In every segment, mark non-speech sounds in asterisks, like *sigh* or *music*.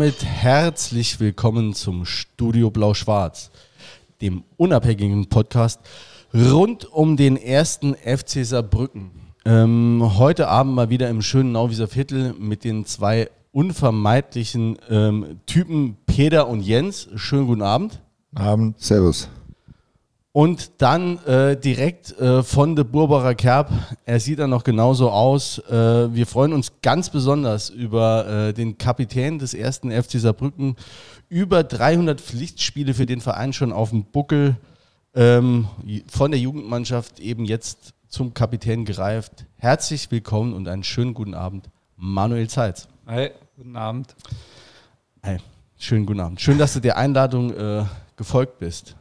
damit herzlich willkommen zum Studio Blau-Schwarz, dem unabhängigen Podcast rund um den ersten FC Saarbrücken. Ähm, heute Abend mal wieder im schönen Nauwieser Viertel mit den zwei unvermeidlichen ähm, Typen Peter und Jens. Schönen guten Abend. Abend. Servus. Und dann äh, direkt äh, von der Burbacher Kerb. Er sieht dann noch genauso aus. Äh, wir freuen uns ganz besonders über äh, den Kapitän des ersten FC Saarbrücken. Über 300 Pflichtspiele für den Verein schon auf dem Buckel. Ähm, von der Jugendmannschaft eben jetzt zum Kapitän gereift. Herzlich willkommen und einen schönen guten Abend, Manuel Zeitz. Hi, guten Abend. Hi, schönen guten Abend. Schön, dass du der Einladung äh, gefolgt bist.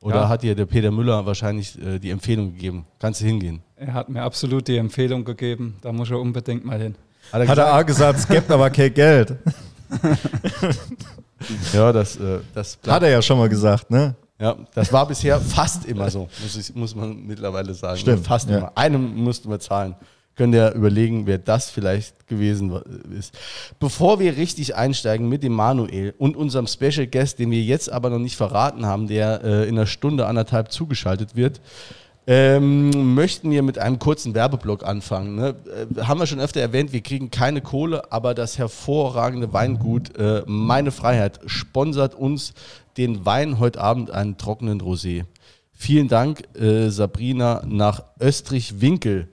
Oder ja. hat dir der Peter Müller wahrscheinlich äh, die Empfehlung gegeben? Kannst du hingehen? Er hat mir absolut die Empfehlung gegeben. Da muss er unbedingt mal hin. Hat er, hat er A gesagt, es gibt aber kein Geld. *laughs* ja, das, äh, das hat er ja schon mal gesagt, ne? Ja, das war bisher fast immer so, muss, ich, muss man mittlerweile sagen. Stimmt. Fast ja. immer. Einem mussten wir zahlen könnt ihr überlegen, wer das vielleicht gewesen ist. Bevor wir richtig einsteigen mit dem Manuel und unserem Special Guest, den wir jetzt aber noch nicht verraten haben, der äh, in einer Stunde, anderthalb zugeschaltet wird, ähm, möchten wir mit einem kurzen Werbeblock anfangen. Ne? Äh, haben wir schon öfter erwähnt, wir kriegen keine Kohle, aber das hervorragende Weingut äh, Meine Freiheit sponsert uns den Wein heute Abend, einen trockenen Rosé. Vielen Dank, äh, Sabrina, nach Österreich-Winkel.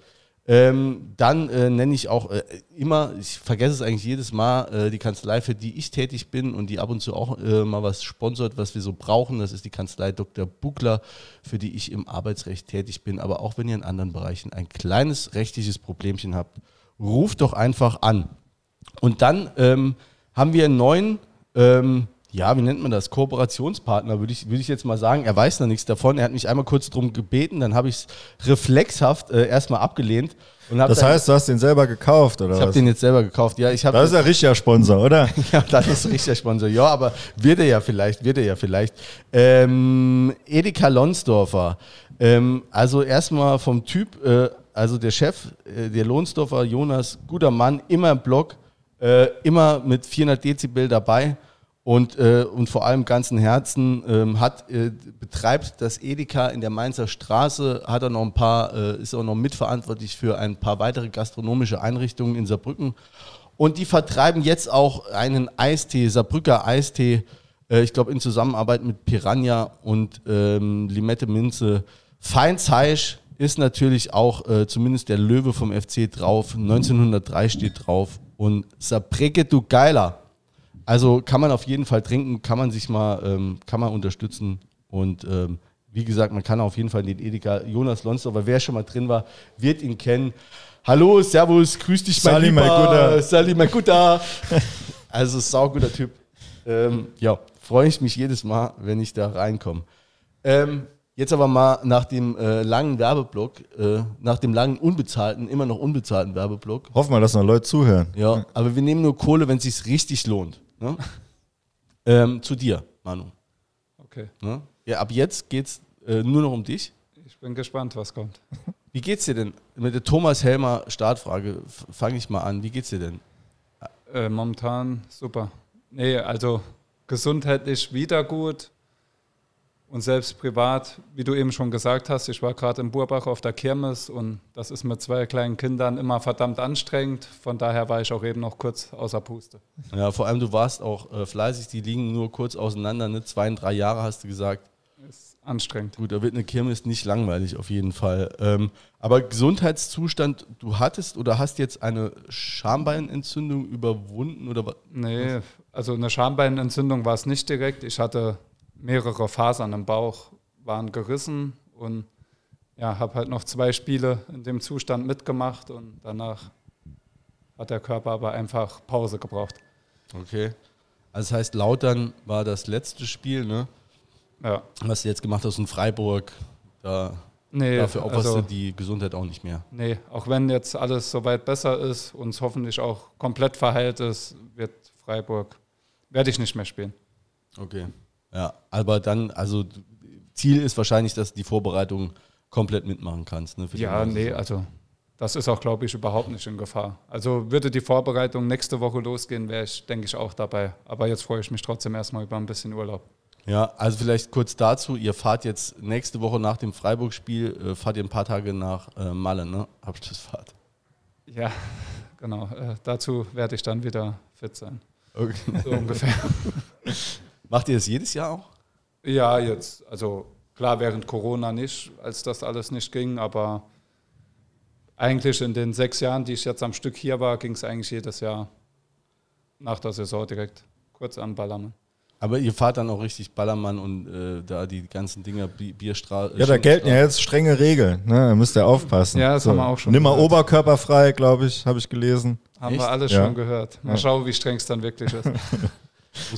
Ähm, dann äh, nenne ich auch äh, immer, ich vergesse es eigentlich jedes Mal, äh, die Kanzlei, für die ich tätig bin und die ab und zu auch äh, mal was sponsert, was wir so brauchen. Das ist die Kanzlei Dr. Buckler, für die ich im Arbeitsrecht tätig bin. Aber auch wenn ihr in anderen Bereichen ein kleines rechtliches Problemchen habt, ruft doch einfach an. Und dann ähm, haben wir einen neuen ähm, ja, wie nennt man das? Kooperationspartner, würde ich, würd ich jetzt mal sagen. Er weiß noch nichts davon. Er hat mich einmal kurz darum gebeten, dann habe ich es reflexhaft äh, erstmal abgelehnt. das heißt, du hast den selber gekauft, oder? Ich habe den jetzt selber gekauft, ja. Ich das ist ja richtiger Sponsor, oder? *laughs* ja, das ist richtiger Sponsor. Ja, aber wird er ja vielleicht, wird er ja vielleicht. Ähm, Edeka Lonsdorfer. Ähm, also erstmal vom Typ, äh, also der Chef, äh, der Lohnsdorfer, Jonas, guter Mann, immer im Blog, äh, immer mit 400 Dezibel dabei und, äh, und vor allem ganzen Herzen ähm, hat, äh, betreibt das Edeka in der Mainzer Straße, hat er noch ein paar, äh, ist auch noch mitverantwortlich für ein paar weitere gastronomische Einrichtungen in Saarbrücken. Und die vertreiben jetzt auch einen Eistee, Saarbrücker Eistee, äh, ich glaube in Zusammenarbeit mit Piranha und ähm, Limette Minze. Feinzeisch ist natürlich auch äh, zumindest der Löwe vom FC drauf, 1903 steht drauf und Saarbrücke du Geiler also kann man auf jeden Fall trinken, kann man sich mal, ähm, kann man unterstützen und ähm, wie gesagt, man kann auf jeden Fall den Edeka Jonas Lonsdorfer, wer schon mal drin war, wird ihn kennen. Hallo, Servus, grüß dich, mein Sali Lieber. Sali Maguda. *laughs* also, sauguter Typ. Ähm, ja, freue ich mich jedes Mal, wenn ich da reinkomme. Ähm, jetzt aber mal nach dem äh, langen Werbeblock, äh, nach dem langen unbezahlten, immer noch unbezahlten Werbeblock. Hoffen wir, dass noch Leute zuhören. Ja, aber wir nehmen nur Kohle, wenn es sich richtig lohnt. Ne? *laughs* ähm, zu dir, Manu. Okay. Ne? Ja, ab jetzt geht's äh, nur noch um dich. Ich bin gespannt, was kommt. *laughs* Wie geht's dir denn? Mit der Thomas Helmer Startfrage fange ich mal an. Wie geht's dir denn? Äh, momentan super. Nee, also gesundheitlich wieder gut. Und selbst privat, wie du eben schon gesagt hast, ich war gerade in Burbach auf der Kirmes und das ist mit zwei kleinen Kindern immer verdammt anstrengend. Von daher war ich auch eben noch kurz außer Puste. Ja, vor allem du warst auch äh, fleißig, die liegen nur kurz auseinander, ne? zwei und drei Jahre hast du gesagt. Ist anstrengend. Gut, da wird eine Kirmes nicht langweilig auf jeden Fall. Ähm, aber Gesundheitszustand, du hattest oder hast jetzt eine Schambeinentzündung überwunden oder was? Nee, also eine Schambeinentzündung war es nicht direkt. Ich hatte mehrere Fasern im Bauch waren gerissen und ja, habe halt noch zwei Spiele in dem Zustand mitgemacht und danach hat der Körper aber einfach Pause gebraucht. Okay. Also das heißt, Lautern war das letzte Spiel, ne? Ja. Was du jetzt gemacht hast in Freiburg, da nee, dafür opferst also, du die Gesundheit auch nicht mehr. Nee, auch wenn jetzt alles soweit besser ist und es hoffentlich auch komplett verheilt ist, wird Freiburg, werde ich nicht mehr spielen. Okay. Ja, aber dann, also Ziel ist wahrscheinlich, dass du die Vorbereitung komplett mitmachen kannst. Ne, ja, nee, also das ist auch, glaube ich, überhaupt nicht in Gefahr. Also würde die Vorbereitung nächste Woche losgehen, wäre ich, denke ich, auch dabei. Aber jetzt freue ich mich trotzdem erstmal über ein bisschen Urlaub. Ja, also vielleicht kurz dazu, ihr fahrt jetzt nächste Woche nach dem Freiburg-Spiel, äh, fahrt ihr ein paar Tage nach äh, Malle, ne? Abschlussfahrt. Ja, *laughs* genau. Äh, dazu werde ich dann wieder fit sein. Okay. So ungefähr. *laughs* Macht ihr das jedes Jahr auch? Ja, jetzt, also klar, während Corona nicht, als das alles nicht ging, aber eigentlich in den sechs Jahren, die ich jetzt am Stück hier war, ging es eigentlich jedes Jahr nach der Saison direkt kurz an Ballermann. Aber ihr fahrt dann auch richtig Ballermann und äh, da die ganzen Dinger, Bi- Bierstraße. Ja, da gelten ja jetzt strenge Regeln. Ne? Da müsst ihr aufpassen. Ja, das haben wir auch schon Nimmer gehört. oberkörperfrei, glaube ich, habe ich gelesen. Haben Echt? wir alles Ja. schon gehört. Mal Ja. schauen, wie streng es dann wirklich ist. *laughs*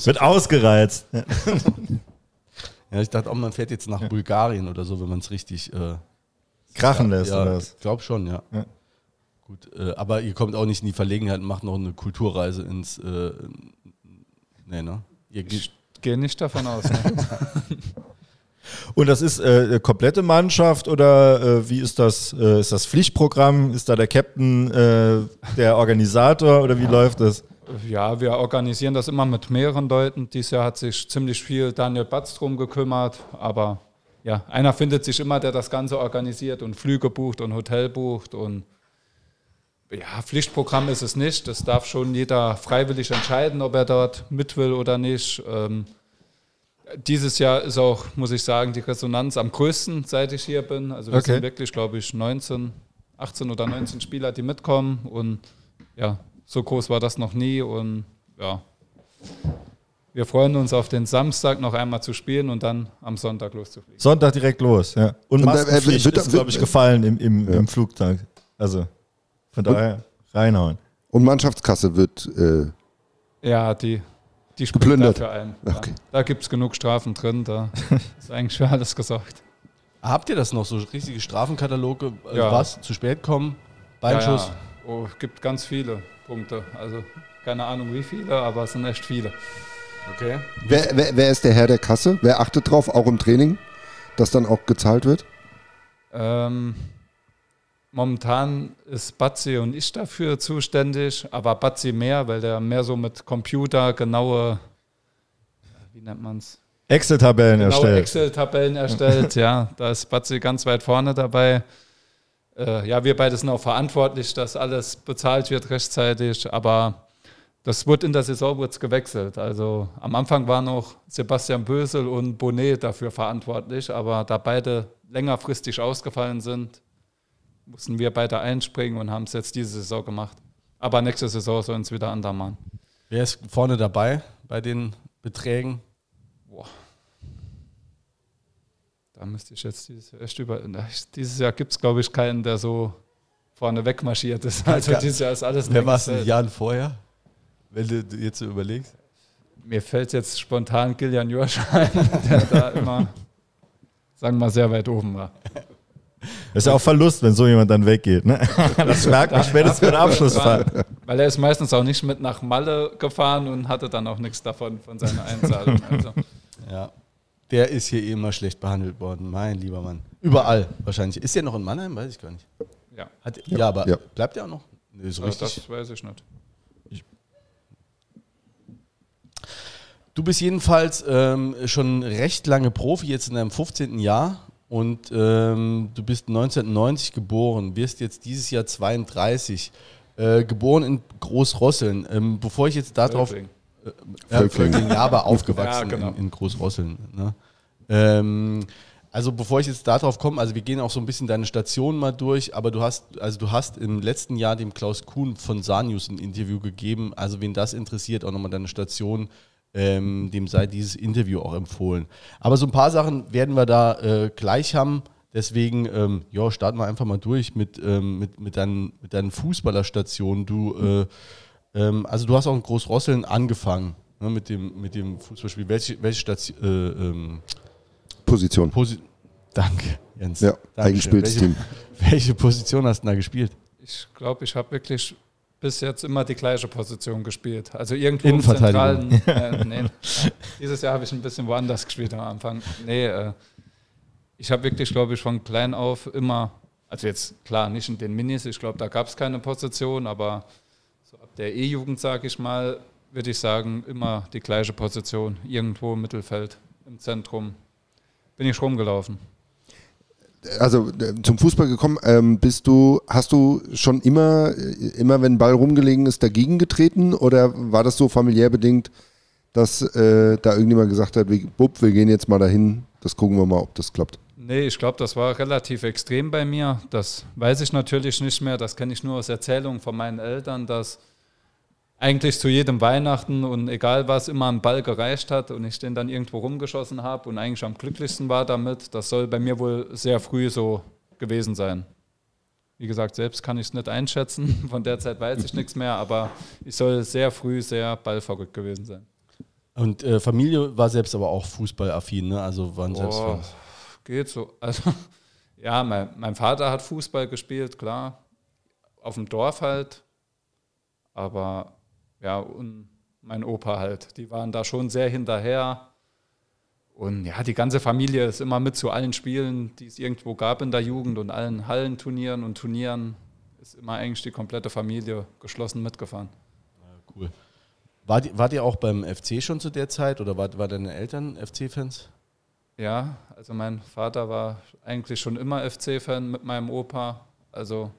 Wird ausgereizt. Ja. *laughs* Ja, ich dachte auch, man fährt jetzt nach Bulgarien oder so, wenn man es richtig äh, Krachen lässt ja, oder was? Ich glaube schon, ja. Ja. Gut, äh, aber ihr kommt auch nicht in die Verlegenheit und macht noch eine Kulturreise ins. Äh, nee, ne? Ihr Ich gehe nicht davon aus. Ne? *laughs* Und das ist äh, eine komplette Mannschaft oder äh, wie ist das? Äh, ist das Pflichtprogramm? Ist da der Captain äh, der Organisator oder wie läuft das? Ja, wir organisieren das immer mit mehreren Leuten. Dieses Jahr hat sich ziemlich viel Daniel Batz drum gekümmert, aber ja, einer findet sich immer, der das Ganze organisiert und Flüge bucht und Hotel bucht und ja, Pflichtprogramm ist es nicht. Das darf schon jeder freiwillig entscheiden, ob er dort mit will oder nicht. Ähm, dieses Jahr ist auch, muss ich sagen, die Resonanz am größten, seit ich hier bin. Also wir Okay. sind wirklich, glaube ich, 19, 18 oder 19 Spieler, die mitkommen und ja, so groß war das noch nie und ja, wir freuen uns auf den Samstag noch einmal zu spielen und dann am Sonntag loszufliegen. Sonntag direkt los, ja. Und Und, äh, Maskenpflicht wird- ist, glaube ich, gefallen im, im, im Flugtag. Also von daher reinhauen. Und Mannschaftskasse wird. Äh, Ja, die, die Geplündert. dafür ein. Ja. Okay. Da gibt es genug Strafen drin, da *laughs* ist eigentlich für alles gesorgt. habt ihr das noch, so richtige Strafenkataloge? Äh, Ja. Was? Zu spät kommen? Beinschuss? Ja, ja. Oh, gibt ganz viele Punkte. Also keine Ahnung wie viele, aber es sind echt viele. Okay. wer, wer, wer ist der Herr der Kasse? Wer achtet drauf, auch im Training, dass dann auch gezahlt wird? Ähm, momentan ist Batzi und ich dafür zuständig, aber Batzi mehr, weil der mehr so mit Computer genaue, wie nennt man es? Excel-Tabellen Genaue erstellt. Excel-Tabellen erstellt. ja, da ist Batzi ganz weit vorne dabei. Äh, ja, wir beide sind auch verantwortlich, dass alles bezahlt wird rechtzeitig, aber das wird in der Saison wird's gewechselt. Also am Anfang waren noch Sebastian Bösel und Bonnet dafür verantwortlich, aber da beide längerfristig ausgefallen sind, mussten wir beide einspringen und haben es jetzt diese Saison gemacht. Aber nächste Saison sollen es wieder anderer machen. Wer ist vorne dabei bei den Beträgen? Da müsste ich jetzt dieses Jahr echt über. Dieses Jahr gibt es, glaube ich, keinen, der so vorne wegmarschiert ist. Also Ja. dieses Jahr ist alles Wer war es in Jahren vorher? Wenn du du jetzt so überlegst. Mir fällt jetzt spontan Gillian Jörsch ein, *laughs* der da immer, sagen wir mal, sehr weit oben war. Das ist ja auch Verlust, wenn so jemand dann weggeht. Ne? *laughs* Das merkt man spätestens bei der Abschlussfahrt. Weil er ist meistens auch nicht mit nach Malle gefahren und hatte dann auch nichts davon, von seiner Einzahlung. Also, *laughs* Ja. Der ist hier eh immer schlecht behandelt worden, mein lieber Mann. Überall wahrscheinlich. Ist der noch in Mannheim? Weiß ich gar nicht. ja, Hat, ja, aber ja. bleibt der auch noch? Nee, so also richtig. das weiß ich nicht. Du bist jedenfalls ähm, schon recht lange Profi, jetzt in deinem 15. Jahr. Und ähm, du bist 1990 geboren, wirst jetzt dieses Jahr 32. Äh, geboren in Großrosseln. Ähm, bevor ich jetzt darauf. Völkling. Ja, Völkling. Völkling, ja, aber aufgewachsen Ja, genau. in, in Großrosseln. Ne? Ähm, also bevor ich jetzt darauf komme, also wir gehen auch so ein bisschen deine Station mal durch, aber du hast, also du hast im letzten Jahr dem Klaus Kuhn von Sanius ein Interview gegeben. Also wen das interessiert, auch nochmal deine Station, ähm, dem sei dieses Interview auch empfohlen. Aber so ein paar Sachen werden wir da äh, gleich haben. Deswegen, ähm, ja, starten wir einfach mal durch mit, ähm, mit, mit, deinen, mit deinen Fußballerstationen. Du, äh, ähm, also du hast auch in Großrosseln angefangen ne, mit, dem, mit dem Fußballspiel. Welche, welche Station? Äh, ähm, Position. Posi Danke, Jens. Ja, Dankeschön. eingespieltes welche, Team. welche Position hast du da gespielt? Ich glaube, ich habe wirklich bis jetzt immer die gleiche Position gespielt. Also irgendwo im zentralen. Äh, *laughs* nee, dieses Jahr habe ich ein bisschen woanders gespielt am Anfang. Nee, äh, ich habe wirklich, glaube ich, von klein auf immer Also jetzt klar, nicht in den Minis, ich glaube, da gab es keine Position, aber so ab der E-Jugend, sage ich mal, würde ich sagen, immer die gleiche Position, irgendwo im Mittelfeld, im Zentrum. Bin ich rumgelaufen. Also äh, zum Fußball gekommen, ähm, bist du, hast du schon immer, äh, immer wenn Ball rumgelegen ist, dagegen getreten oder war das so familiär bedingt, dass äh, da irgendjemand gesagt hat, wir, Bub, wir gehen jetzt mal dahin, das gucken wir mal, ob das klappt? Nee, ich glaube, das war relativ extrem bei mir. Das weiß ich natürlich nicht mehr. Das kenne ich nur aus Erzählungen von meinen Eltern, dass eigentlich zu jedem Weihnachten und egal was immer ein Ball gereicht hat und ich den dann irgendwo rumgeschossen habe und eigentlich am glücklichsten war damit. Das soll bei mir wohl sehr früh so gewesen sein. Wie gesagt, selbst kann ich es nicht einschätzen. *laughs* Von der Zeit weiß ich nichts mehr, aber ich soll sehr früh sehr ballverrückt gewesen sein. Und äh, Familie war selbst aber auch fußballaffin, ne? Also waren selbst Boah, Fans. geht so. *laughs* Also, ja, mein, mein Vater hat Fußball gespielt, klar. Auf dem Dorf halt. Aber ja, und mein Opa halt. Die waren da schon sehr hinterher. Und ja, die ganze Familie ist immer mit zu allen Spielen, die es irgendwo gab in der Jugend und allen Hallenturnieren und Turnieren. Ist immer eigentlich die komplette Familie geschlossen mitgefahren. Cool. Wart, ihr- wart ihr auch beim FC schon zu der Zeit oder war, war deine Eltern FC-Fans? Ja, also mein Vater war eigentlich schon immer FC-Fan mit meinem Opa. Also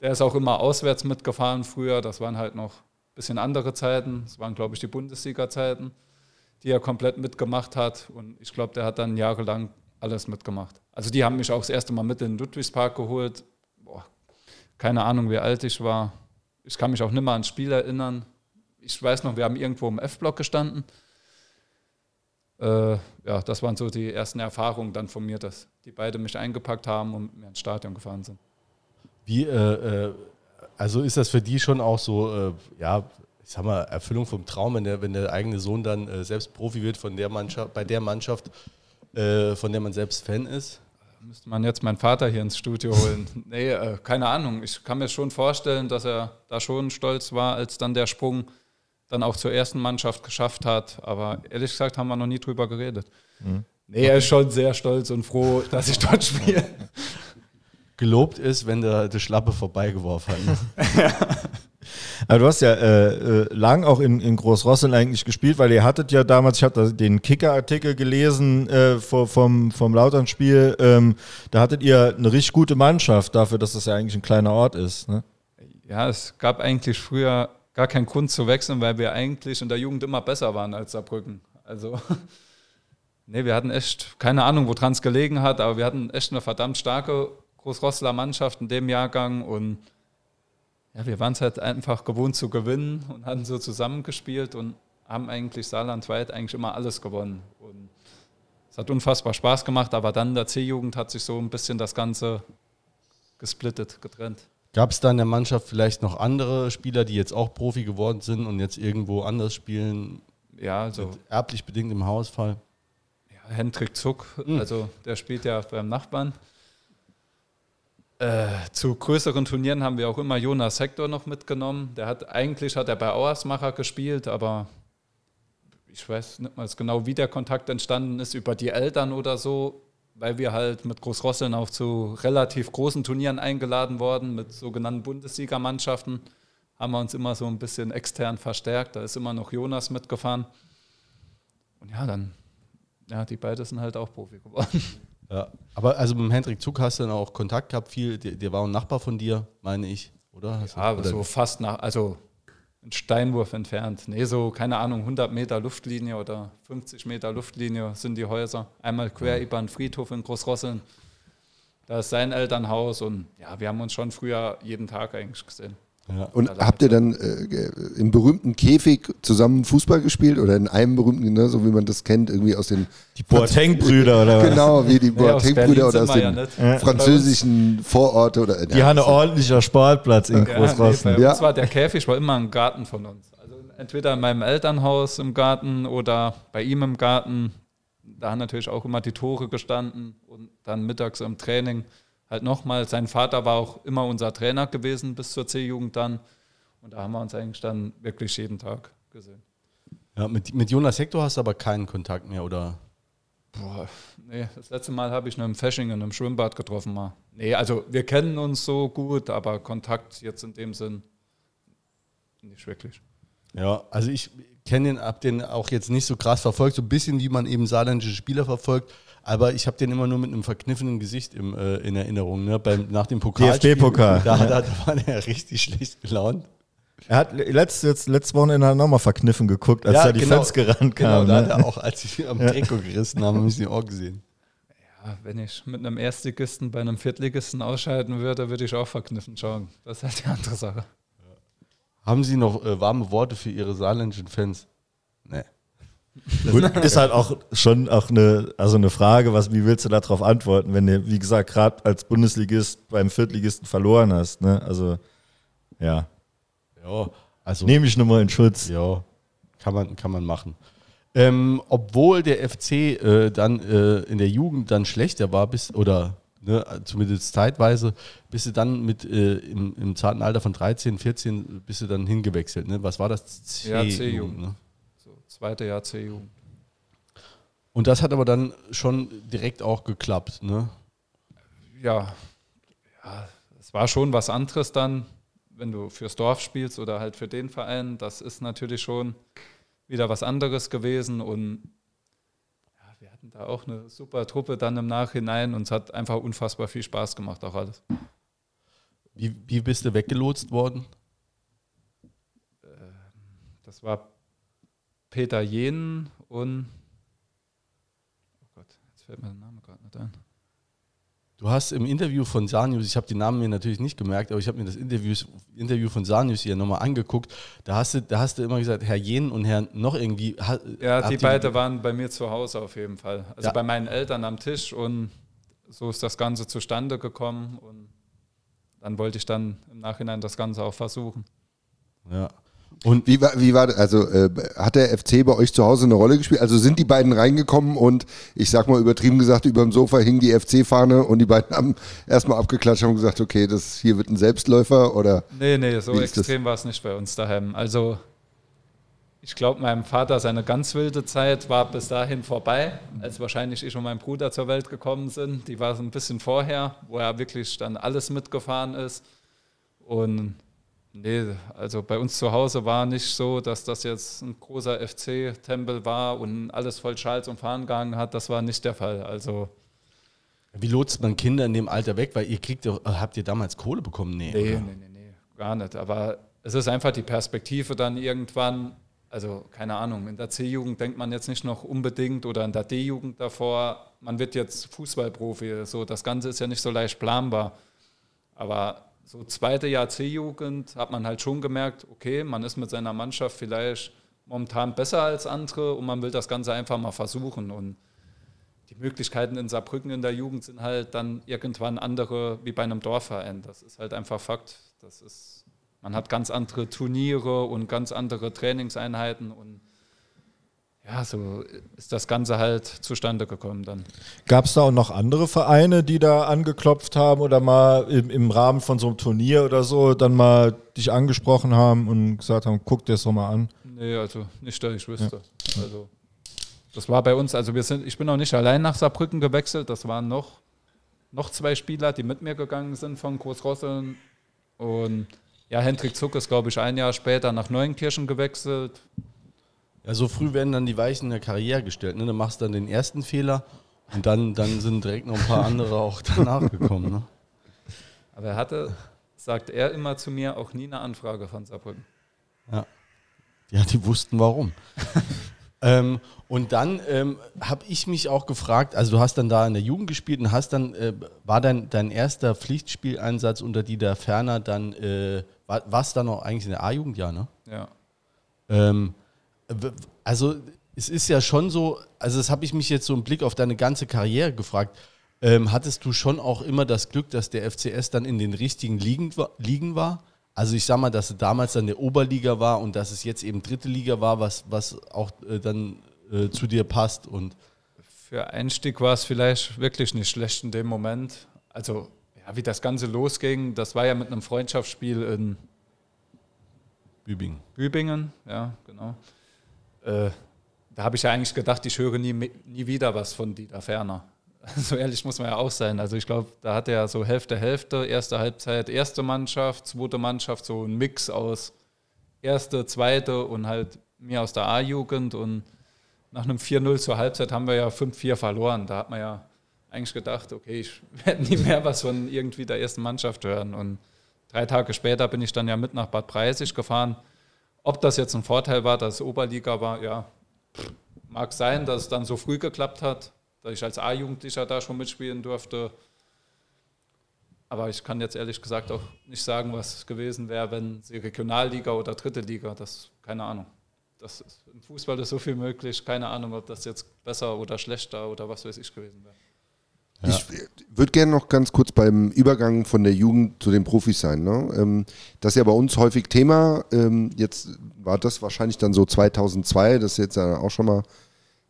der ist auch immer auswärts mitgefahren früher. Das waren halt noch bisschen andere Zeiten. Das waren, glaube ich, die Bundesliga-Zeiten, die er komplett mitgemacht hat. Und ich glaube, der hat dann jahrelang alles mitgemacht. Also die haben mich auch das erste Mal mit in den Ludwigspark geholt. Boah, keine Ahnung, wie alt ich war. Ich kann mich auch nicht mehr ans Spiel erinnern. Ich weiß noch, wir haben irgendwo im F-Block gestanden. Äh, ja, das waren so die ersten Erfahrungen dann von mir, dass die beide mich eingepackt haben und mir ins Stadion gefahren sind. Wie, äh, äh, also ist das für die schon auch so, äh, ja, ich sag mal, Erfüllung vom Traum, wenn der, wenn der eigene Sohn dann äh, selbst Profi wird von der Mannschaft, bei der Mannschaft, äh, von der man selbst Fan ist? Müsste man jetzt meinen Vater hier ins Studio holen? *laughs* nee, äh, keine Ahnung. Ich kann mir schon vorstellen, dass er da schon stolz war, als dann der Sprung dann auch zur ersten Mannschaft geschafft hat. Aber ehrlich gesagt haben wir noch nie drüber geredet. Nee, er ist schon sehr stolz und froh, dass ich dort spiele. *laughs* Gelobt ist, wenn der die Schlappe vorbeigeworfen hat. *laughs* Aber du hast ja äh, äh, lang auch in, in Großrossel eigentlich gespielt, weil ihr hattet ja damals, ich habe den Kicker-Artikel gelesen äh, vor, vom, vom Lautern-Spiel, ähm, da hattet ihr eine richtig gute Mannschaft dafür, dass das ja eigentlich ein kleiner Ort ist. Ne? Ja, es gab eigentlich früher gar keinen Grund zu wechseln, weil wir eigentlich in der Jugend immer besser waren als Saarbrücken. Also, *laughs* nee, wir hatten echt, keine Ahnung, woran es gelegen hat, aber wir hatten echt eine verdammt starke Großrosseler Mannschaft in dem Jahrgang und ja, wir waren es halt einfach gewohnt zu gewinnen und hatten so zusammengespielt und haben eigentlich saarlandweit eigentlich immer alles gewonnen. Und es hat unfassbar Spaß gemacht, aber dann in der C-Jugend hat sich so ein bisschen das Ganze gesplittet, getrennt. Gab es da in der Mannschaft vielleicht noch andere Spieler, die jetzt auch Profi geworden sind und jetzt irgendwo anders spielen, Ja, also erblich bedingt im Hausfall? Ja, Hendrik Zuck, Hm. also der spielt ja beim Nachbarn. Äh, zu größeren Turnieren haben wir auch immer Jonas Hector noch mitgenommen. Der hat eigentlich hat er bei Auersmacher gespielt, aber ich weiß nicht mal genau, wie der Kontakt entstanden ist über die Eltern oder so, weil wir halt mit Großrosseln auch zu relativ großen Turnieren eingeladen worden mit sogenannten Bundesligamannschaften. Haben wir uns immer so ein bisschen extern verstärkt. Da ist immer noch Jonas mitgefahren. Und ja, dann ja, die beiden sind halt auch Profi geworden. *laughs* Ja. Aber also mit dem Hendrik Zug hast du dann auch Kontakt gehabt, viel. Der, der war ein Nachbar von dir, meine ich, oder? Hast Ja, aber so fast nach, also ein Steinwurf entfernt. Nee, so, keine Ahnung, 100 Meter Luftlinie oder 50 Meter Luftlinie sind die Häuser. Einmal quer über den Friedhof in Großrosseln. Da ist sein Elternhaus und ja, wir haben uns schon früher jeden Tag eigentlich gesehen. Ja. Und habt ihr dann äh, im berühmten Käfig zusammen Fußball gespielt oder in einem berühmten, ne, so wie man das kennt, irgendwie aus den Die Boateng-Brüder oder was? Genau, wie die Nee, Boateng-Brüder oder sind aus ja den. Ja. französischen Vororte oder Die haben einen ordentlicher Sportplatz in Ja, nee, Großrossen. Ja. uns war der Käfig war immer ein Garten von uns. Also entweder in meinem Elternhaus im Garten oder bei ihm im Garten. Da haben natürlich auch immer die Tore gestanden und dann mittags im Training halt nochmal. Sein Vater war auch immer unser Trainer gewesen bis zur C-Jugend dann. Und da haben wir uns eigentlich dann wirklich jeden Tag gesehen. Ja, mit, mit Jonas Hector hast du aber keinen Kontakt mehr, oder? Boah, nee, das letzte Mal habe ich nur im Faschingen im Schwimmbad getroffen mal. Nee, also wir kennen uns so gut, aber Kontakt jetzt in dem Sinn nicht wirklich. Ja, also ich kenne den, hab den auch jetzt nicht so krass verfolgt, so ein bisschen wie man eben saarländische Spieler verfolgt, aber ich habe den immer nur mit einem verkniffenen Gesicht im, äh, in Erinnerung. Ne? Beim, nach dem Pokal. DFB-Pokal. Da, da, da war der *laughs* richtig schlecht gelaunt. Er hat letztes, jetzt, letztes Wochenende nochmal verkniffen geguckt, als Ja, da die genau. Fans gerannt Genau, kamen. da ne? hat er auch, als sie am Trikot gerissen haben, haben sie ihn auch gesehen. Ja, wenn ich mit einem Erstligisten bei einem Viertligisten ausscheiden würde, würde ich auch verkniffen schauen. Das ist halt die andere Sache. Haben Sie noch äh, warme Worte für Ihre saarländischen Fans? Nee. Gut, ist halt auch schon auch eine, also eine Frage, was, wie willst du darauf antworten, wenn du, wie gesagt, gerade als Bundesligist beim Viertligisten verloren hast. Ne? Also, ja. Ja, also. Nehme ich nur mal in Schutz. Ja, kann man, kann man machen. Ähm, obwohl der FC äh, dann äh, in der Jugend dann schlechter war, bis, oder ne, zumindest zeitweise, bist du dann mit äh, im, im zarten Alter von 13, 14 bist du dann hingewechselt. Ne? Was war das? C Ja, C-Jugend. Ne? Zweite Jahr C-Jugend. Und das hat aber dann schon direkt auch geklappt. Ne? Ja, ja, es war schon was anderes dann, wenn du fürs Dorf spielst oder halt für den Verein. Das ist natürlich schon wieder was anderes gewesen und ja, wir hatten da auch eine super Truppe dann im Nachhinein und es hat einfach unfassbar viel Spaß gemacht, auch alles. Wie, wie bist du weggelotst worden? Das war Peter Jehn und oh Gott, jetzt fällt mir der Name gerade nicht ein. Du hast im Interview von Sanius, ich habe die Namen mir natürlich nicht gemerkt, aber ich habe mir das Interview, Interview von Sanius hier nochmal angeguckt. Da hast, du, da hast du immer gesagt, Herr Jen und Herr noch irgendwie. Ja, die beiden waren bei mir zu Hause auf jeden Fall. Also Ja. bei meinen Eltern am Tisch und so ist das Ganze zustande gekommen und dann wollte ich dann im Nachhinein das Ganze auch versuchen. Ja. Und Wie war, wie war also äh, hat der FC bei euch zu Hause eine Rolle gespielt? Also sind die beiden reingekommen und ich sag mal übertrieben gesagt, über dem Sofa hing die FC-Fahne und die beiden haben erstmal abgeklatscht und gesagt, okay, das hier wird ein Selbstläufer oder Nee, nee, so extrem war es nicht bei uns daheim. Also ich glaube, meinem Vater seine ganz wilde Zeit war bis dahin vorbei, als wahrscheinlich ich und mein Bruder zur Welt gekommen sind. Die war so ein bisschen vorher, wo er wirklich dann alles mitgefahren ist. Und nee, also bei uns zu Hause war nicht so, dass das jetzt ein großer FC-Tempel war und alles voll Schals und Fahnen gehangen hat. Das war nicht der Fall. Also wie lotst man Kinder in dem Alter weg? Weil ihr kriegt ja, habt ihr damals Kohle bekommen? Nee. Nee, nee, nee, nee, gar nicht. Aber es ist einfach die Perspektive dann irgendwann, also keine Ahnung, in der C-Jugend denkt man jetzt nicht noch unbedingt oder in der D-Jugend davor, man wird jetzt Fußballprofi. So, das Ganze ist ja nicht so leicht planbar. Aber so zweite Jahr C-Jugend hat man halt schon gemerkt, okay, man ist mit seiner Mannschaft vielleicht momentan besser als andere und man will das Ganze einfach mal versuchen. Und die Möglichkeiten in Saarbrücken in der Jugend sind halt dann irgendwann andere wie bei einem Dorfverein. Das ist halt einfach Fakt. Das ist, man hat ganz andere Turniere und ganz andere Trainingseinheiten und ja, so ist das Ganze halt zustande gekommen dann. Gab es da auch noch andere Vereine, die da angeklopft haben oder mal im, im Rahmen von so einem Turnier oder so dann mal dich angesprochen haben und gesagt haben, guck dir das doch mal an? Nee, also nicht, dass ich wüsste. Also das war bei uns, also wir sind, ich bin auch nicht allein nach Saarbrücken gewechselt, das waren noch, noch zwei Spieler, die mit mir gegangen sind von Großrosseln und ja, Hendrik Zuck ist, glaube ich, ein Jahr später nach Neuenkirchen gewechselt. Ja, so früh werden dann die Weichen in der Karriere gestellt. Ne? Du machst dann den ersten Fehler und dann, dann sind direkt noch ein paar andere auch danach gekommen. Ne? Aber er hatte, sagt er immer zu mir, auch nie eine Anfrage von Saarbrücken. Ja. ja, die wussten warum. *laughs* ähm, und dann ähm, habe ich mich auch gefragt, also du hast dann da in der Jugend gespielt und hast dann, äh, war dein, dein erster Pflichtspieleinsatz unter Dieter Ferner dann, äh, war, warst dann noch eigentlich in der A-Jugend, ja, ne? Ja. Ähm, also es ist ja schon so, also das habe ich mich jetzt so im Blick auf deine ganze Karriere gefragt. Ähm, hattest du schon auch immer das Glück, dass der FCS dann in den richtigen Ligen, Ligen war? Also ich sag mal, dass es damals dann der Oberliga war und dass es jetzt eben dritte Liga war, was, was auch äh, dann äh, zu dir passt und Für Einstieg war es vielleicht wirklich nicht schlecht in dem Moment. Also, ja, wie das Ganze losging, das war ja mit einem Freundschaftsspiel in Bübingen. Bübingen, ja, genau. Äh, da habe ich ja eigentlich gedacht, ich höre nie, nie wieder was von Dieter Ferner. *laughs* So ehrlich muss man ja auch sein. Also ich glaube, da hat er so Hälfte, Hälfte, erste Halbzeit, erste Mannschaft, zweite Mannschaft, so ein Mix aus erste, zweite und halt mir aus der A-Jugend. Und nach einem 4-0 zur Halbzeit haben wir ja 5-4 verloren. Da hat man ja eigentlich gedacht, okay, ich *laughs* werde nie mehr was von irgendwie der ersten Mannschaft hören. Und drei Tage später bin ich dann ja mit nach Bad Preisig gefahren. Ob das jetzt ein Vorteil war, dass es Oberliga war, ja, mag sein, dass es dann so früh geklappt hat, dass ich als A-Jugendlicher da schon mitspielen durfte. Aber ich kann jetzt ehrlich gesagt auch nicht sagen, was gewesen wäre, wenn sie Regionalliga oder dritte Liga, das keine Ahnung. Das ist, Im Fußball ist so viel möglich, keine Ahnung, ob das jetzt besser oder schlechter oder was weiß ich gewesen wäre. Ja. Ich würde gerne noch ganz kurz beim Übergang von der Jugend zu den Profis sein. Ne? Ähm, das ist ja bei uns häufig Thema. Ähm, jetzt war das wahrscheinlich dann so 2002, das ist jetzt auch schon mal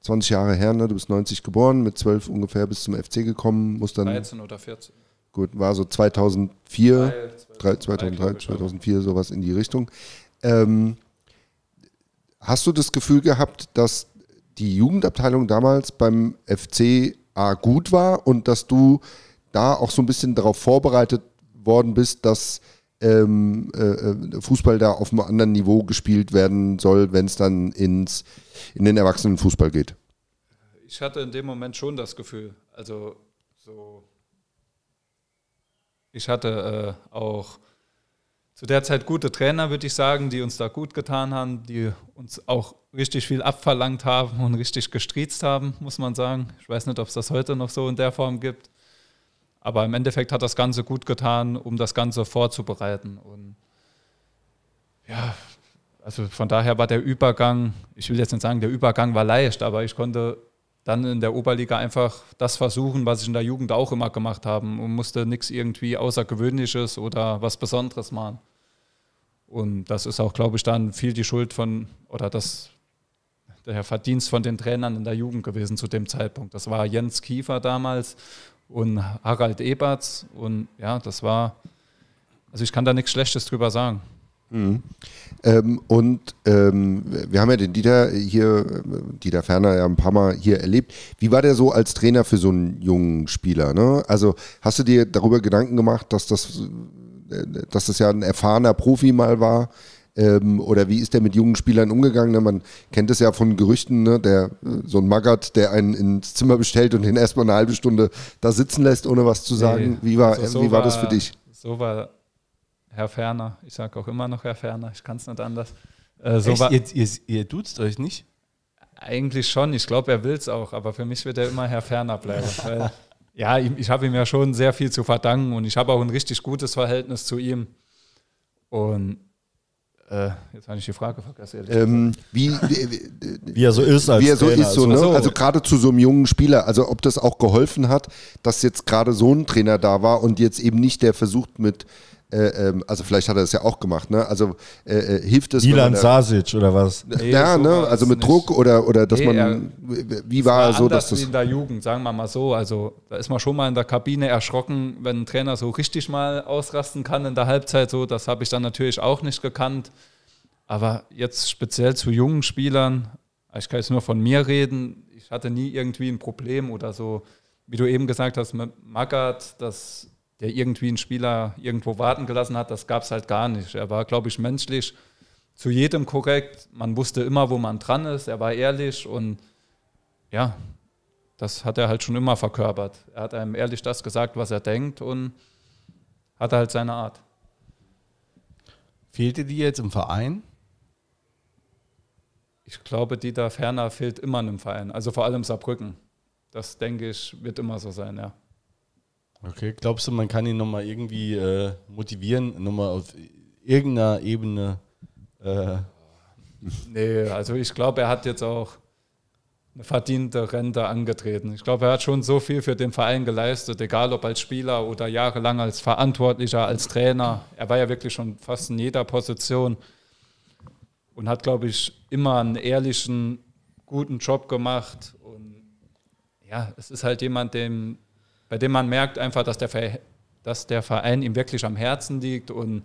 20 Jahre her. Ne? Du bist 90 geboren, mit 12 ungefähr bis zum FC gekommen. Muss dann, 13 oder 14. Gut, war so 2004, 3, 2003, 2004, sowas in die Richtung. Ähm, hast du das Gefühl gehabt, dass die Jugendabteilung damals beim FC A gut war und dass du da auch so ein bisschen darauf vorbereitet worden bist, dass ähm, äh, äh Fußball da auf einem anderen Niveau gespielt werden soll, wenn es dann ins, in den Erwachsenenfußball geht? Ich hatte in dem Moment schon das Gefühl, also so, ich hatte äh, auch zu der Zeit gute Trainer, würde ich sagen, die uns da gut getan haben, die uns auch richtig viel abverlangt haben und richtig gestriezt haben, muss man sagen. Ich weiß nicht, ob es das heute noch so in der Form gibt. Aber im Endeffekt hat das Ganze gut getan, um das Ganze vorzubereiten. Und ja, also von daher war der Übergang, ich will jetzt nicht sagen, der Übergang war leicht, aber ich konnte dann in der Oberliga einfach das versuchen, was ich in der Jugend auch immer gemacht habe und musste nichts irgendwie Außergewöhnliches oder was Besonderes machen. Und das ist auch, glaube ich, dann viel die Schuld von, oder das, der Verdienst von den Trainern in der Jugend gewesen zu dem Zeitpunkt. Das war Jens Kiefer damals und Harald Eberts. Und ja, das war, also ich kann da nichts Schlechtes drüber sagen. Mhm. Ähm, und ähm, wir haben ja den Dieter hier, Dieter Ferner ja ein paar Mal hier erlebt. Wie war der so als Trainer für so einen jungen Spieler? Ne? Also hast du dir darüber Gedanken gemacht, dass das dass das ja ein erfahrener Profi mal war. Ähm, oder wie ist der mit jungen Spielern umgegangen? Ne? Man kennt es ja von Gerüchten, ne? der, so ein Maggard, der einen ins Zimmer bestellt und den erstmal eine halbe Stunde da sitzen lässt, ohne was zu sagen. Nee, wie war, also so wie war, war das für dich? So war Herr Ferner, ich sage auch immer noch Herr Ferner, ich kann es nicht anders. Äh, so war, ihr, ihr, ihr duzt euch nicht? Eigentlich schon, ich glaube, er will es auch, aber für mich wird er immer Herr Ferner bleiben. *laughs* weil ja, ich habe ihm ja schon sehr viel zu verdanken und ich habe auch ein richtig gutes Verhältnis zu ihm. Und äh, jetzt habe ich die Frage vergessen. Ähm, wie, *laughs* wie, wie, er so ist als Wie er so Trainer. ist, so, ne? also gerade zu so einem jungen Spieler, also ob das auch geholfen hat, dass jetzt gerade so ein Trainer da war und jetzt eben nicht der versucht mit äh, ähm, also vielleicht hat er das ja auch gemacht, ne? Also äh, äh hilft es. Milan Sasic oder was? Nee, ja, so ne? Also mit nicht. Druck oder, oder dass nee, man. Er, wie war, war so, dass das. Wie in der Jugend, sagen wir mal so. Also da ist man schon mal in der Kabine erschrocken, wenn ein Trainer so richtig mal ausrasten kann in der Halbzeit. So, das habe ich dann natürlich auch nicht gekannt. Aber jetzt speziell zu jungen Spielern, ich kann jetzt nur von mir reden, ich hatte nie irgendwie ein Problem oder so, wie du eben gesagt hast, mit Magath, das der irgendwie einen Spieler irgendwo warten gelassen hat, das gab es halt gar nicht. Er war, glaube ich, menschlich zu jedem korrekt. Man wusste immer, wo man dran ist. Er war ehrlich und ja, das hat er halt schon immer verkörpert. Er hat einem ehrlich das gesagt, was er denkt und hatte halt seine Art. Fehlte die jetzt im Verein? Ich glaube, Dieter Ferner fehlt immer im Verein, also vor allem Saarbrücken. Das denke ich, wird immer so sein, ja. Okay, glaubst du, man kann ihn nochmal irgendwie äh, motivieren, nochmal auf irgendeiner Ebene? Äh nee, also ich glaube, er hat jetzt auch eine verdiente Rente angetreten. Ich glaube, er hat schon so viel für den Verein geleistet, egal ob als Spieler oder jahrelang als Verantwortlicher, als Trainer. Er war ja wirklich schon fast in jeder Position und hat, glaube ich, immer einen ehrlichen, guten Job gemacht. Und ja, es ist halt jemand, dem bei dem man merkt einfach, dass der, Verein, dass der Verein ihm wirklich am Herzen liegt und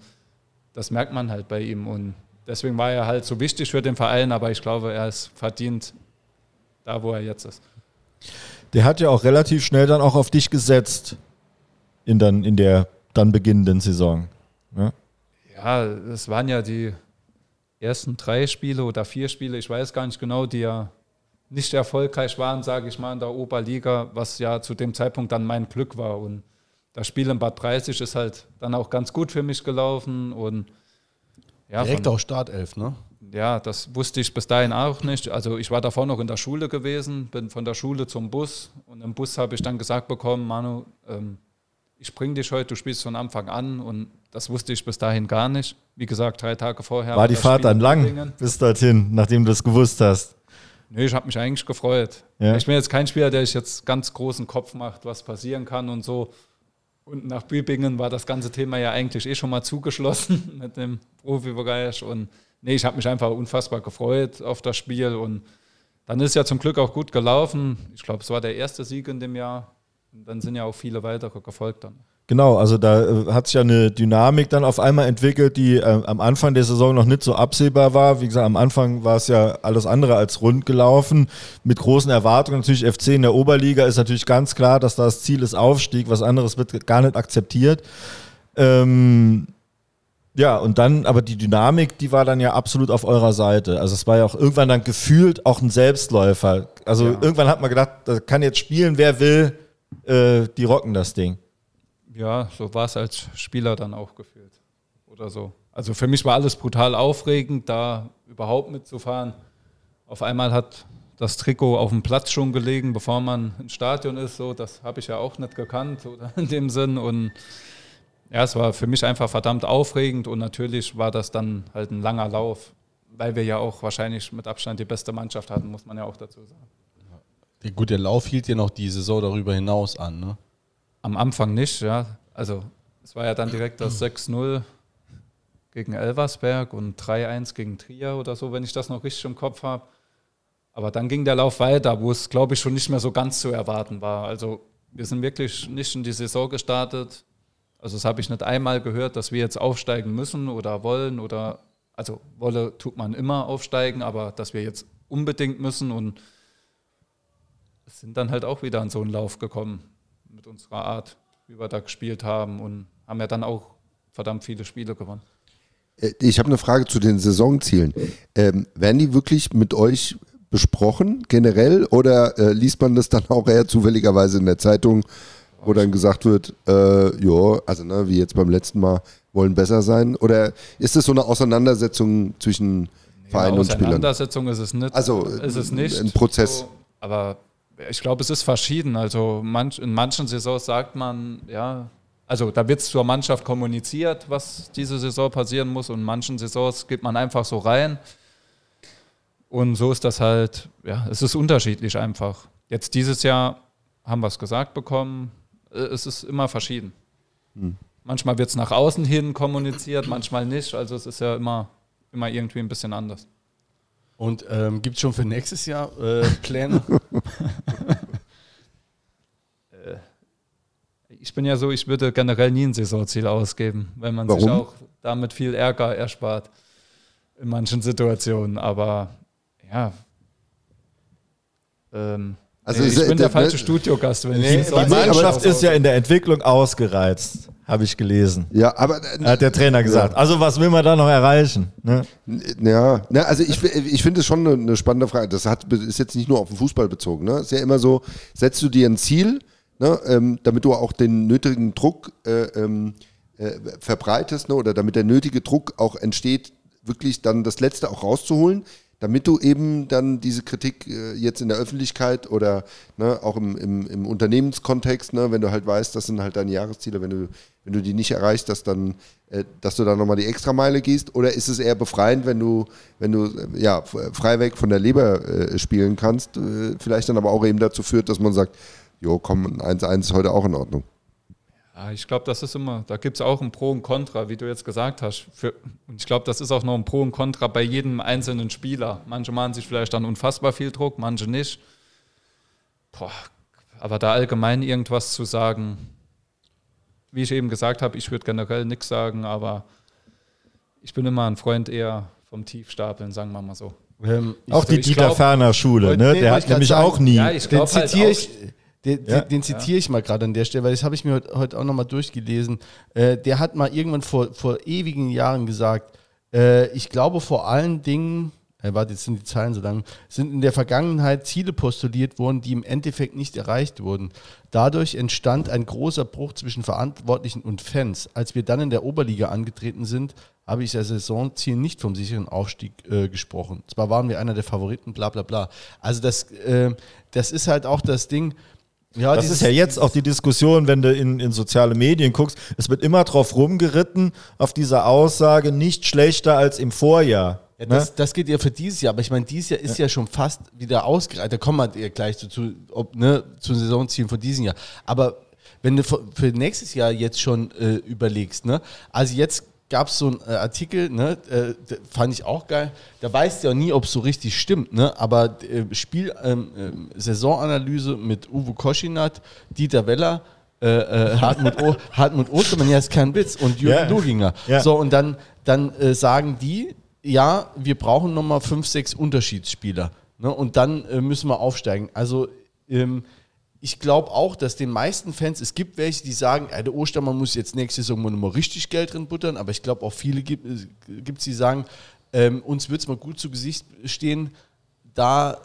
das merkt man halt bei ihm und deswegen war er halt so wichtig für den Verein, aber ich glaube, er ist verdient da, wo er jetzt ist. Der hat ja auch relativ schnell dann auch auf dich gesetzt in, dann, in der dann beginnenden Saison. Ja? Ja, es waren ja die ersten drei Spiele oder vier Spiele, ich weiß gar nicht genau, die ja nicht erfolgreich waren, sage ich mal, in der Oberliga, was ja zu dem Zeitpunkt dann mein Glück war. Und das Spiel in Bad Preisig ist halt dann auch ganz gut für mich gelaufen und ja, Direkt von, auch Startelf, ne? Ja, das wusste ich bis dahin auch nicht. Also ich war davor noch in der Schule gewesen, bin von der Schule zum Bus und im Bus habe ich dann gesagt bekommen, Manu, ähm, ich bringe dich heute, du spielst von Anfang an und das wusste ich bis dahin gar nicht. Wie gesagt, drei Tage vorher. War die Fahrt dann lang bis dorthin, nachdem du es gewusst hast? Nee, ich habe mich eigentlich gefreut. Ja. Ich bin jetzt kein Spieler, der sich jetzt ganz großen Kopf macht, was passieren kann und so. Und nach Bübingen war das ganze Thema ja eigentlich eh schon mal zugeschlossen *laughs* mit dem Profibereich. Und nee, ich habe mich einfach unfassbar gefreut auf das Spiel. Und dann ist ja zum Glück auch gut gelaufen. Ich glaube, es war der erste Sieg in dem Jahr. Und dann sind ja auch viele weitere gefolgt dann. Genau, also da äh, hat sich ja eine Dynamik dann auf einmal entwickelt, die äh, am Anfang der Saison noch nicht so absehbar war. Wie gesagt, am Anfang war es ja alles andere als rund gelaufen. Mit großen Erwartungen. Natürlich FC in der Oberliga ist natürlich ganz klar, dass das Ziel ist Aufstieg. Was anderes wird gar nicht akzeptiert. Ähm, ja, und dann, aber die Dynamik, die war dann ja absolut auf eurer Seite. Also es war ja auch irgendwann dann gefühlt auch ein Selbstläufer. Also ja. irgendwann hat man gedacht, da kann jetzt spielen, wer will, äh, die rocken das Ding. Ja, so war es als Spieler dann auch gefühlt. Oder so. Also für mich war alles brutal aufregend, da überhaupt mitzufahren. Auf einmal hat das Trikot auf dem Platz schon gelegen, bevor man ins Stadion ist. So, das habe ich ja auch nicht gekannt oder *laughs* in dem Sinn. Und ja, es war für mich einfach verdammt aufregend und natürlich war das dann halt ein langer Lauf, weil wir ja auch wahrscheinlich mit Abstand die beste Mannschaft hatten, muss man ja auch dazu sagen. Gut, der Lauf hielt ja noch die Saison darüber hinaus an, ne? Am Anfang nicht, ja. Also es war ja dann direkt das 6-0 gegen Elversberg und 3-1 gegen Trier oder so, wenn ich das noch richtig im Kopf habe. Aber dann ging der Lauf weiter, wo es, glaube ich, schon nicht mehr so ganz zu erwarten war. Also wir sind wirklich nicht in die Saison gestartet. Also das habe ich nicht einmal gehört, dass wir jetzt aufsteigen müssen oder wollen oder also wolle tut man immer aufsteigen, aber dass wir jetzt unbedingt müssen und sind dann halt auch wieder an so einen Lauf gekommen mit unserer Art, wie wir da gespielt haben und haben ja dann auch verdammt viele Spiele gewonnen. Äh, ich habe eine Frage zu den Saisonzielen. Ähm, werden die wirklich mit euch besprochen, generell, oder äh, liest man das dann auch eher zufälligerweise in der Zeitung, wo dann gesagt wird, äh, ja, also ne, wie jetzt beim letzten Mal, wollen besser sein? Oder ist das so eine Auseinandersetzung zwischen Verein nee, und Spielern? Auseinandersetzung ist es nicht. Also ist es nicht. Ein Prozess. So, aber ich glaube, es ist verschieden. Also manch, in manchen Saisons sagt man, ja, also da wird es zur Mannschaft kommuniziert, was diese Saison passieren muss und in manchen Saisons geht man einfach so rein. Und so ist das halt, ja, es ist unterschiedlich einfach. Jetzt dieses Jahr haben wir es gesagt bekommen, äh, es ist immer verschieden. Hm. Manchmal wird es nach außen hin kommuniziert, manchmal nicht. Also es ist ja immer, immer irgendwie ein bisschen anders. Und ähm, gibt es schon für nächstes Jahr äh, *laughs* Pläne? Äh, ich bin ja so, ich würde generell nie ein Saisonziel ausgeben, weil man Warum? sich auch damit viel Ärger erspart in manchen Situationen. Aber ja. Ähm, also nee, ich bin der falsche Studiogast. Wenn nee, ich die Mannschaft ist ja in der Entwicklung ausgereizt habe ich gelesen. Ja, aber. Äh, hat der Trainer gesagt. Ja. Also, was will man da noch erreichen? Ne? Ja, ne, also ich, ich finde es schon eine, eine, spannende Frage. Das hat, ist jetzt nicht nur auf den Fußball bezogen. Ne? Ist ja immer so, setzt du dir ein Ziel, ne, ähm, damit du auch den nötigen Druck äh, ähm, äh, verbreitest ne, oder damit der nötige Druck auch entsteht, wirklich dann das Letzte auch rauszuholen damit du eben dann diese Kritik äh, jetzt in der Öffentlichkeit oder ne, auch im, im, im Unternehmenskontext, ne, wenn du halt weißt, das sind halt deine Jahresziele, wenn du, wenn du die nicht erreichst, dass dann, äh, dass du dann nochmal die Extrameile gehst, oder ist es eher befreiend, wenn du, wenn du äh, ja, frei von der Leber äh, spielen kannst, äh, vielleicht dann aber auch eben dazu führt, dass man sagt, jo, komm, 1-1 ist heute auch in Ordnung. Ja, ich glaube, das ist immer, da gibt es auch ein Pro und Contra, wie du jetzt gesagt hast. Für, und ich glaube, das ist auch noch ein Pro und Contra bei jedem einzelnen Spieler. Manche machen sich vielleicht dann unfassbar viel Druck, manche nicht. Boah, aber da allgemein irgendwas zu sagen, wie ich eben gesagt habe, ich würde generell nichts sagen, aber ich bin immer ein Freund eher vom Tiefstapeln, sagen wir mal so. Ähm, Auch die ich Dieter glaub- Ferner Schule, ne? nee, Der hat nämlich sagen. auch nie. Ja, ich Den glaube halt zitiere auch, ich, den, Ja. den, zitiere ich mal gerade an der Stelle, weil das habe ich mir heute, heute auch nochmal durchgelesen. Äh, der hat mal irgendwann vor, vor ewigen Jahren gesagt, äh, ich glaube vor allen Dingen, äh, warte, jetzt sind die Zahlen so lang, sind in der Vergangenheit Ziele postuliert worden, die im Endeffekt nicht erreicht wurden. Dadurch entstand ein großer Bruch zwischen Verantwortlichen und Fans. Als wir dann in der Oberliga angetreten sind, habe ich als Saisonziel nicht vom sicheren Aufstieg äh, gesprochen. Zwar waren wir einer der Favoriten, bla bla bla. Also das, äh, das ist halt auch das Ding. Ja, Das ist ja jetzt auch die Diskussion, wenn du in, in soziale Medien guckst. Es wird immer drauf rumgeritten, auf dieser Aussage, nicht schlechter als im Vorjahr. Ja, ne? das, das geht ja für dieses Jahr, aber ich meine, dieses Jahr ist ja, schon fast wieder ausgereizt. Da kommen wir ja gleich zu, zu, ob, ne, zu Saisonzielen von diesem Jahr. Aber wenn du für, für nächstes Jahr jetzt schon äh, überlegst, ne, also jetzt gab es so einen äh, Artikel, ne, äh, fand ich auch geil. Da weißt du ja nie, ob es so richtig stimmt, ne, aber äh, Spiel, ähm, ähm, Saisonanalyse mit Uwe Koschinat, Dieter Weller, äh, äh, Hartmut, o *laughs* Hartmut Ostermann, ja, ist kein Witz, und Jürgen Ja. Luginger. Ja. So, und dann, dann äh, sagen die, ja, wir brauchen nochmal fünf, sechs Unterschiedsspieler. Ne? Und dann müssen wir aufsteigen. Also ähm, ich glaube auch, dass den meisten Fans, es gibt welche, die sagen, äh, der Ostermann muss jetzt nächste Saison mal richtig Geld drin buttern, aber ich glaube auch viele gibt es, die sagen, ähm, uns wird es mal gut zu Gesicht stehen, da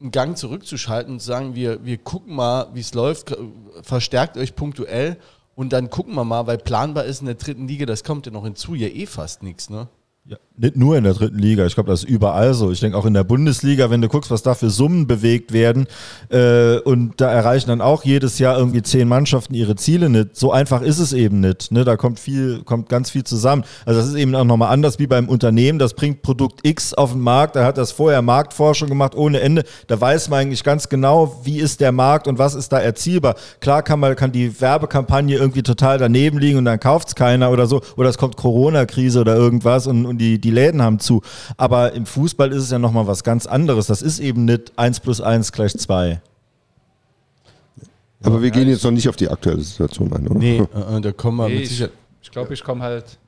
einen Gang zurückzuschalten und zu sagen, wir, wir gucken mal, wie es läuft, verstärkt euch punktuell und dann gucken wir mal, weil planbar ist in der dritten Liga, das kommt ja noch hinzu, ja eh fast nichts, ne? Ja, nicht nur in der dritten Liga, ich glaube, das ist überall so. Ich denke auch in der Bundesliga, wenn du guckst, was da für Summen bewegt werden äh, und da erreichen dann auch jedes Jahr irgendwie zehn Mannschaften ihre Ziele nicht. So einfach ist es eben nicht. Ne? Da kommt viel, kommt ganz viel zusammen. Also das ist eben auch nochmal anders wie beim Unternehmen. Das bringt Produkt X auf den Markt, da hat das vorher Marktforschung gemacht ohne Ende. Da weiß man eigentlich ganz genau, wie ist der Markt und was ist da erzielbar. Klar kann man, kann die Werbekampagne irgendwie total daneben liegen und dann kauft es keiner oder so. Oder es kommt Corona-Krise oder irgendwas und, und die, die Läden haben zu. Aber im Fußball ist es ja nochmal was ganz anderes. Das ist eben nicht 1 plus 1 gleich 2. Aber wir gehen jetzt noch nicht auf die aktuelle Situation ein, oder? Nee, *laughs* äh, äh, da kommen wir Nee, mit ich Sicherheit. ich glaube, ich komme halt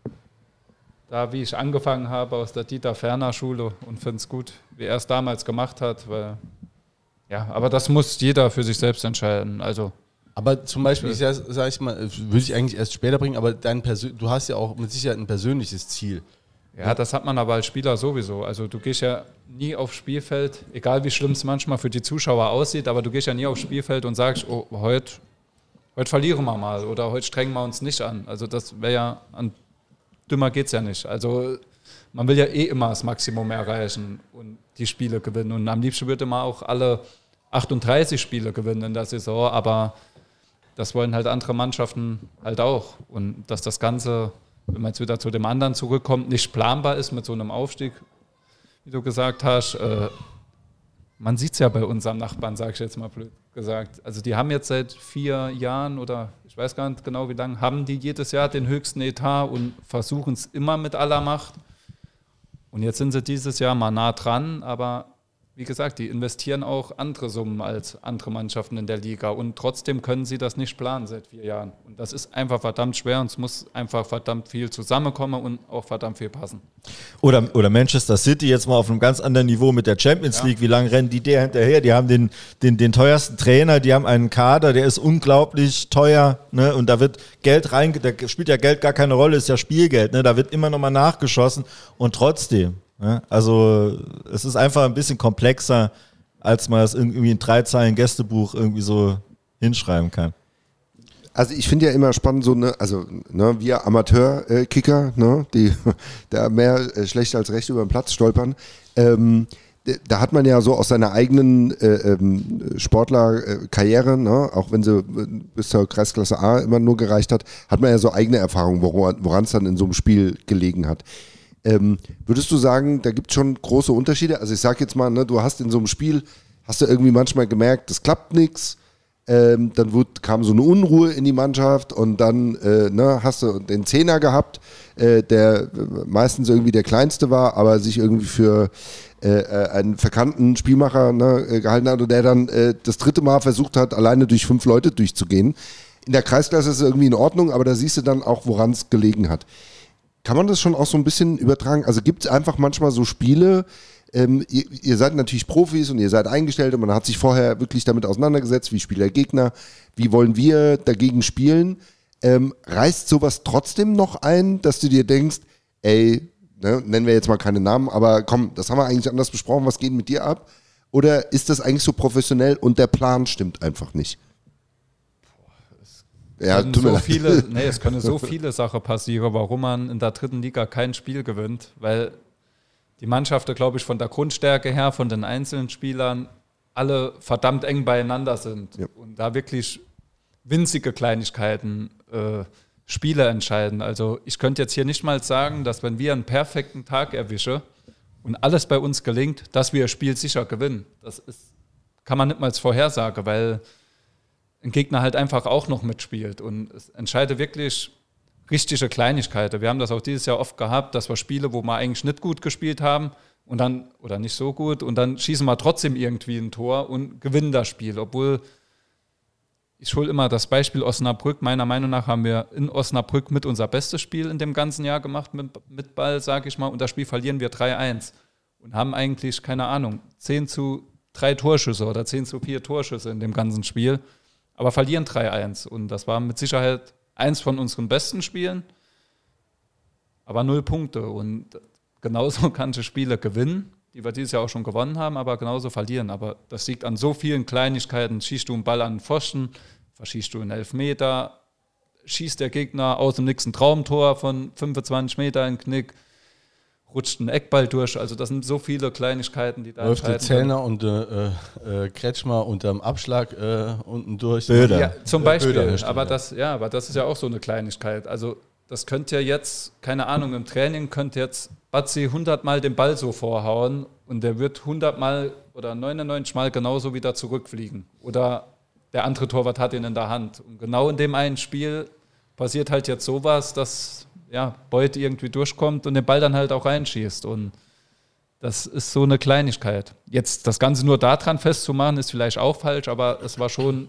da, wie ich angefangen habe, aus der Dieter Ferner Schule und finde es gut, wie er es damals gemacht hat, weil ja, aber das muss jeder für sich selbst entscheiden. Also Aber zum Beispiel, ich sag, sag ich mal, äh, würde ich eigentlich erst später bringen, aber dein Persön du hast ja auch mit Sicherheit ein persönliches Ziel. Ja, das hat man aber als Spieler sowieso. Also du gehst ja nie aufs Spielfeld, egal wie schlimm es manchmal für die Zuschauer aussieht, aber du gehst ja nie aufs Spielfeld und sagst, oh, heute, heute verlieren wir mal oder heute strengen wir uns nicht an. Also das wäre ja, an dümmer geht es ja nicht. Also man will ja eh immer das Maximum erreichen und die Spiele gewinnen. Und am liebsten würde man auch alle 38 Spiele gewinnen in der Saison, aber das wollen halt andere Mannschaften halt auch. Und dass das Ganze, wenn man jetzt wieder zu dem anderen zurückkommt, nicht planbar ist mit so einem Aufstieg, wie du gesagt hast. Äh, man sieht es ja bei unserem Nachbarn, sage ich jetzt mal blöd gesagt. Also die haben jetzt seit vier Jahren oder ich weiß gar nicht genau wie lange, haben die jedes Jahr den höchsten Etat und versuchen es immer mit aller Macht. Und jetzt sind sie dieses Jahr mal nah dran, aber wie gesagt, die investieren auch andere Summen als andere Mannschaften in der Liga und trotzdem können sie das nicht planen seit vier Jahren. Und das ist einfach verdammt schwer und es muss einfach verdammt viel zusammenkommen und auch verdammt viel passen. Oder, oder Manchester City jetzt mal auf einem ganz anderen Niveau mit der Champions League. Wie lange rennen die der hinterher? Die haben den, den, den teuersten Trainer, die haben einen Kader, der ist unglaublich teuer. Ne? Und da wird Geld rein, da spielt ja Geld gar keine Rolle, ist ja Spielgeld. Ne? Da wird immer nochmal nachgeschossen. Und trotzdem, ne? also es ist einfach ein bisschen komplexer, als man es irgendwie in drei Zeilen Gästebuch irgendwie so hinschreiben kann. Also ich finde ja immer spannend, so ne, also ne, wir Amateur-Kicker, ne, die *laughs* da mehr äh, schlecht als recht über den Platz stolpern. Ähm, da hat man ja so aus seiner eigenen äh, ähm, Sportlerkarriere, ne, auch wenn sie äh, bis zur Kreisklasse A immer nur gereicht hat, hat man ja so eigene Erfahrungen, woran es dann in so einem Spiel gelegen hat. Ähm, würdest du sagen, da gibt es schon große Unterschiede? Also ich sag jetzt mal, ne, du hast in so einem Spiel, hast du irgendwie manchmal gemerkt, das klappt nichts, ähm, dann wurde, kam so eine Unruhe in die Mannschaft und dann äh, ne, hast du den Zehner gehabt, äh, der äh, meistens irgendwie der kleinste war, aber sich irgendwie für äh, äh, einen verkannten Spielmacher ne, äh, gehalten hat und der dann das dritte Mal versucht hat, alleine durch fünf Leute durchzugehen. In der Kreisklasse ist es irgendwie in Ordnung, aber da siehst du dann auch, woran es gelegen hat. Kann man das schon auch so ein bisschen übertragen? Also gibt es einfach manchmal so Spiele, ähm, ihr, ihr seid natürlich Profis und ihr seid eingestellt und man hat sich vorher wirklich damit auseinandergesetzt, wie spielt der Gegner, wie wollen wir dagegen spielen. Ähm, reißt sowas trotzdem noch ein, dass du dir denkst, ey, ne, nennen wir jetzt mal keine Namen, aber komm, das haben wir eigentlich anders besprochen, was geht mit dir ab? Oder ist das eigentlich so professionell und der Plan stimmt einfach nicht? Ja, tut so viele, *laughs* nee, es können so viele Sachen passieren, warum man in der dritten Liga kein Spiel gewinnt, weil die Mannschaften, glaube ich, von der Grundstärke her, von den einzelnen Spielern, alle verdammt eng beieinander sind ja. und da wirklich winzige Kleinigkeiten äh, Spiele entscheiden. Also ich könnte jetzt hier nicht mal sagen, dass wenn wir einen perfekten Tag erwischen und alles bei uns gelingt, dass wir das Spiel sicher gewinnen. Das ist, kann man nicht mal vorhersagen, weil ein Gegner halt einfach auch noch mitspielt. Und es entscheidet wirklich richtige Kleinigkeiten. Wir haben das auch dieses Jahr oft gehabt, dass wir Spiele, wo wir eigentlich nicht gut gespielt haben und dann, oder nicht so gut, und dann schießen wir trotzdem irgendwie ein Tor und gewinnen das Spiel. Obwohl, ich hole immer das Beispiel Osnabrück. Meiner Meinung nach haben wir in Osnabrück mit unser bestes Spiel in dem ganzen Jahr gemacht mit, mit Ball, sage ich mal, und das Spiel verlieren wir 3-1 und haben eigentlich, keine Ahnung, 10 zu 3 Torschüsse oder 10 zu 4 Torschüsse in dem ganzen Spiel aber verlieren 3-1. Und das war mit Sicherheit eins von unseren besten Spielen, aber null Punkte. Und genauso *laughs* kannst du Spiele gewinnen, die wir dieses Jahr auch schon gewonnen haben, aber genauso verlieren. Aber das liegt an so vielen Kleinigkeiten. Schießt du einen Ball an den Pfosten, verschießt du einen Elfmeter, schießt der Gegner aus dem nächsten Traumtor von 25 Meter in den Knick rutscht ein Eckball durch. Also das sind so viele Kleinigkeiten, die da Läuft der Zellner und äh, äh, Kretschmer unterm Abschlag äh, unten durch. Böder. Ja, zum Beispiel. Böder, aber, das, ja, aber das ist ja auch so eine Kleinigkeit. Also das könnte ja jetzt, keine Ahnung, im Training könnte jetzt Batzi 100 Mal den Ball so vorhauen und der wird 100 Mal oder 99 Mal genauso wieder zurückfliegen. Oder der andere Torwart hat ihn in der Hand. Und genau in dem einen Spiel passiert halt jetzt sowas, dass ja, Beut irgendwie durchkommt und den Ball dann halt auch reinschießt. Und das ist so eine Kleinigkeit. Jetzt das Ganze nur daran festzumachen, ist vielleicht auch falsch, aber es war schon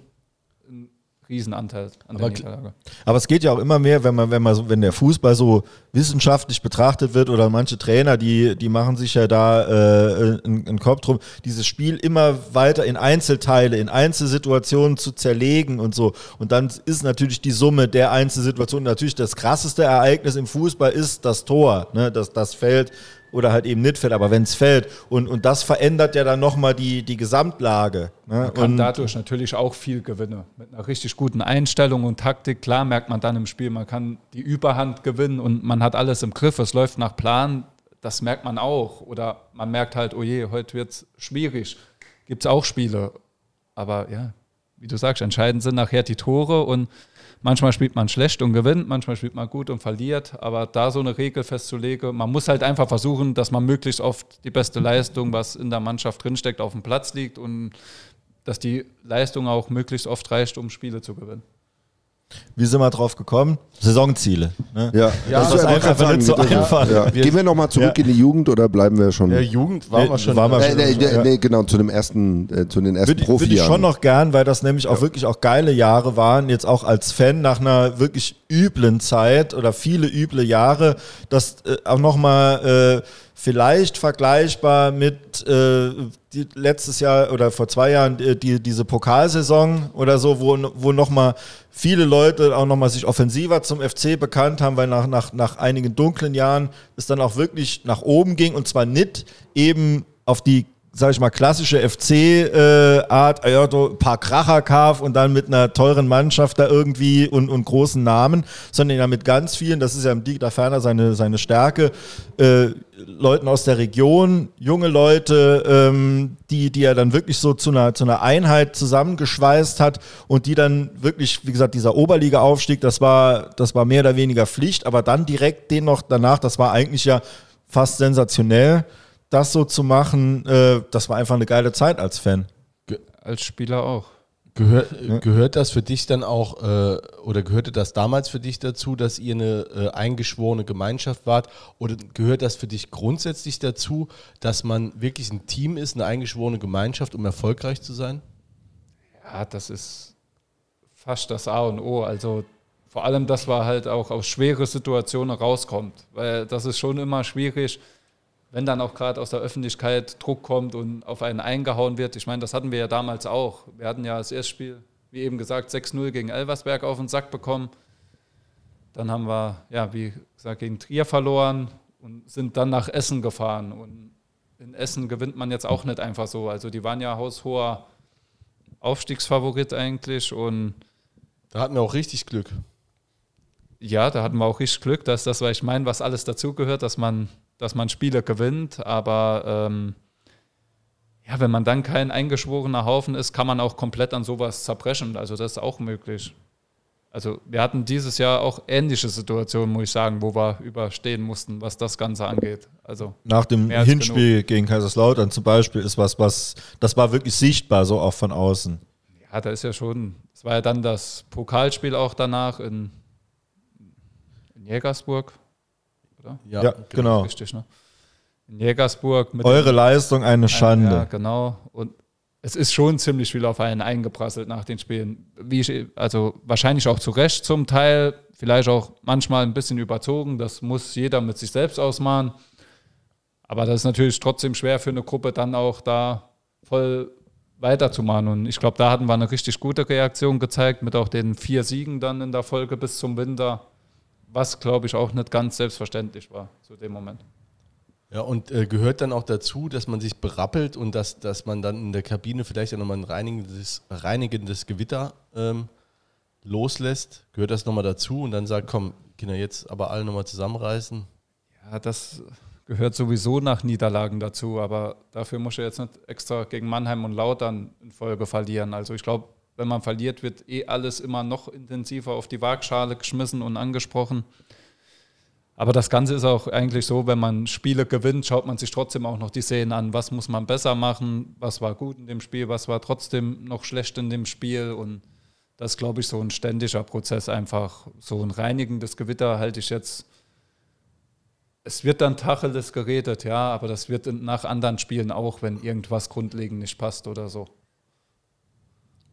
Riesenanteil an aber, der Niederlage. Aber es geht ja auch immer mehr, wenn man, wenn man, wenn der Fußball so wissenschaftlich betrachtet wird oder manche Trainer, die, die machen sich ja da äh, einen, einen Kopf drum, dieses Spiel immer weiter in Einzelteile, in Einzelsituationen zu zerlegen und so. Und dann ist natürlich die Summe der Einzelsituationen natürlich das krasseste Ereignis im Fußball ist das Tor, ne, das, das Feld oder halt eben nicht fällt, aber wenn es fällt. Und, und das verändert ja dann nochmal die, die Gesamtlage. Ne? Man kann und dadurch natürlich auch viel gewinnen. Mit einer richtig guten Einstellung und Taktik, klar merkt man dann im Spiel, man kann die Überhand gewinnen und man hat alles im Griff, es läuft nach Plan, das merkt man auch. Oder man merkt halt, oh je, heute wird es schwierig. Gibt es auch Spiele. Aber ja, wie du sagst, entscheidend sind nachher die Tore und Manchmal spielt man schlecht und gewinnt, manchmal spielt man gut und verliert. Aber da so eine Regel festzulegen, man muss halt einfach versuchen, dass man möglichst oft die beste Leistung, was in der Mannschaft drinsteckt, auf dem Platz liegt und dass die Leistung auch möglichst oft reicht, um Spiele zu gewinnen. Wie sind wir drauf gekommen? Saisonziele. Ne? Ja, ja, das, ist einfach sagen, nicht so einfach. Ja. Gehen wir nochmal zurück ja. in die Jugend oder bleiben wir schon? Ja, Jugend waren wir schon. Waren wir schon nee, nee, nee, genau, zu, dem ersten, äh, zu den ersten Profi. Würde ich schon noch gern, weil das nämlich auch wirklich auch geile Jahre waren, jetzt auch als Fan nach einer wirklich üblen Zeit oder viele üble Jahre, das äh, auch nochmal äh, vielleicht vergleichbar mit äh, die, letztes Jahr oder vor zwei Jahren die, die, diese Pokalsaison oder so, wo, wo nochmal viele Leute auch nochmal sich offensiver zum FC bekannt haben, weil nach, nach, nach einigen dunklen Jahren es dann auch wirklich nach oben ging und zwar nicht eben auf die sag ich mal, klassische FC-Art, äh, ja, ein paar Kracher kauf und dann mit einer teuren Mannschaft da irgendwie und, und großen Namen, sondern ja mit ganz vielen, das ist ja im Dieter Ferner seine, seine Stärke, äh, Leuten aus der Region, junge Leute, ähm, die, die er dann wirklich so zu einer, zu einer Einheit zusammengeschweißt hat und die dann wirklich, wie gesagt, dieser Oberliga-Aufstieg, das war, das war mehr oder weniger Pflicht, aber dann direkt den noch danach, das war eigentlich ja fast sensationell das so zu machen, äh, das war einfach eine geile Zeit als Fan. Ge als Spieler auch. Gehör, ja. Gehört das für dich dann auch, äh, oder gehörte das damals für dich dazu, dass ihr eine äh, eingeschworene Gemeinschaft wart? Oder gehört das für dich grundsätzlich dazu, dass man wirklich ein Team ist, eine eingeschworene Gemeinschaft, um erfolgreich zu sein? Ja, das ist fast das A und O. Also vor allem, dass man halt auch aus schweren Situationen rauskommt. Weil das ist schon immer schwierig wenn dann auch gerade aus der Öffentlichkeit Druck kommt und auf einen eingehauen wird. Ich meine, das hatten wir ja damals auch. Wir hatten ja das erste Spiel, wie eben gesagt, 6-0 gegen Elversberg auf den Sack bekommen. Dann haben wir, ja, wie gesagt, gegen Trier verloren und sind dann nach Essen gefahren. Und in Essen gewinnt man jetzt auch nicht einfach so. Also die waren ja haushoher Aufstiegsfavorit eigentlich und Da hatten wir auch richtig Glück. ja, da hatten wir auch richtig Glück, dass das, was ich meine, was alles dazugehört, dass man, dass man Spiele gewinnt. Aber ähm, ja, wenn man dann kein eingeschworener Haufen ist, kann man auch komplett an sowas zerbrechen. Also das ist auch möglich. Also wir hatten dieses Jahr auch ähnliche Situationen, muss ich sagen, wo wir überstehen mussten, was das Ganze angeht. Also Nach dem Hinspiel gegen Kaiserslautern zum Beispiel ist was, was, das war wirklich sichtbar, so auch von außen. ja, da ist ja schon, es war ja dann das Pokalspiel auch danach in, in Jägersburg, oder? Ja, genau. Richtig, ne? In Jägersburg mit Eure Leistung eine Schande. Ja, genau. Und es ist schon ziemlich viel auf einen eingeprasselt nach den Spielen. Wie ich, also wahrscheinlich auch zu Recht zum Teil, vielleicht auch manchmal ein bisschen überzogen. Das muss jeder mit sich selbst ausmachen. Aber das ist natürlich trotzdem schwer für eine Gruppe, dann auch da voll weiterzumachen. Und ich glaube, da hatten wir eine richtig gute Reaktion gezeigt, mit auch den vier Siegen dann in der Folge bis zum Winter, was, glaube ich, auch nicht ganz selbstverständlich war zu dem Moment. Ja, und äh, gehört dann auch dazu, dass man sich berappelt und dass, dass man dann in der Kabine vielleicht auch nochmal ein reinigendes, reinigendes Gewitter ähm, loslässt. Gehört das nochmal dazu und dann sagt, komm, Kinder, jetzt aber alle nochmal zusammenreißen. Ja, das gehört sowieso nach Niederlagen dazu, aber dafür muss er jetzt nicht extra gegen Mannheim und Lautern in Folge verlieren. Also ich glaube, wenn man verliert, wird eh alles immer noch intensiver auf die Waagschale geschmissen und angesprochen. Aber das Ganze ist auch eigentlich so, wenn man Spiele gewinnt, schaut man sich trotzdem auch noch die Szenen an. Was muss man besser machen? Was war gut in dem Spiel? Was war trotzdem noch schlecht in dem Spiel? Und das ist, glaube ich, so ein ständiger Prozess einfach. So ein reinigendes Gewitter halte ich jetzt es wird dann Tacheles geredet, ja, aber das wird nach anderen Spielen auch, wenn irgendwas grundlegend nicht passt oder so.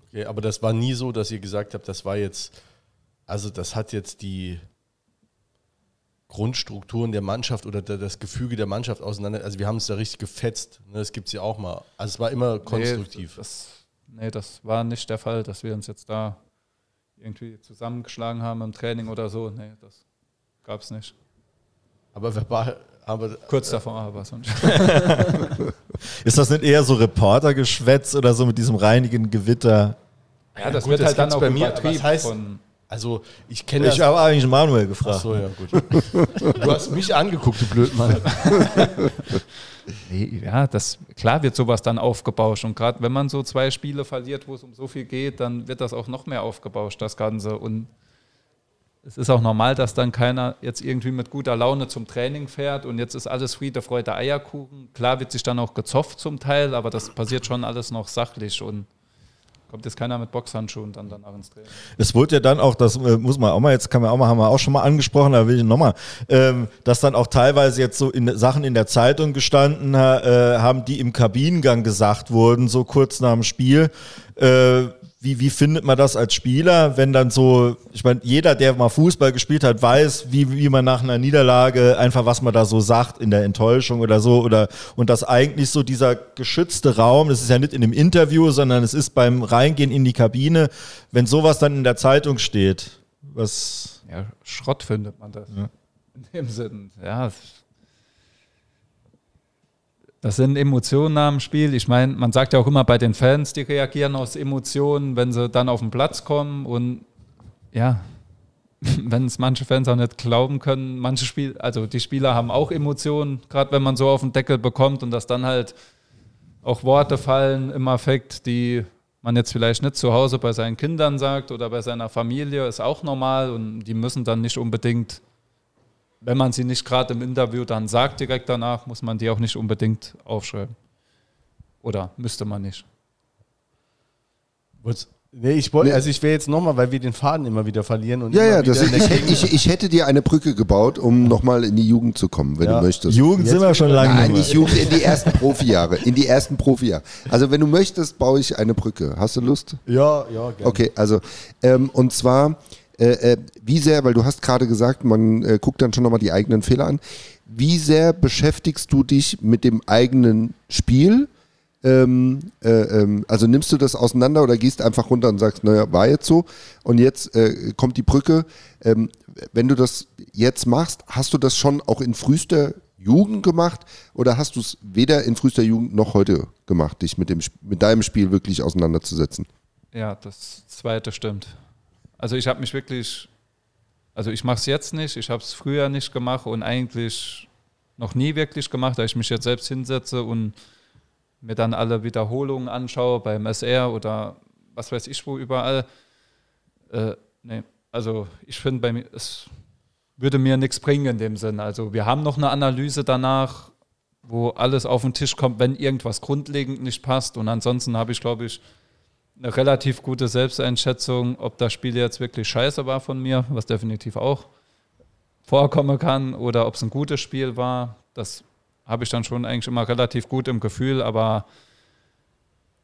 Okay, aber das war nie so, dass ihr gesagt habt, das war jetzt, also das hat jetzt die Grundstrukturen der Mannschaft oder der, das Gefüge der Mannschaft auseinander, also wir haben es da richtig gefetzt. Ne? Das gibt es ja auch mal. Also es war immer konstruktiv. Nee das, nee, das war nicht der Fall, dass wir uns jetzt da irgendwie zusammengeschlagen haben im Training oder so. Nee, das gab es nicht. aber verbal, aber Kurz davor, aber sonst. *laughs* *laughs* Ist das nicht eher so Reportergeschwätz oder so mit diesem reinigen Gewitter? Ja, das gut, wird das halt dann gibt's auch bei mir, was heißt- von, also ich kenne das. Ich habe eigentlich Manuel gefragt. Ach so, ja, gut. *laughs* Du hast mich angeguckt, du Blödmann. *laughs* Nee, ja, das, klar wird sowas dann aufgebauscht. Und gerade wenn man so zwei Spiele verliert, wo es um so viel geht, dann wird das auch noch mehr aufgebauscht, das Ganze. Und es ist auch normal, dass dann keiner jetzt irgendwie mit guter Laune zum Training fährt und jetzt ist alles Friede, Freude, Eierkuchen. Klar wird sich dann auch gezofft zum Teil, aber das passiert schon alles noch sachlich und kommt jetzt keiner mit Boxhandschuhen dann danach ins Training. Es wurde ja dann auch, das äh, muss man auch mal, jetzt kann man auch mal, haben wir auch schon mal angesprochen, da will ich nochmal, ähm, dass dann auch teilweise jetzt so in, Sachen in der Zeitung gestanden äh, haben, die im Kabinengang gesagt wurden, so kurz nach dem Spiel. Äh, wie, wie findet man das als Spieler, wenn dann so, ich meine, jeder, der mal Fußball gespielt hat, weiß, wie, wie man nach einer Niederlage einfach, was man da so sagt in der Enttäuschung oder so, oder und dass eigentlich so dieser geschützte Raum, das ist ja nicht in dem Interview, sondern es ist beim Reingehen in die Kabine, wenn sowas dann in der Zeitung steht, was Ja, Schrott findet man das. In dem Sinn, ja. Das sind Emotionen dem Spiel. Ich meine, man sagt ja auch immer bei den Fans, die reagieren aus Emotionen, wenn sie dann auf den Platz kommen. Und ja, *laughs* wenn es manche Fans auch nicht glauben können, manche Spiel, also die Spieler haben auch Emotionen, gerade wenn man so auf den Deckel bekommt und dass dann halt auch Worte fallen im Affekt, die man jetzt vielleicht nicht zu Hause bei seinen Kindern sagt oder bei seiner Familie, ist auch normal und die müssen dann nicht unbedingt, wenn man sie nicht gerade im Interview dann sagt direkt danach, muss man die auch nicht unbedingt aufschreiben. Oder müsste man nicht. Was? Nee, ich wollte, also ich wäre jetzt nochmal, weil wir den Faden immer wieder verlieren und Ja, immer ja, wieder das, der ich, hätte- ich, ich hätte dir eine Brücke gebaut, um nochmal in die Jugend zu kommen, wenn Ja. du möchtest. Jugend sind wir schon lange Nein, nicht nicht Jugend, in die ersten Profijahre. In die ersten Profijahre. Also wenn du möchtest, baue ich eine Brücke. Hast du Lust? Ja, ja, gerne. Okay, also ähm, und zwar Äh, äh, wie sehr, weil du hast gerade gesagt, man äh, guckt dann schon nochmal die eigenen Fehler an. Wie sehr beschäftigst du dich mit dem eigenen Spiel? Ähm, äh, ähm, also nimmst du das auseinander oder gehst einfach runter und sagst, naja, war jetzt so und jetzt äh, kommt die Brücke. Ähm, wenn du das jetzt machst, hast du das schon auch in frühester Jugend gemacht oder hast du es weder in frühester Jugend noch heute gemacht, dich mit, dem, mit deinem Spiel wirklich auseinanderzusetzen? Ja, das zweite stimmt. Also ich habe mich wirklich, also ich mache es jetzt nicht, ich habe es früher nicht gemacht und eigentlich noch nie wirklich gemacht, da ich mich jetzt selbst hinsetze und mir dann alle Wiederholungen anschaue beim SR oder was weiß ich wo überall. Äh, nee, also ich finde bei mir, es würde mir nichts bringen in dem Sinn. Also wir haben noch eine Analyse danach, wo alles auf den Tisch kommt, wenn irgendwas grundlegend nicht passt. Und ansonsten habe ich, glaube ich, eine relativ gute Selbsteinschätzung, ob das Spiel jetzt wirklich scheiße war von mir, was definitiv auch vorkommen kann, oder ob es ein gutes Spiel war. Das habe ich dann schon eigentlich immer relativ gut im Gefühl, aber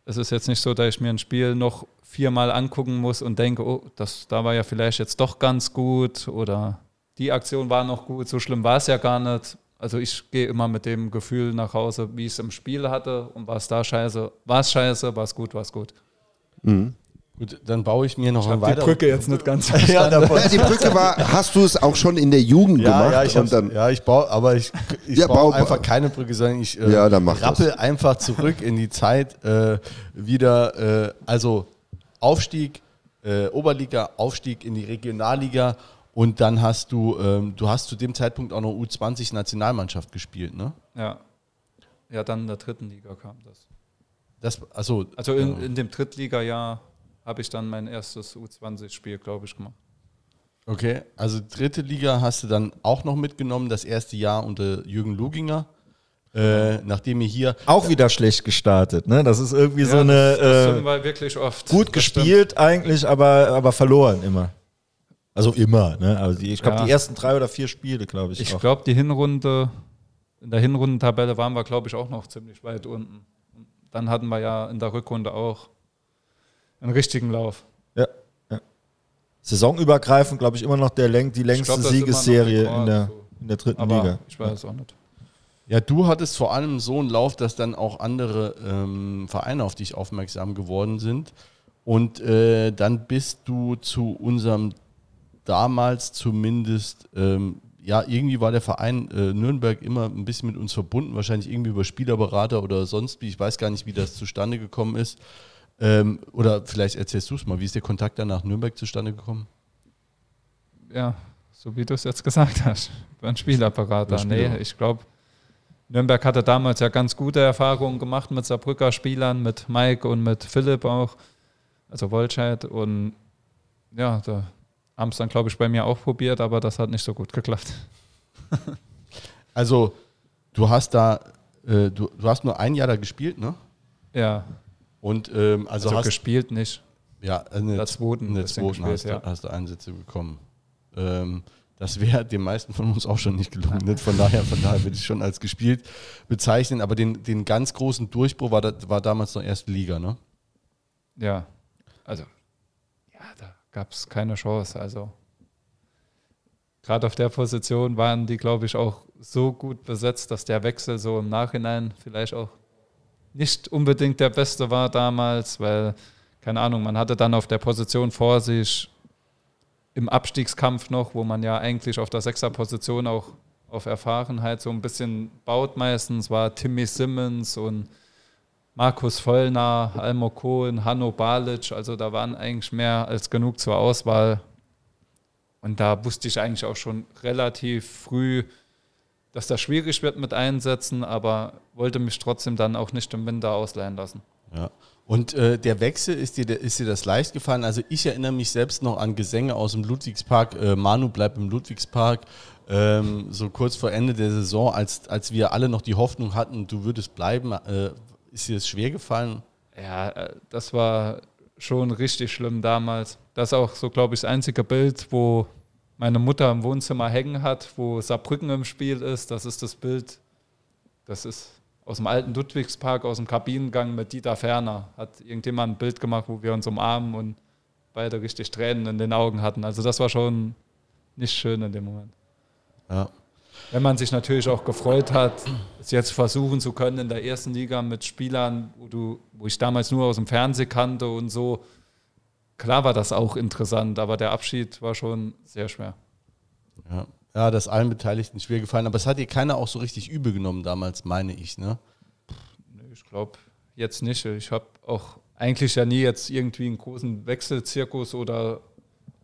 es ist jetzt nicht so, dass ich mir ein Spiel noch viermal angucken muss und denke, oh, das, da war ja vielleicht jetzt doch ganz gut oder die Aktion war noch gut, so schlimm war es ja gar nicht. Also ich gehe immer mit dem Gefühl nach Hause, wie ich es im Spiel hatte und war es da scheiße, war es scheiße, war es gut, war es gut. Mhm. Gut, dann baue ich mir noch ich ein weiter. Die Brücke jetzt nicht ganz *laughs* ja, ja, die Brücke war, hast du es auch schon in der Jugend ja, gemacht? Ja, ich, und dann, ja, ich baue, aber ich, ich Ja, baue bau- einfach keine Brücke, sondern ich äh, Ja, dann mach rappel das. einfach zurück in die Zeit äh, wieder, äh, also Aufstieg, äh, Oberliga, Aufstieg in die Regionalliga und dann hast du, ähm, du hast zu dem Zeitpunkt auch noch U20 Nationalmannschaft gespielt, ne? Ja. Ja, dann in der dritten Liga kam das. Das, also, Also in, ja. in dem Drittliga-Jahr habe ich dann mein erstes U20-Spiel, glaube ich, gemacht. Okay, also dritte Liga hast du dann auch noch mitgenommen, das erste Jahr unter Jürgen Luginger. Äh, nachdem ihr hier Auch wieder schlecht gestartet, ne? Das ist irgendwie so Ja, eine das, das äh, wir wirklich oft. gut Das gespielt eigentlich, aber, aber verloren immer. Also immer, ne? Also die, ich glaube, Ja. die ersten drei oder vier Spiele, glaube ich. Ich glaube, die Hinrunde, in der Hinrundentabelle waren wir, glaube ich, auch noch ziemlich weit unten. Dann hatten wir ja in der Rückrunde auch einen richtigen Lauf. Ja, ja. Saisonübergreifend, glaube ich, immer noch der läng die längste glaub, Siegesserie in, der, so. in der dritten Aber Liga. ich weiß auch nicht. Ja, du hattest vor allem so einen Lauf, dass dann auch andere ähm, Vereine auf dich aufmerksam geworden sind. Und äh, dann bist du zu unserem damals zumindest, ähm, ja, irgendwie war der Verein äh, Nürnberg immer ein bisschen mit uns verbunden, wahrscheinlich irgendwie über Spielerberater oder sonst wie. Ich weiß gar nicht, wie das zustande gekommen ist. Ähm, oder vielleicht erzählst du es mal, wie ist der Kontakt dann nach Nürnberg zustande gekommen? Ja, so wie du es jetzt gesagt hast. Über einen Spielerberater. Über Nee, ich glaube, Nürnberg hatte damals ja ganz gute Erfahrungen gemacht mit Saarbrücker Spielern, mit Mike und mit Philipp auch, also Wolscheid. Und ja, da haben es dann, glaube ich, bei mir auch probiert, aber das hat nicht so gut geklappt. *laughs* Also, du hast da, äh, du, du hast nur ein Jahr da gespielt, ne? Ja, Und ähm, also, also, hast gespielt nicht. Ja, in der zweiten in der bisschen zweiten hast, ja. hast du Einsätze bekommen. Ähm, das wäre den meisten von uns auch schon nicht gelungen. Nicht? Von daher, von daher würde ich schon als gespielt bezeichnen. Aber den, den ganz großen Durchbruch war, da, war damals noch erste Liga, ne? Ja, also, ja, da gab es keine Chance. Also, gerade auf der Position waren die, glaube ich, auch so gut besetzt, dass der Wechsel so im Nachhinein vielleicht auch nicht unbedingt der beste war damals, weil, keine Ahnung, man hatte dann auf der Position vor sich im Abstiegskampf noch, wo man ja eigentlich auf der Sechserposition auch auf Erfahrenheit so ein bisschen baut meistens, war Timmy Simmons und Markus Vollner, Almo Kohn, Hanno Balic, also da waren eigentlich mehr als genug zur Auswahl. Und da wusste ich eigentlich auch schon relativ früh, dass das schwierig wird mit Einsätzen, aber wollte mich trotzdem dann auch nicht im Winter ausleihen lassen. Ja. Und äh, der Wechsel, ist dir, ist dir das leicht gefallen? Also ich erinnere mich selbst noch an Gesänge aus dem Ludwigspark. Äh, Manu bleibt im Ludwigspark. Ähm, so kurz vor Ende der Saison, als, als wir alle noch die Hoffnung hatten, du würdest bleiben. Äh, ist dir das schwer gefallen? Ja, äh, das war schon richtig schlimm damals. Das ist auch so, glaube ich, das einzige Bild, wo meine Mutter im Wohnzimmer hängen hat, wo Saarbrücken im Spiel ist. Das ist das Bild, das ist aus dem alten Ludwigspark, aus dem Kabinengang mit Dieter Ferner. Hat irgendjemand ein Bild gemacht, wo wir uns umarmen und beide richtig Tränen in den Augen hatten. Also das war schon nicht schön in dem Moment. Ja. Wenn man sich natürlich auch gefreut hat, es jetzt versuchen zu können in der ersten Liga mit Spielern, wo, du, wo ich damals nur aus dem Fernsehen kannte und so. Klar war das auch interessant, aber der Abschied war schon sehr schwer. Ja. ja, das allen Beteiligten schwer gefallen, aber es hat dir keiner auch so richtig übel genommen damals, meine ich, ne? Ich glaube jetzt nicht. Ich habe auch eigentlich ja nie jetzt irgendwie einen großen Wechselzirkus oder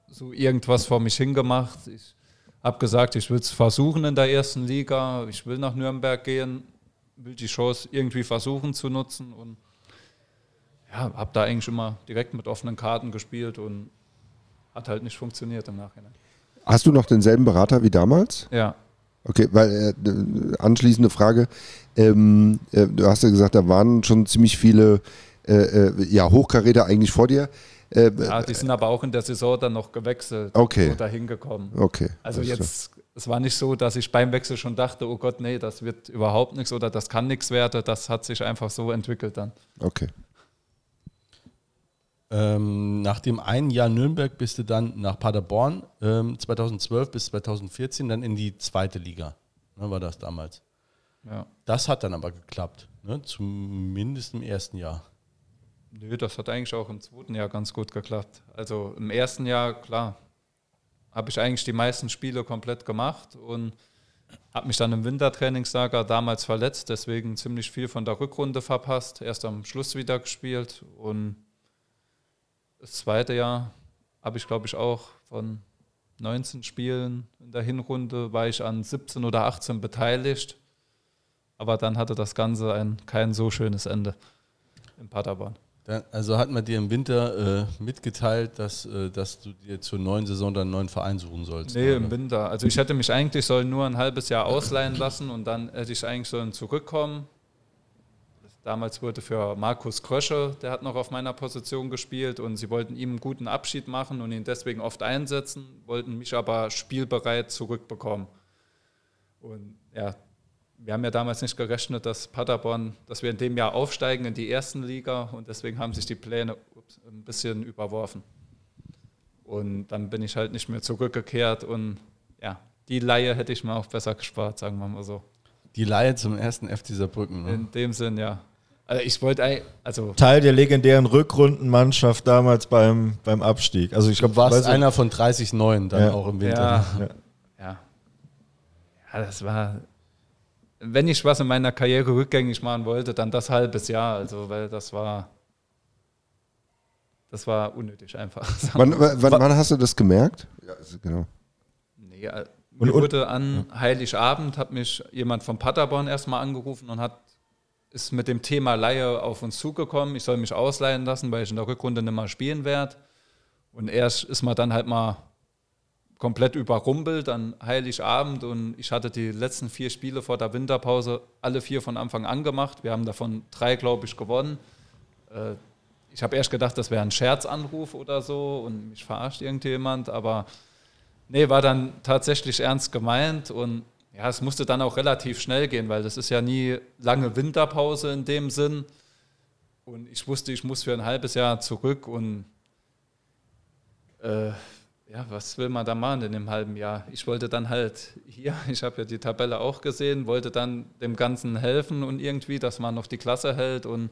so irgendwas vor mich hingemacht. Ich habe gesagt, ich will es versuchen in der ersten Liga, ich will nach Nürnberg gehen, will die Chance irgendwie versuchen zu nutzen und ja, habe da eigentlich immer direkt mit offenen Karten gespielt und hat halt nicht funktioniert im Nachhinein. Hast du noch denselben Berater wie damals? Ja. Okay, weil äh, anschließende Frage, ähm, äh, du hast ja gesagt, da waren schon ziemlich viele äh, äh ja, Hochkaräter eigentlich vor dir. Äh, ja, die sind aber auch in der Saison dann noch gewechselt okay. und dahin gekommen. Okay. Also jetzt, es war nicht so, dass ich beim Wechsel schon dachte, oh Gott, nee, das wird überhaupt nichts oder das kann nichts werden. Das hat sich einfach so entwickelt dann. Okay. Ähm, nach dem einen Jahr Nürnberg bist du dann nach Paderborn, ähm, 2012 bis 2014, dann in die zweite Liga. Ne, war das damals. Ja. Das hat dann aber geklappt, ne? zumindest im ersten Jahr. Nö, das hat eigentlich auch im zweiten Jahr ganz gut geklappt. Also im ersten Jahr, klar, habe ich eigentlich die meisten Spiele komplett gemacht und habe mich dann im Wintertrainingslager damals verletzt, deswegen ziemlich viel von der Rückrunde verpasst, erst am Schluss wieder gespielt und das zweite Jahr habe ich, glaube ich, auch von 19 Spielen in der Hinrunde war ich an 17 oder 18 beteiligt. Aber dann hatte das Ganze ein kein so schönes Ende in Paderborn. Also hat man dir im Winter äh, mitgeteilt, dass, äh, dass du dir zur neuen Saison dann einen neuen Verein suchen sollst? Nee, oder? im Winter. Also ich hätte mich eigentlich sollen nur ein halbes Jahr ausleihen lassen und dann hätte ich eigentlich sollen zurückkommen. Damals wurde für Markus Krösche, der hat noch auf meiner Position gespielt und sie wollten ihm einen guten Abschied machen und ihn deswegen oft einsetzen, wollten mich aber spielbereit zurückbekommen. Und ja, wir haben ja damals nicht gerechnet, dass Paderborn, dass wir in dem Jahr aufsteigen in die ersten Liga und deswegen haben sich die Pläne ein bisschen überworfen. Und dann bin ich halt nicht mehr zurückgekehrt und ja, die Laie hätte ich mir auch besser gespart, sagen wir mal so. Die Laie zum ersten F dieser Brücken, ne? In dem Sinn, ja. Also ich wollte also Teil der legendären Rückrundenmannschaft damals beim, beim Abstieg. Also ich glaube, du warst einer von 30 Neuen dann ja. auch im Winter. Ja, ja. ja. ja. das war. Wenn ich was in meiner Karriere rückgängig machen wollte, dann das halbes Jahr. Also, weil das war. Das war unnötig einfach. *laughs* Wann, wann, wann hast du das gemerkt? Ja, also genau. Nee, äh, mir wurde an Heiligabend, hat mich jemand von Paderborn erstmal angerufen und hat ist mit dem Thema Laie auf uns zugekommen. Ich soll mich ausleihen lassen, weil ich in der Rückrunde nicht mehr spielen werde. Und erst ist man dann halt mal komplett überrumpelt an Heiligabend und ich hatte die letzten vier Spiele vor der Winterpause alle vier von Anfang an gemacht. Wir haben davon drei, glaube ich, gewonnen. Äh, ich habe erst gedacht, das wäre ein Scherzanruf oder so und mich verarscht irgendjemand, aber nee, war dann tatsächlich ernst gemeint und ja, es musste dann auch relativ schnell gehen, weil das ist ja nie lange Winterpause in dem Sinn. Und ich wusste, ich muss für ein halbes Jahr zurück und äh, ja, was will man da machen in dem halben Jahr? Ich wollte dann halt hier, *laughs* ich habe ja die Tabelle auch gesehen, wollte dann dem Ganzen helfen und irgendwie, dass man noch die Klasse hält und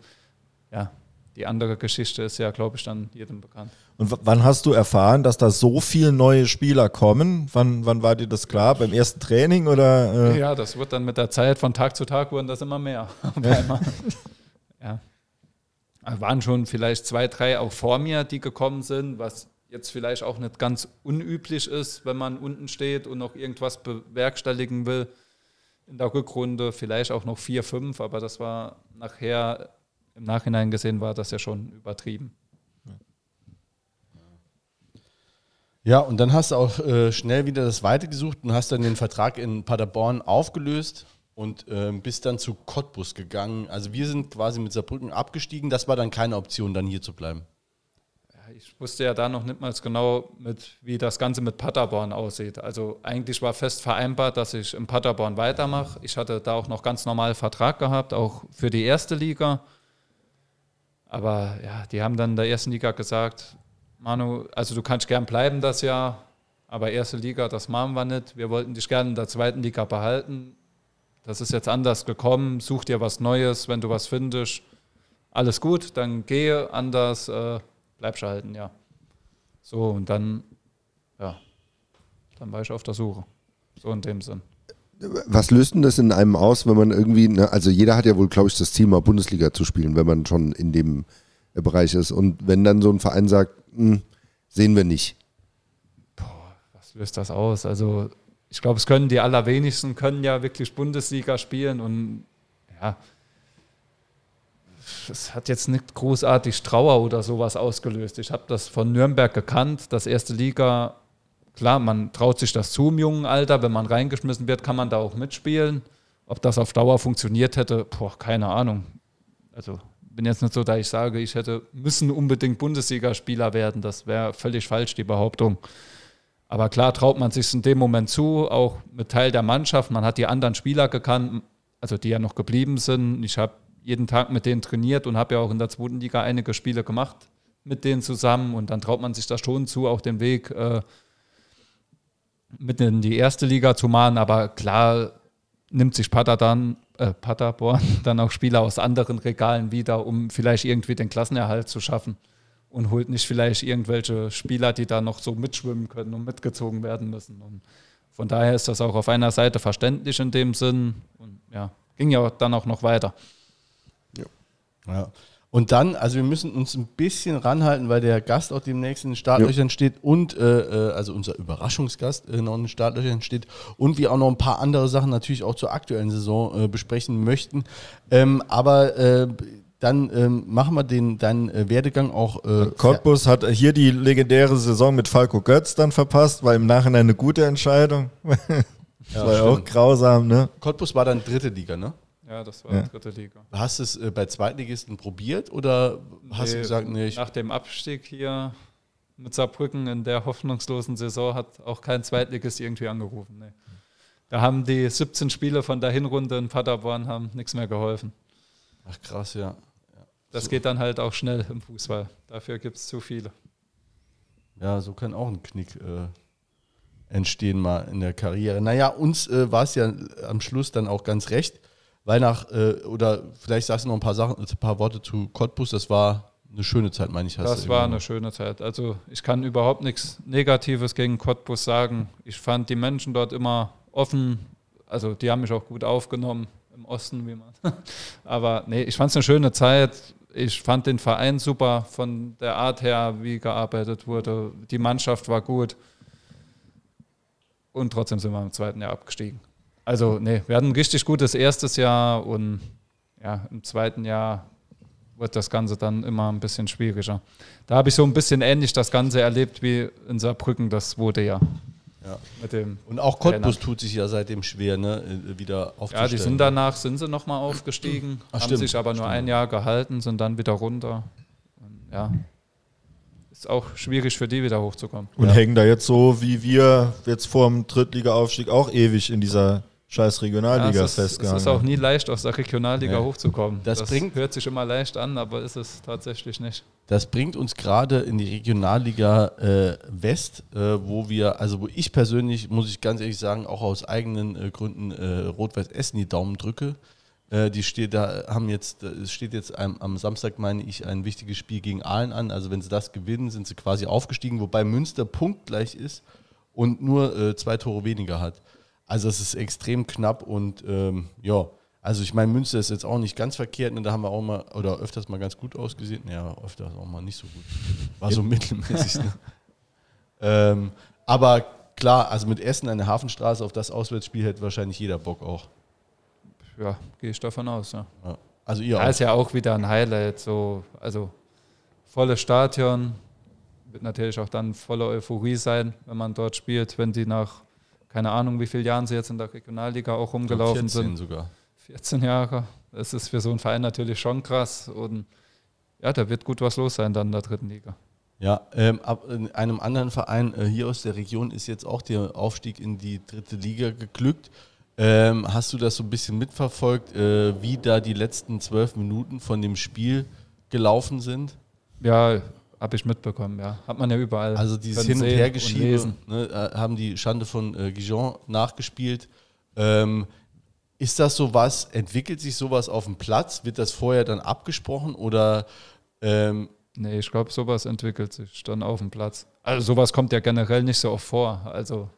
ja, die andere Geschichte ist ja, glaube ich, dann jedem bekannt. Und wann hast du erfahren, dass da so viele neue Spieler kommen? Wann, wann war dir das klar? Beim ersten Training oder? Äh? Ja, das wird dann mit der Zeit von Tag zu Tag wurden das immer mehr. *laughs* ja. ja. Waren schon vielleicht zwei, drei auch vor mir, die gekommen sind, was jetzt vielleicht auch nicht ganz unüblich ist, wenn man unten steht und noch irgendwas bewerkstelligen will in der Rückrunde. Vielleicht auch noch vier, fünf, aber das war nachher im Nachhinein gesehen war das ja schon übertrieben. Ja, und dann hast du auch äh, schnell wieder das Weite gesucht und hast dann den Vertrag in Paderborn aufgelöst und äh, bist dann zu Cottbus gegangen. Also wir sind quasi mit Saarbrücken abgestiegen. Das war dann keine Option, dann hier zu bleiben. Ich wusste ja da noch nicht mal genau, mit, wie das Ganze mit Paderborn aussieht. Also eigentlich war fest vereinbart, dass ich in Paderborn weitermache. Ich hatte da auch noch ganz normal Vertrag gehabt, auch für die erste Liga. Aber ja, die haben dann in der ersten Liga gesagt, Manu, also du kannst gern bleiben das Jahr, aber erste Liga, das machen wir nicht. Wir wollten dich gerne in der zweiten Liga behalten. Das ist jetzt anders gekommen. Such dir was Neues, wenn du was findest. Alles gut, dann gehe anders, äh, bleibst halten, ja. So, und dann, ja, dann war ich auf der Suche. So in dem Sinn. Was löst denn das in einem aus, wenn man irgendwie, ne, also jeder hat ja wohl, glaube ich, das Ziel, mal Bundesliga zu spielen, wenn man schon in dem äh, Bereich ist. Und wenn dann so ein Verein sagt, hm, sehen wir nicht. Was löst das aus? Also ich glaube, es können die allerwenigsten können ja wirklich Bundesliga spielen und ja, es hat jetzt nicht großartig Trauer oder sowas ausgelöst. Ich habe das von Nürnberg gekannt, das erste Liga Klar, man traut sich das zu im jungen Alter. Wenn man reingeschmissen wird, kann man da auch mitspielen. Ob das auf Dauer funktioniert hätte, boah, keine Ahnung. Also bin jetzt nicht so, da ich sage, ich hätte müssen unbedingt Bundesligaspieler werden. Das wäre völlig falsch, die Behauptung. Aber klar traut man sich in dem Moment zu, auch mit Teil der Mannschaft. Man hat die anderen Spieler gekannt, also die ja noch geblieben sind. Ich habe jeden Tag mit denen trainiert und habe ja auch in der zweiten Liga einige Spiele gemacht mit denen zusammen. Und dann traut man sich da schon zu, auch den Weg äh, mit in die erste Liga zu machen, aber klar nimmt sich Paderborn, äh, Paderborn *laughs* dann auch Spieler aus anderen Regalen wieder, um vielleicht irgendwie den Klassenerhalt zu schaffen und holt nicht vielleicht irgendwelche Spieler, die da noch so mitschwimmen können und mitgezogen werden müssen. Und von daher ist das auch auf einer Seite verständlich in dem Sinn und ja, ging ja dann auch noch weiter. Ja. Und dann, also wir müssen uns ein bisschen ranhalten, weil der Gast auch demnächst in den Startlöchern ja. steht und, äh, äh, also unser Überraschungsgast äh, noch in den Startlöchern steht und wir auch noch ein paar andere Sachen natürlich auch zur aktuellen Saison äh, besprechen möchten. Ähm, aber äh, dann ähm, machen wir den deinen äh, Werdegang auch. Äh, Cottbus hat hier die legendäre Saison mit Falco Götz dann verpasst, war im Nachhinein eine gute Entscheidung. *laughs* das ja, war ja auch grausam, ne? Cottbus war dann dritte Liga, ne? Ja, das war ja. dritte Liga. Hast du es äh, bei Zweitligisten probiert oder hast du gesagt, nee? Nach dem Abstieg hier mit Saarbrücken in der hoffnungslosen Saison hat auch kein Zweitligist irgendwie angerufen. Nee. Da haben die 17 Spiele von der Hinrunde in Paderborn haben nichts mehr geholfen. Ach krass, ja. ja. Das so. geht dann halt auch schnell im Fußball. Dafür gibt es zu viele. Ja, so kann auch ein Knick äh, entstehen mal in der Karriere. Naja, uns äh, war es ja am Schluss dann auch ganz recht weil nach, äh, oder vielleicht sagst du noch ein paar Sachen, ein paar Worte zu Cottbus, das war eine schöne Zeit, meine ich. das war eine schöne Zeit. Also ich kann überhaupt nichts Negatives gegen Cottbus sagen. Ich fand die Menschen dort immer offen, also die haben mich auch gut aufgenommen im Osten, wie man. *laughs* Aber nee, ich fand es eine schöne Zeit. Ich fand den Verein super von der Art her, wie gearbeitet wurde. Die Mannschaft war gut. Und trotzdem sind wir im zweiten Jahr abgestiegen. Also, nee, wir hatten ein richtig gutes erstes Jahr und ja, im zweiten Jahr wird das Ganze dann immer ein bisschen schwieriger. Da habe ich so ein bisschen ähnlich das Ganze erlebt wie in Saarbrücken, das wurde ja. Ja. Mit dem und auch Cottbus Trainer. tut sich ja seitdem schwer, ne, äh, wieder aufzusteigen. Ja, die sind danach, sind sie nochmal aufgestiegen, Ach, haben stimmt, sich aber nur stimmt. ein Jahr gehalten, sind dann wieder runter. Und ja, ist auch schwierig für die wieder hochzukommen. Und ja. hängen da jetzt so, wie wir jetzt vor dem Drittliga-Aufstieg auch ewig in dieser scheiß Regionalliga ja, es festgehangen. Es ist auch nie leicht, aus der Regionalliga ja. hochzukommen. Das, das bringt, hört sich immer leicht an, aber ist es tatsächlich nicht. Das bringt uns gerade in die Regionalliga äh, West, äh, wo wir, also wo ich persönlich, muss ich ganz ehrlich sagen, auch aus eigenen äh, Gründen äh, Rot-Weiß Essen die Daumen drücke. Äh, die steht da, haben jetzt, es steht jetzt am, am, Samstag, meine ich, ein wichtiges Spiel gegen Aalen an. Also wenn sie das gewinnen, sind sie quasi aufgestiegen, wobei Münster punktgleich ist und nur äh, zwei Tore weniger hat. Also es ist extrem knapp und ähm, ja, also ich meine, Münster ist jetzt auch nicht ganz verkehrt, ne? da haben wir auch mal oder öfters mal ganz gut ausgesehen. Ja, öfters auch mal nicht so gut. War so mittelmäßig. Ne? *laughs* ähm, aber klar, also mit Essen eine Hafenstraße auf das Auswärtsspiel hätte wahrscheinlich jeder Bock auch. Ja, gehe ich davon aus, ja. ja. Also ihr da auch. ist ja auch wieder ein Highlight, so, also volles Stadion, wird natürlich auch dann voller Euphorie sein, wenn man dort spielt, wenn die nach keine Ahnung, wie viele Jahren sie jetzt in der Regionalliga auch rumgelaufen 14 sind. sogar. 14 Jahre. Das ist für so einen Verein natürlich schon krass. Und ja, da wird gut was los sein dann in der dritten Liga. Ja, ähm, ab in einem anderen Verein äh, hier aus der Region ist jetzt auch der Aufstieg in die dritte Liga geglückt. Ähm, hast du das so ein bisschen mitverfolgt, äh, wie da die letzten zwölf Minuten von dem Spiel gelaufen sind? Ja, Habe ich mitbekommen, ja. Hat man ja überall. Also dieses Hin- und Hergeschiebe ne, äh, haben die Schande von äh, Gijon nachgespielt. Ähm, ist das sowas, entwickelt sich sowas auf dem Platz? Wird das vorher dann abgesprochen oder ähm, Nee, ich glaube, sowas entwickelt sich dann auf dem Platz. Also sowas kommt ja generell nicht so oft vor. Also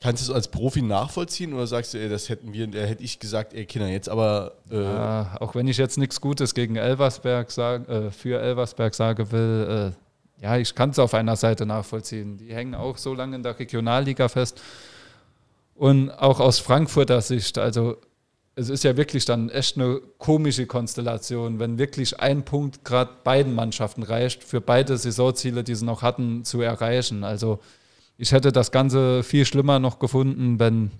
kannst du es als Profi nachvollziehen oder sagst du, ey, das hätten wir, da hätte ich gesagt, ey Kinder, jetzt aber äh, ja, auch wenn ich jetzt nichts Gutes gegen Elversberg sag, äh, für Elversberg sagen will, äh, ja, ich kann es auf einer Seite nachvollziehen. Die hängen auch so lange in der Regionalliga fest. Und auch aus Frankfurter Sicht, also es ist ja wirklich dann echt eine komische Konstellation, wenn wirklich ein Punkt gerade beiden Mannschaften reicht, für beide Saisonziele, die sie noch hatten, zu erreichen. Also ich hätte das Ganze viel schlimmer noch gefunden, wenn,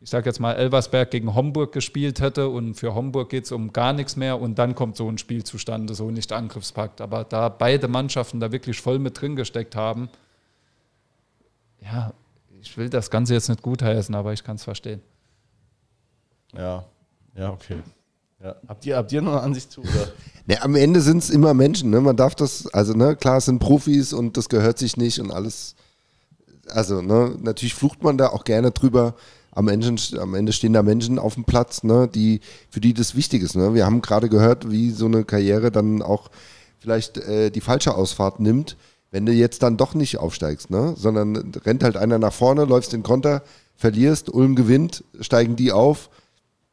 ich sage jetzt mal, Elversberg gegen Homburg gespielt hätte und für Homburg geht es um gar nichts mehr und dann kommt so ein Spiel zustande, so nicht Angriffspakt. Aber da beide Mannschaften da wirklich voll mit drin gesteckt haben, ja, ich will das Ganze jetzt nicht gutheißen, aber ich kann es verstehen. ja, ja, okay. Ja. Habt, ihr, habt ihr noch eine Ansicht zu? Oder? *laughs* Ne, am Ende sind es immer Menschen, ne? Man darf das, also ne, klar, es sind Profis und das gehört sich nicht und alles. Also, ne, natürlich flucht man da auch gerne drüber. Am Ende, am Ende stehen da Menschen auf dem Platz, ne, die, für die das wichtig ist. Ne? Wir haben gerade gehört, wie so eine Karriere dann auch vielleicht äh, die falsche Ausfahrt nimmt, wenn du jetzt dann doch nicht aufsteigst, ne? Sondern rennt halt einer nach vorne, läufst den Konter, verlierst, Ulm gewinnt, steigen die auf.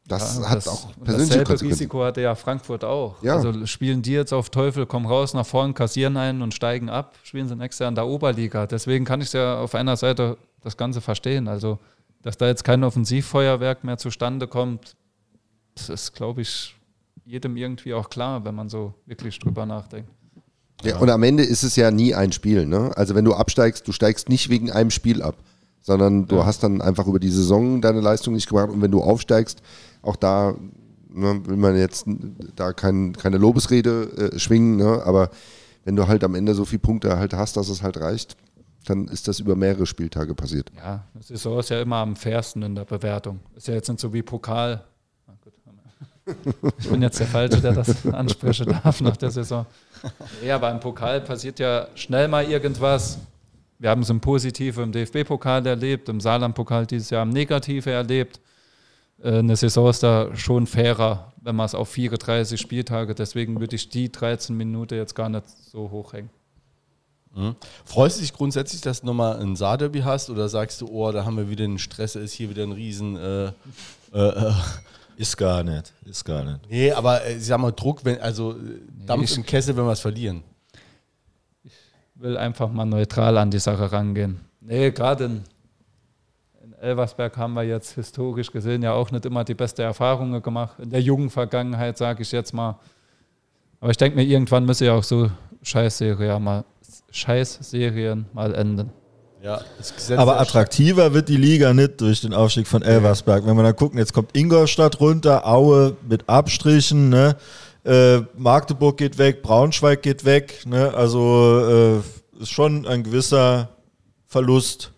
Das Ja, hat das- auch persönliche Dasselbe. Risiko hatte ja Frankfurt auch. Ja. Also spielen die jetzt auf Teufel, kommen raus, nach vorn, kassieren einen und steigen ab, spielen sie nächstes Jahr in der Oberliga. Deswegen kann ich ja auf einer Seite das Ganze verstehen. Also, dass da jetzt kein Offensivfeuerwerk mehr zustande kommt, das ist, glaube ich, jedem irgendwie auch klar, wenn man so wirklich drüber nachdenkt. Ja, und am Ende ist es ja nie ein Spiel. Ne? Also wenn du absteigst, du steigst nicht wegen einem Spiel ab, sondern du hast dann einfach über die Saison deine Leistung nicht gebracht. Und wenn du aufsteigst, auch da ne, will man jetzt da kein, keine Lobesrede äh, schwingen, ne? aber wenn du halt am Ende so viele Punkte halt hast, dass es halt reicht, dann ist das über mehrere Spieltage passiert. Ja, das ist so ist ja immer am fairsten in der Bewertung. Ist ja jetzt nicht so wie Pokal. Ich bin jetzt der Falsche, der das *laughs* ansprechen darf nach der Saison. Ja, aber im Pokal passiert ja schnell mal irgendwas. Wir haben es im Positiven im DFB-Pokal erlebt, im Saarland-Pokal dieses Jahr im Negative erlebt. Äh, Eine Saison ist da schon fairer, wenn man es auf 34 Spieltage, deswegen würde ich die 13 Minuten jetzt gar nicht so hochhängen. Freust du dich grundsätzlich, dass du nochmal ein Saarderby hast oder sagst du, oh, da haben wir wieder einen Stress, ist hier wieder ein Riesen. Äh, äh, äh, Ist gar nicht, ist gar nicht. nee, aber äh, ich sag mal, Druck, wenn, also Dampf ich- im Kessel, wenn wir es verlieren. will einfach mal neutral an die Sache rangehen. Nee, gerade in, in Elversberg haben wir jetzt historisch gesehen ja auch nicht immer die beste Erfahrungen gemacht. In der jungen Vergangenheit, sage ich jetzt mal. Aber ich denke mir, irgendwann müsse ja auch so Scheißserie mal, Scheißserien mal enden. Ja, Aber attraktiver wird die Liga nicht durch den Aufstieg von Elversberg. Wenn wir dann gucken, jetzt kommt Ingolstadt runter, Aue mit Abstrichen, ne? Äh, Magdeburg geht weg, Braunschweig geht weg, ne? Also äh, ist schon ein gewisser Verlust.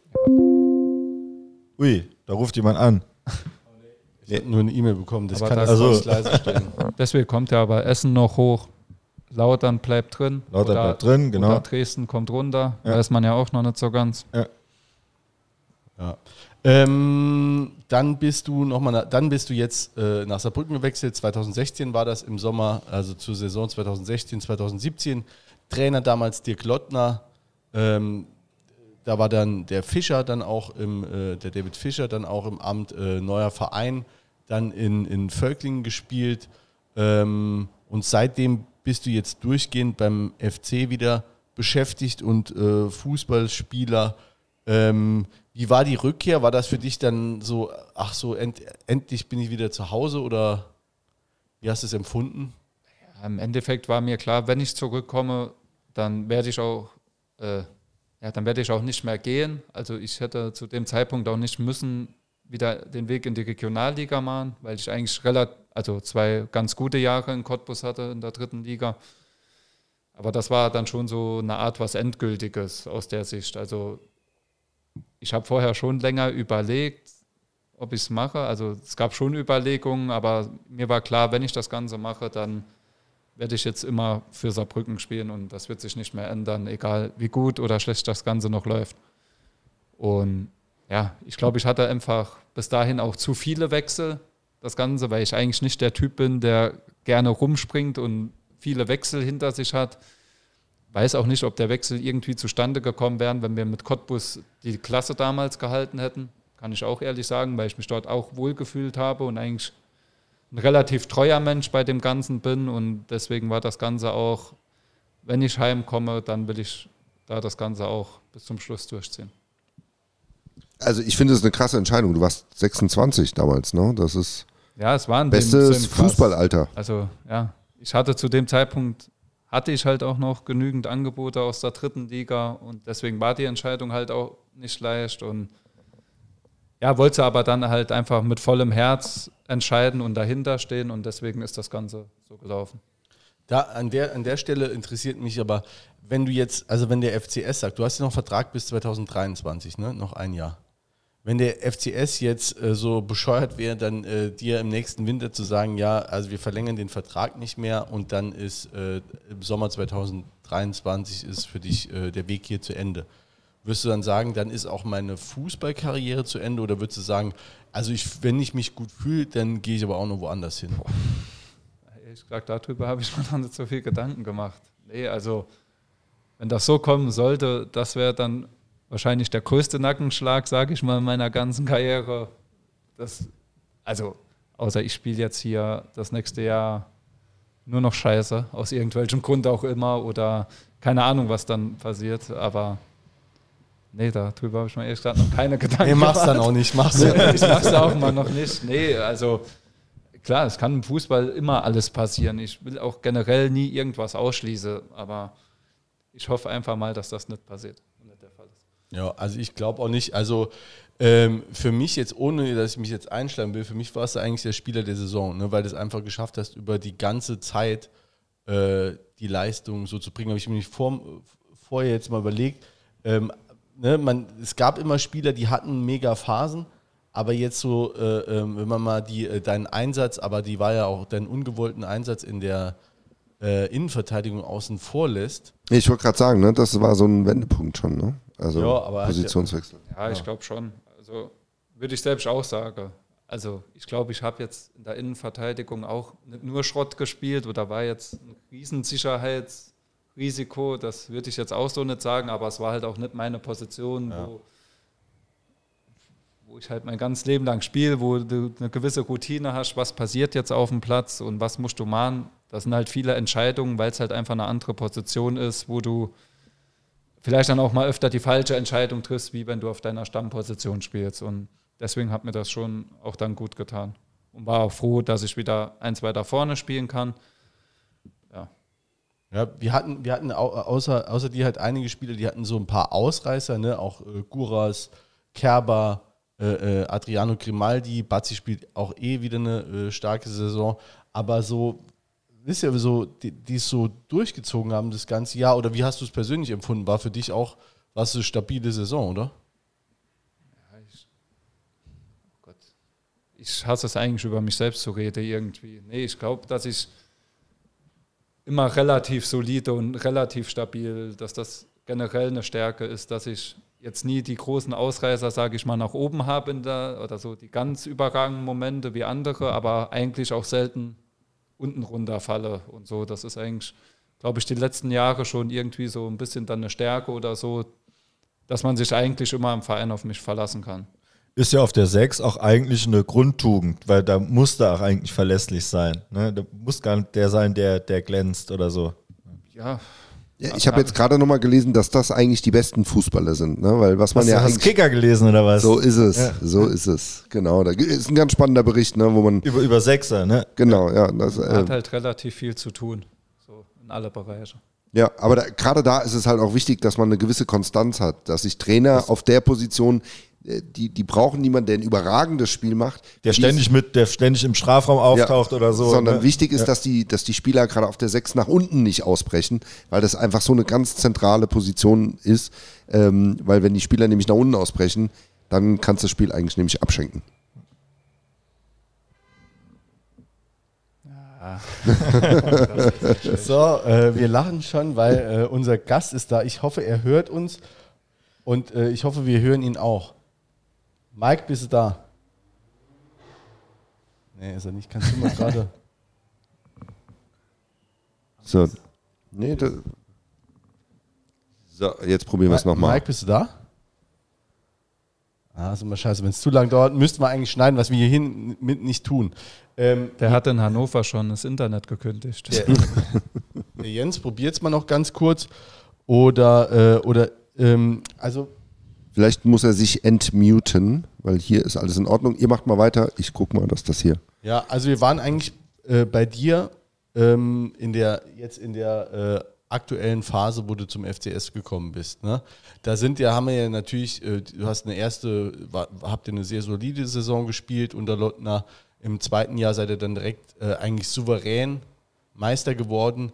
Ui, da ruft jemand an. Ich habe nur eine E-Mail bekommen, das Aber kann das- Also- nicht leise stellen. Deswegen kommt ja aber Essen noch hoch. Lautern bleibt drin. Lautern bleibt drin, genau. Oder Dresden kommt runter. Ja. Weiß man ja auch noch nicht so ganz. Ja. Ähm, dann bist du noch mal, dann bist du jetzt äh, nach Saarbrücken gewechselt. 2016 war das im Sommer, also zur Saison 2016, 2017. Trainer damals Dirk Lottner. Ähm, da war dann der Fischer dann auch im, äh, der David Fischer dann auch im Amt, äh, neuer Verein, dann in, in Völklingen gespielt. Ähm, und seitdem bist du jetzt durchgehend beim FC wieder beschäftigt und äh, Fußballspieler. Ähm, wie war die Rückkehr? War das für dich dann so, ach so, end, endlich bin ich wieder zu Hause oder wie hast du es empfunden? Im Endeffekt war mir klar, wenn ich zurückkomme, dann werde ich auch, äh, ja, dann werde ich auch nicht mehr gehen. Also ich hätte zu dem Zeitpunkt auch nicht müssen wieder den Weg in die Regionalliga machen, weil ich eigentlich relativ, also zwei ganz gute Jahre in Cottbus hatte in der dritten Liga. Aber das war dann schon so eine Art was Endgültiges aus der Sicht. Also ich habe vorher schon länger überlegt, ob ich es mache. Also es gab schon Überlegungen, aber mir war klar, wenn ich das Ganze mache, dann werde ich jetzt immer für Saarbrücken spielen und das wird sich nicht mehr ändern, egal wie gut oder schlecht das Ganze noch läuft. Und ja, ich glaube, ich hatte einfach bis dahin auch zu viele Wechsel, das Ganze, weil ich eigentlich nicht der Typ bin, der gerne rumspringt und viele Wechsel hinter sich hat. Weiß auch nicht, ob der Wechsel irgendwie zustande gekommen wäre, wenn wir mit Cottbus die Klasse damals gehalten hätten. Kann ich auch ehrlich sagen, weil ich mich dort auch wohlgefühlt habe und eigentlich ein relativ treuer Mensch bei dem Ganzen bin und deswegen war das Ganze auch, wenn ich heimkomme, dann will ich da das Ganze auch bis zum Schluss durchziehen. Also ich finde es eine krasse Entscheidung. Du warst 26 damals, ne? Das ist ja, es war ein bestes Fußballalter. Also ja, ich hatte zu dem Zeitpunkt hatte ich halt auch noch genügend Angebote aus der dritten Liga und deswegen war die Entscheidung halt auch nicht leicht und ja, wollte aber dann halt einfach mit vollem Herz entscheiden und dahinter stehen und deswegen ist das Ganze so gelaufen. Da an der, an der Stelle interessiert mich aber, wenn du jetzt, also wenn der FCS sagt, du hast ja noch Vertrag bis 2023, ne? Noch ein Jahr. Wenn der FCS jetzt äh, so bescheuert wäre, dann äh, dir im nächsten Winter zu sagen, ja, also wir verlängern den Vertrag nicht mehr und dann ist äh, im Sommer 2023 ist für dich äh, der Weg hier zu Ende. Wirst du dann sagen, dann ist auch meine Fußballkarriere zu Ende oder würdest du sagen, also ich, wenn ich mich gut fühle, dann gehe ich aber auch noch woanders hin? Ehrlich gesagt, darüber habe ich *laughs* mir noch nicht so viel Gedanken gemacht. Nee, also wenn das so kommen sollte, das wäre dann wahrscheinlich der größte Nackenschlag, sage ich mal, in meiner ganzen Karriere. Das, also, außer ich spiele jetzt hier das nächste Jahr nur noch Scheiße, aus irgendwelchem Grund auch immer, oder keine Ahnung, was dann passiert, aber Nee, darüber habe ich mir ehrlich gesagt noch keine *laughs* Gedanken gemacht. Nee, mach's dann auch nicht, mach's ja. Ich mach's auch mal noch nicht. Nee, also klar, es kann im Fußball immer alles passieren. Ich will auch generell nie irgendwas ausschließen, aber ich hoffe einfach mal, dass das nicht passiert und nicht der Fall ist. Ja, also ich glaube auch nicht, also ähm, für mich jetzt, ohne dass ich mich jetzt einschlagen will, für mich war es eigentlich der Spieler der Saison, ne, weil du es einfach geschafft hast, über die ganze Zeit äh, die Leistung so zu bringen. Habe ich mir nicht vor, vorher jetzt mal überlegt, ähm, ne, man, es gab immer Spieler, die hatten mega Phasen, aber jetzt so, äh, äh, wenn man mal die, äh, deinen Einsatz, aber die war ja auch deinen ungewollten Einsatz in der äh, Innenverteidigung außen vor lässt. Ich wollte gerade sagen, ne, das war so ein Wendepunkt schon, ne? Also ja, aber Positionswechsel. Ja, ja ich glaube schon. Also würde ich selbst auch sagen. Also ich glaube, ich habe jetzt in der Innenverteidigung auch nicht nur Schrott gespielt oder war jetzt ein Riesensicherheits- Risiko, das würde ich jetzt auch so nicht sagen, aber es war halt auch nicht meine Position, ja. wo, wo ich halt mein ganzes Leben lang spiele, wo du eine gewisse Routine hast, was passiert jetzt auf dem Platz und was musst du machen. Das sind halt viele Entscheidungen, weil es halt einfach eine andere Position ist, wo du vielleicht dann auch mal öfter die falsche Entscheidung triffst, wie wenn du auf deiner Stammposition spielst. Und deswegen hat mir das schon auch dann gut getan. Und war auch froh, dass ich wieder eins weiter vorne spielen kann. Ja, wir hatten, wir hatten außer, außer die halt einige Spieler, die hatten so ein paar Ausreißer, ne? auch äh, Guras, Kerber, äh, äh, Adriano Grimaldi, Bazzi spielt auch eh wieder eine äh, starke Saison, aber so, wisst ihr, so, die, die es so durchgezogen haben das ganze Jahr, oder wie hast du es persönlich empfunden? War für dich auch, was eine stabile Saison, oder? Ja, ich, oh Gott, ich hasse es eigentlich über mich selbst zu reden irgendwie. Nee, ich glaube, dass ich immer relativ solide und relativ stabil, dass das generell eine Stärke ist, dass ich jetzt nie die großen Ausreißer, sage ich mal, nach oben habe oder so die ganz überragenden Momente wie andere, aber eigentlich auch selten unten runterfalle und so. Das ist eigentlich, glaube ich, die letzten Jahre schon irgendwie so ein bisschen dann eine Stärke oder so, dass man sich eigentlich immer im Verein auf mich verlassen kann ist ja auf der 6 auch eigentlich eine Grundtugend, weil da muss da auch eigentlich verlässlich sein. Ne? Da muss gar nicht der sein, der, der glänzt oder so. Ja. ja ich habe jetzt gerade nochmal gelesen, dass das eigentlich die besten Fußballer sind, ne? Weil was man hast ja. Du hast Kicker gelesen oder was? So ist es, ja. so ist es. Genau. Da ist ein ganz spannender Bericht, ne, wo man. Über, über Sechser, ne? Genau, ja. Das, äh, hat halt relativ viel zu tun. So in alle Bereiche. Ja, aber da, gerade da ist es halt auch wichtig, dass man eine gewisse Konstanz hat, dass sich Trainer das auf der Position die, die brauchen niemanden, der ein überragendes Spiel macht. Der ständig mit, der ständig im Strafraum auftaucht ja, oder so. Sondern ne? wichtig ist, ja. dass die, dass die Spieler gerade auf der 6 nach unten nicht ausbrechen, weil das einfach so eine ganz zentrale Position ist. Ähm, weil wenn die Spieler nämlich nach unten ausbrechen, dann kannst du das Spiel eigentlich nämlich abschenken. *laughs* So, äh, wir lachen schon, weil äh, unser Gast ist da. Ich hoffe, er hört uns und äh, ich hoffe, wir hören ihn auch. Mike, bist du da? Nee, ist er nicht. Kannst du mal *laughs* gerade. So. Nee, das so, jetzt probieren wir es nochmal. Mike, bist du da? Ah, ist immer scheiße. Wenn es zu lange dauert, müssten wir eigentlich schneiden, was wir hierhin mit nicht tun. Ähm, Der hat in Hannover schon das Internet gekündigt. Der, *laughs* der Jens, probiert's mal noch ganz kurz. Oder, äh, oder ähm, also Vielleicht muss er sich entmuten, weil hier ist alles in Ordnung. Ihr macht mal weiter. Ich guck mal, dass das hier. Ja, also wir waren eigentlich äh, bei dir ähm, in der jetzt in der äh, aktuellen Phase, wo du zum FCS gekommen bist. Ne? Da sind ja, haben wir ja natürlich, äh, du hast eine erste, war, habt ihr eine sehr solide Saison gespielt unter Lottner. Im zweiten Jahr seid ihr dann direkt äh, eigentlich souverän Meister geworden.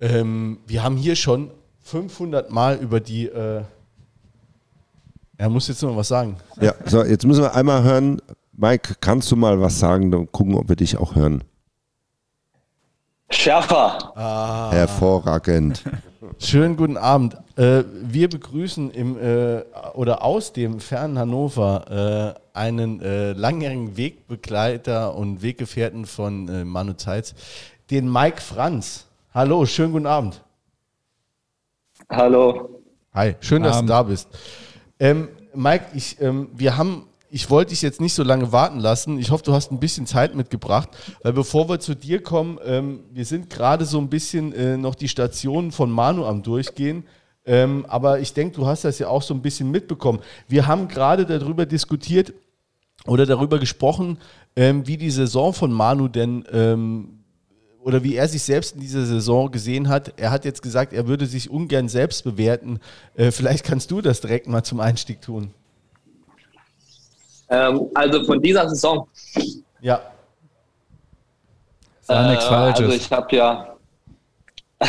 Ähm, wir haben hier schon 500 Mal über die. Er muss jetzt noch was sagen. Ja, so, jetzt müssen wir einmal hören. Mike, kannst du mal was sagen? Dann gucken, ob wir dich auch hören. Schärfer. Hervorragend. Schönen guten Abend. Äh, wir begrüßen im äh, oder aus dem fernen Hannover äh, einen äh, langjährigen Wegbegleiter und Weggefährten von äh, Manu Zeitz, den Mike Franz. Hallo, schönen guten Abend. Hallo. Hi, schön, dass Abend. du da bist. Ähm, Mike, ich, ähm, wir haben, ich wollte dich jetzt nicht so lange warten lassen. Ich hoffe, du hast ein bisschen Zeit mitgebracht, weil bevor wir zu dir kommen, ähm, wir sind gerade so ein bisschen äh, noch die Stationen von Manu am Durchgehen. Ähm, aber ich denke, du hast das ja auch so ein bisschen mitbekommen. Wir haben gerade darüber diskutiert oder darüber gesprochen, ähm, wie die Saison von Manu denn ähm, oder wie er sich selbst in dieser Saison gesehen hat. Er hat jetzt gesagt, er würde sich ungern selbst bewerten. Äh, vielleicht kannst du das direkt mal zum Einstieg tun. Ähm, also von dieser Saison. Ja. Äh. Also ich habe ja. *laughs*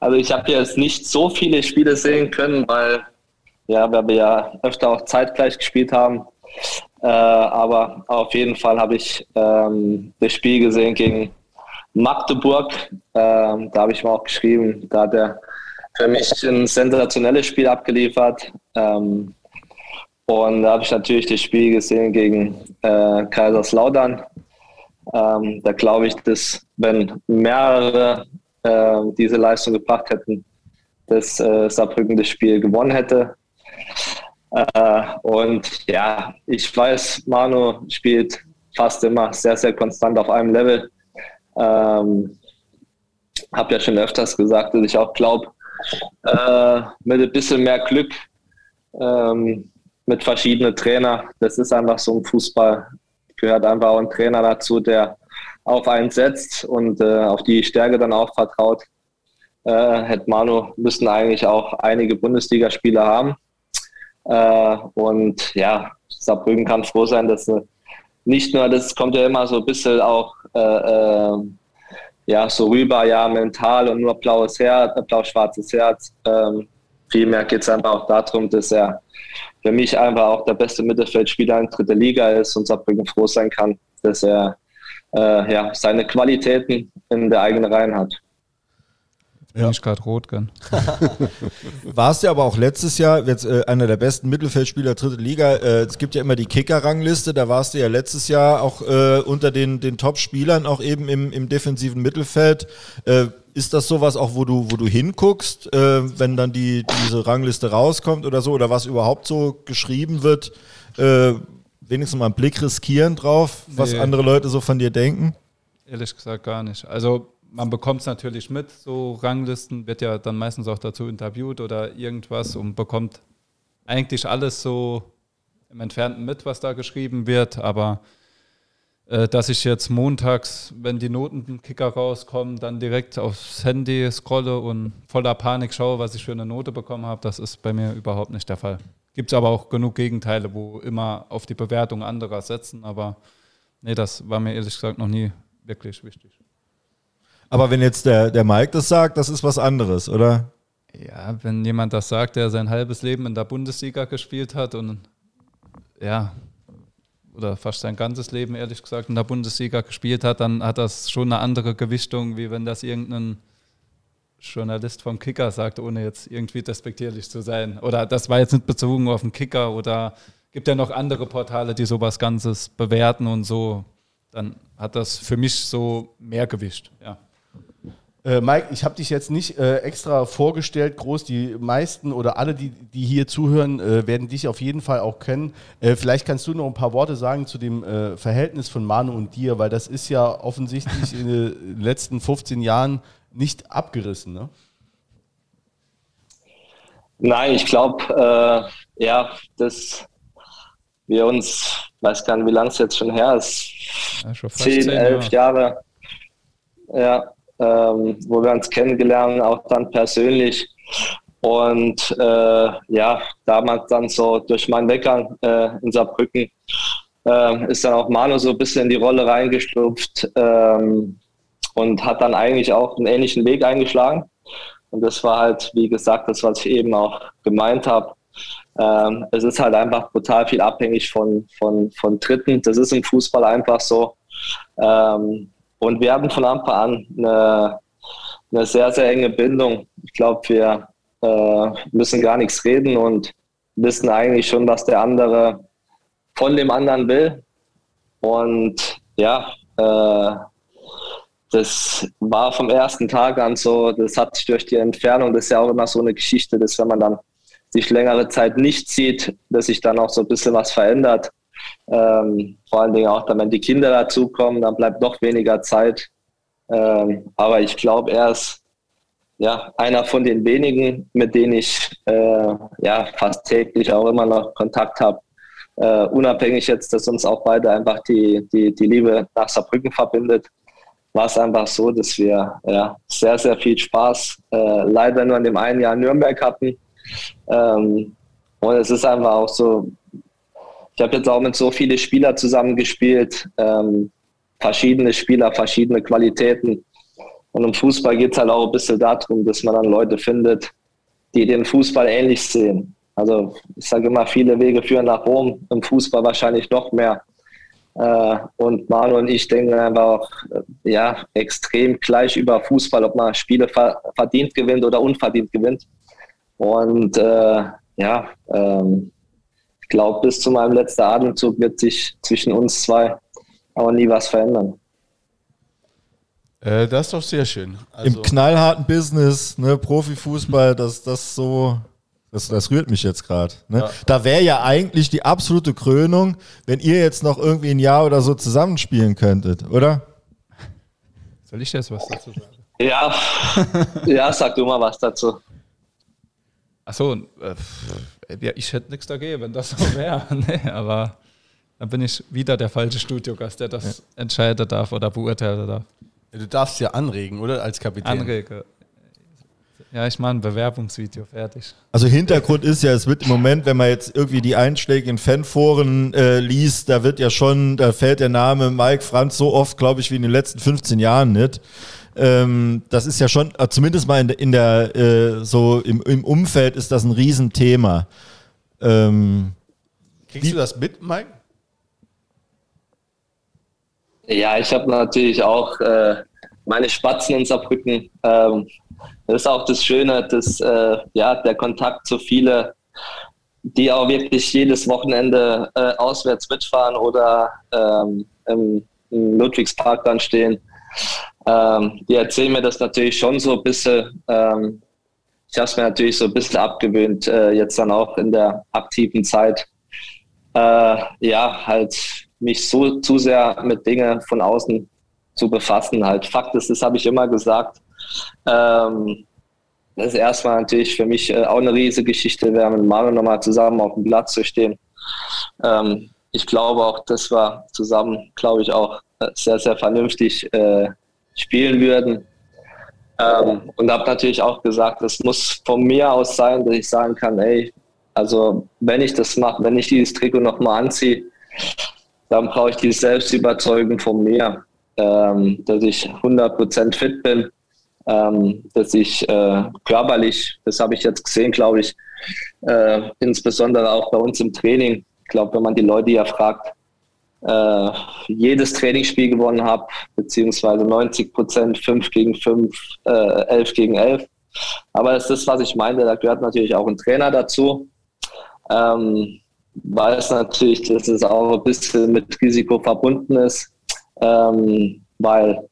also ich habe jetzt nicht so viele Spiele sehen können, weil ja, weil wir ja öfter auch zeitgleich gespielt haben. Äh, aber auf jeden Fall habe ich ähm, das Spiel gesehen gegen Magdeburg. Ähm, da habe ich mal auch geschrieben, da hat er für mich ein sensationelles Spiel abgeliefert. Ähm, und da habe ich natürlich das Spiel gesehen gegen äh, Kaiserslautern. Ähm, da glaube ich, dass wenn mehrere äh, diese Leistung gebracht hätten, dass äh, Saarbrücken das Spiel gewonnen hätte. Äh, und ja, ich weiß, Manu spielt fast immer sehr, sehr konstant auf einem Level. Ähm, habe ja schon öfters gesagt, dass ich auch glaube, äh, mit ein bisschen mehr Glück, ähm, mit verschiedenen Trainern, das ist einfach so ein Fußball, gehört einfach auch ein Trainer dazu, der auf einen setzt und äh, auf die Stärke dann auch vertraut. Äh, hätte Manu müssen eigentlich auch einige Bundesligaspieler haben. Äh, und ja, Saarbrücken kann froh sein, dass nicht nur, das kommt ja immer so ein bisschen auch äh, äh, ja, so rüber, ja, mental und nur blaues Herz, blau-schwarzes Herz. Ähm, vielmehr geht es einfach auch darum, dass er für mich einfach auch der beste Mittelfeldspieler in dritter Liga ist und Saarbrücken froh sein kann, dass er äh, ja, seine Qualitäten in der eigenen Reihen hat. Bin ich gerade rot, gell? *laughs* Warst ja aber auch letztes Jahr jetzt äh, einer der besten Mittelfeldspieler dritte Liga. Äh, es gibt ja immer die Kicker-Rangliste, da warst du ja letztes Jahr auch äh, unter den, den Top-Spielern, auch eben im, im defensiven Mittelfeld. Äh, ist das sowas auch, wo du, wo du hinguckst, äh, wenn dann die, diese Rangliste rauskommt oder so, oder was überhaupt so geschrieben wird? Äh, wenigstens mal einen Blick riskieren drauf, was Nee. andere Leute so von dir denken? Ehrlich gesagt gar nicht. Also man bekommt es natürlich mit, so Ranglisten, wird ja dann meistens auch dazu interviewt oder irgendwas und bekommt eigentlich alles so im Entfernten mit, was da geschrieben wird, aber äh, dass ich jetzt montags, wenn die Notenkicker rauskommen, dann direkt aufs Handy scrolle und voller Panik schaue, was ich für eine Note bekommen habe, das ist bei mir überhaupt nicht der Fall. Gibt es aber auch genug Gegenteile, wo immer auf die Bewertung anderer setzen, aber nee, das war mir ehrlich gesagt noch nie wirklich wichtig. Aber wenn jetzt der, der Mike das sagt, das ist was anderes, oder? Ja, wenn jemand das sagt, der sein halbes Leben in der Bundesliga gespielt hat und ja, oder fast sein ganzes Leben, ehrlich gesagt, in der Bundesliga gespielt hat, dann hat das schon eine andere Gewichtung, wie wenn das irgendein Journalist vom Kicker sagt, ohne jetzt irgendwie despektierlich zu sein. Oder das war jetzt nicht bezogen auf den Kicker oder gibt ja noch andere Portale, die sowas Ganzes bewerten und so. Dann hat das für mich so mehr Gewicht, ja. Äh, Mike, ich habe dich jetzt nicht äh, extra vorgestellt, groß. Die meisten oder alle, die, die hier zuhören, äh, werden dich auf jeden Fall auch kennen. Äh, vielleicht kannst du noch ein paar Worte sagen zu dem äh, Verhältnis von Manu und dir, weil das ist ja offensichtlich in den letzten 15 Jahren nicht abgerissen, ne? Nein, ich glaube, äh, ja, dass wir uns, weiß gar nicht, wie lange es jetzt schon her ist, ja, schon 10, 11 Jahre, ja, ähm, wo wir uns kennengelernt, auch dann persönlich. Und äh, ja, damals dann so durch meinen Weggang äh, in Saarbrücken äh, ist dann auch Manu so ein bisschen in die Rolle reingeschlupft ähm, und hat dann eigentlich auch einen ähnlichen Weg eingeschlagen. Und das war halt, wie gesagt, das, was ich eben auch gemeint habe. Ähm, es ist halt einfach brutal viel abhängig von, von, von Dritten. Das ist im Fußball einfach so. Ähm, und wir haben von Anfang an eine, eine sehr, sehr enge Bindung. Ich glaube, wir äh, müssen gar nichts reden und wissen eigentlich schon, was der andere von dem anderen will. Und ja, äh, das war vom ersten Tag an so, das hat sich durch die Entfernung, das ist ja auch immer so eine Geschichte, dass wenn man dann sich längere Zeit nicht sieht, dass sich dann auch so ein bisschen was verändert. Ähm, vor allen Dingen auch dann, wenn die Kinder dazukommen, dann bleibt noch weniger Zeit. Ähm, aber ich glaube, er ist ja, einer von den wenigen, mit denen ich äh, ja, fast täglich auch immer noch Kontakt habe. Äh, unabhängig jetzt, dass uns auch beide einfach die, die, die Liebe nach Saarbrücken verbindet, war es einfach so, dass wir ja, sehr, sehr viel Spaß äh, leider nur in dem einen Jahr in Nürnberg hatten. Ähm, und es ist einfach auch so, ich habe jetzt auch mit so vielen Spielern zusammengespielt, ähm, verschiedene Spieler, verschiedene Qualitäten. Und im Fußball geht es halt auch ein bisschen darum, dass man dann Leute findet, die den Fußball ähnlich sehen. Also ich sage immer, viele Wege führen nach Rom, im Fußball wahrscheinlich noch mehr. Äh, und Manu und ich denken einfach auch äh, ja, extrem gleich über Fußball, ob man Spiele verdient gewinnt oder unverdient gewinnt. Und äh, ja, ähm, ich glaube, bis zu meinem letzten Atemzug wird sich zwischen uns zwei aber nie was verändern. Äh, das ist doch sehr schön. Also Im knallharten Business, ne, Profifußball, das, das so, das, das rührt mich jetzt gerade. Ne? Ja. Da wäre ja eigentlich die absolute Krönung, wenn ihr jetzt noch irgendwie ein Jahr oder so zusammenspielen könntet, oder? Soll ich jetzt was dazu sagen? Ja, *laughs* ja, sag du mal was dazu. Achso, äh, ja, ich hätte nichts dagegen, wenn das so wäre. *laughs* nee, aber dann bin ich wieder der falsche Studiogast, der das ja. entscheiden darf oder beurteilen darf. Du darfst ja anregen, oder? Als Kapitän. Anrege. Ja, ich mache ein Bewerbungsvideo, fertig. Also Hintergrund ist ja, es wird im Moment, wenn man jetzt irgendwie die Einschläge in Fanforen äh, liest, da wird ja schon, da fällt der Name Mike Franz so oft, glaube ich, wie in den letzten 15 Jahren nicht. Ähm, das ist ja schon, äh, zumindest mal in der, in der äh, so im, im, Umfeld ist das ein Riesenthema. Ähm, Kriegst du das mit, Mike? Ja, ich habe natürlich auch äh, meine Spatzen in Saarbrücken. Ähm, das ist auch das Schöne, dass äh, ja, der Kontakt zu vielen, die auch wirklich jedes Wochenende äh, auswärts mitfahren oder ähm, im, im Ludwigspark dann stehen ähm, die erzählen mir das natürlich schon so ein bisschen. Ähm, ich habe es mir natürlich so ein bisschen abgewöhnt, äh, jetzt dann auch in der aktiven Zeit. Äh, ja, halt mich so zu sehr mit Dingen von außen zu befassen. Halt Fakt ist, das habe ich immer gesagt. Ähm, das ist erstmal natürlich für mich äh, auch eine riesige Geschichte, wäre mit Mario nochmal zusammen auf dem Platz zu stehen. Ähm, ich glaube auch, das war zusammen, glaube ich, auch äh, sehr, sehr vernünftig äh, spielen würden. Ähm, und habe natürlich auch gesagt, es muss von mir aus sein, dass ich sagen kann, ey, also wenn ich das mache, wenn ich dieses Trikot nochmal anziehe, dann brauche ich die Selbstüberzeugung von mir, ähm, dass ich 100% fit bin, ähm, dass ich äh, körperlich, das habe ich jetzt gesehen, glaube ich, äh, insbesondere auch bei uns im Training, ich glaube, wenn man die Leute ja fragt, äh, jedes Trainingsspiel gewonnen habe, beziehungsweise 90 Prozent 5 gegen 5, äh, 11 gegen 11. Aber das ist das, was ich meine, da gehört natürlich auch ein Trainer dazu. Ähm, weiß natürlich, dass es auch ein bisschen mit Risiko verbunden ist, ähm, weil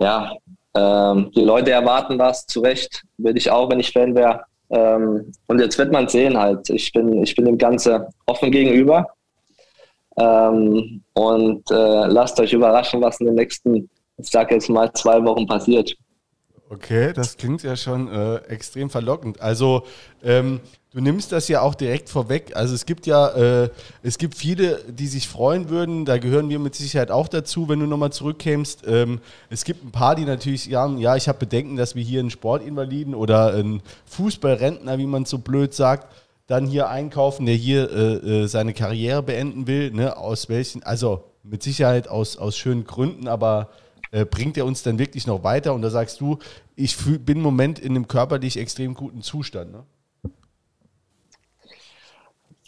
ja, ähm, die Leute erwarten was, zu Recht, würde ich auch, wenn ich Fan wäre. Ähm, und jetzt wird man sehen halt. Ich bin, ich bin dem Ganze offen gegenüber. Ähm, und äh, lasst euch überraschen, was in den nächsten, ich sage jetzt mal, zwei Wochen passiert. Okay, das klingt ja schon äh, extrem verlockend. Also ähm, du nimmst das ja auch direkt vorweg. Also es gibt ja, äh, es gibt viele, die sich freuen würden. Da gehören wir mit Sicherheit auch dazu, wenn du nochmal zurückkämst. Ähm, es gibt ein paar, die natürlich sagen, ja, ich habe Bedenken, dass wir hier einen Sportinvaliden oder einen Fußballrentner, wie man so blöd sagt, dann hier einkaufen, der hier äh, äh, seine Karriere beenden will. Ne? Aus welchen, also mit Sicherheit aus, aus schönen Gründen, aber äh, bringt er uns dann wirklich noch weiter? Und da sagst du, ich fühl, bin im Moment in einem körperlich extrem guten Zustand. Ne?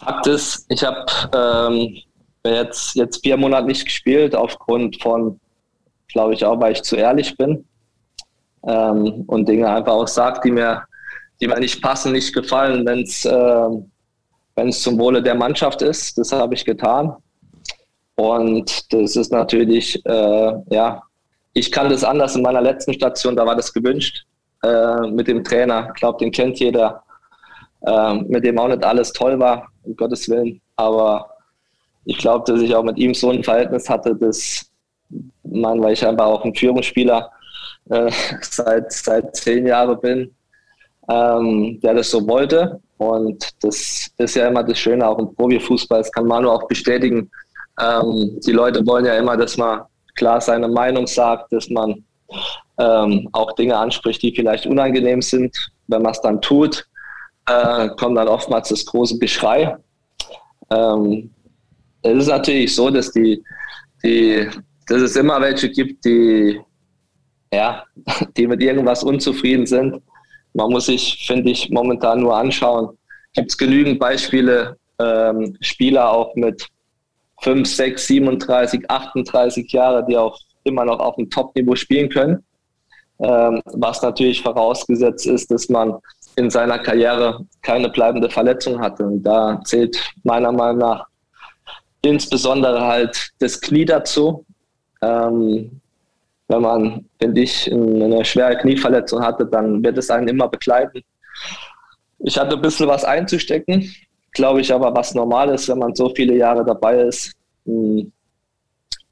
Fakt ist, ich habe ähm, jetzt, jetzt vier Monate nicht gespielt, aufgrund von, glaube ich auch, weil ich zu ehrlich bin ähm, und Dinge einfach auch sage, die mir, die mir nicht passen, nicht gefallen, wenn es äh, zum Wohle der Mannschaft ist. Das habe ich getan. Und das ist natürlich, äh, ja, ich kann das anders in meiner letzten Station, da war das gewünscht äh, mit dem Trainer. Ich glaube, den kennt jeder, äh, mit dem auch nicht alles toll war, um Gottes Willen. Aber ich glaube, dass ich auch mit ihm so ein Verhältnis hatte, dass man, weil ich einfach auch ein Führungsspieler äh, *laughs* seit, seit zehn Jahren bin, ähm, der das so wollte. Und das ist ja immer das Schöne auch im Profifußball, das kann Manu auch bestätigen. Ähm, die Leute wollen ja immer, dass man klar seine Meinung sagt, dass man ähm, auch Dinge anspricht, die vielleicht unangenehm sind. Wenn man es dann tut, äh, kommt dann oftmals das große Geschrei. Ähm, es ist natürlich so, dass die, die, dass es immer welche gibt, die, ja, *laughs* die mit irgendwas unzufrieden sind. Man muss sich, finde ich, momentan nur anschauen. Gibt es genügend Beispiele, ähm, Spieler auch mit 5, 6, 37, 38 Jahre, die auch immer noch auf dem Top-Niveau spielen können. Ähm, was natürlich vorausgesetzt ist, dass man in seiner Karriere keine bleibende Verletzung hatte. Und da zählt meiner Meinung nach insbesondere halt das Knie dazu. Ähm, wenn man, finde ich, eine schwere Knieverletzung hatte, dann wird es einen immer begleiten. Ich hatte ein bisschen was einzustecken glaube ich, aber was normal ist, wenn man so viele Jahre dabei ist. Hm.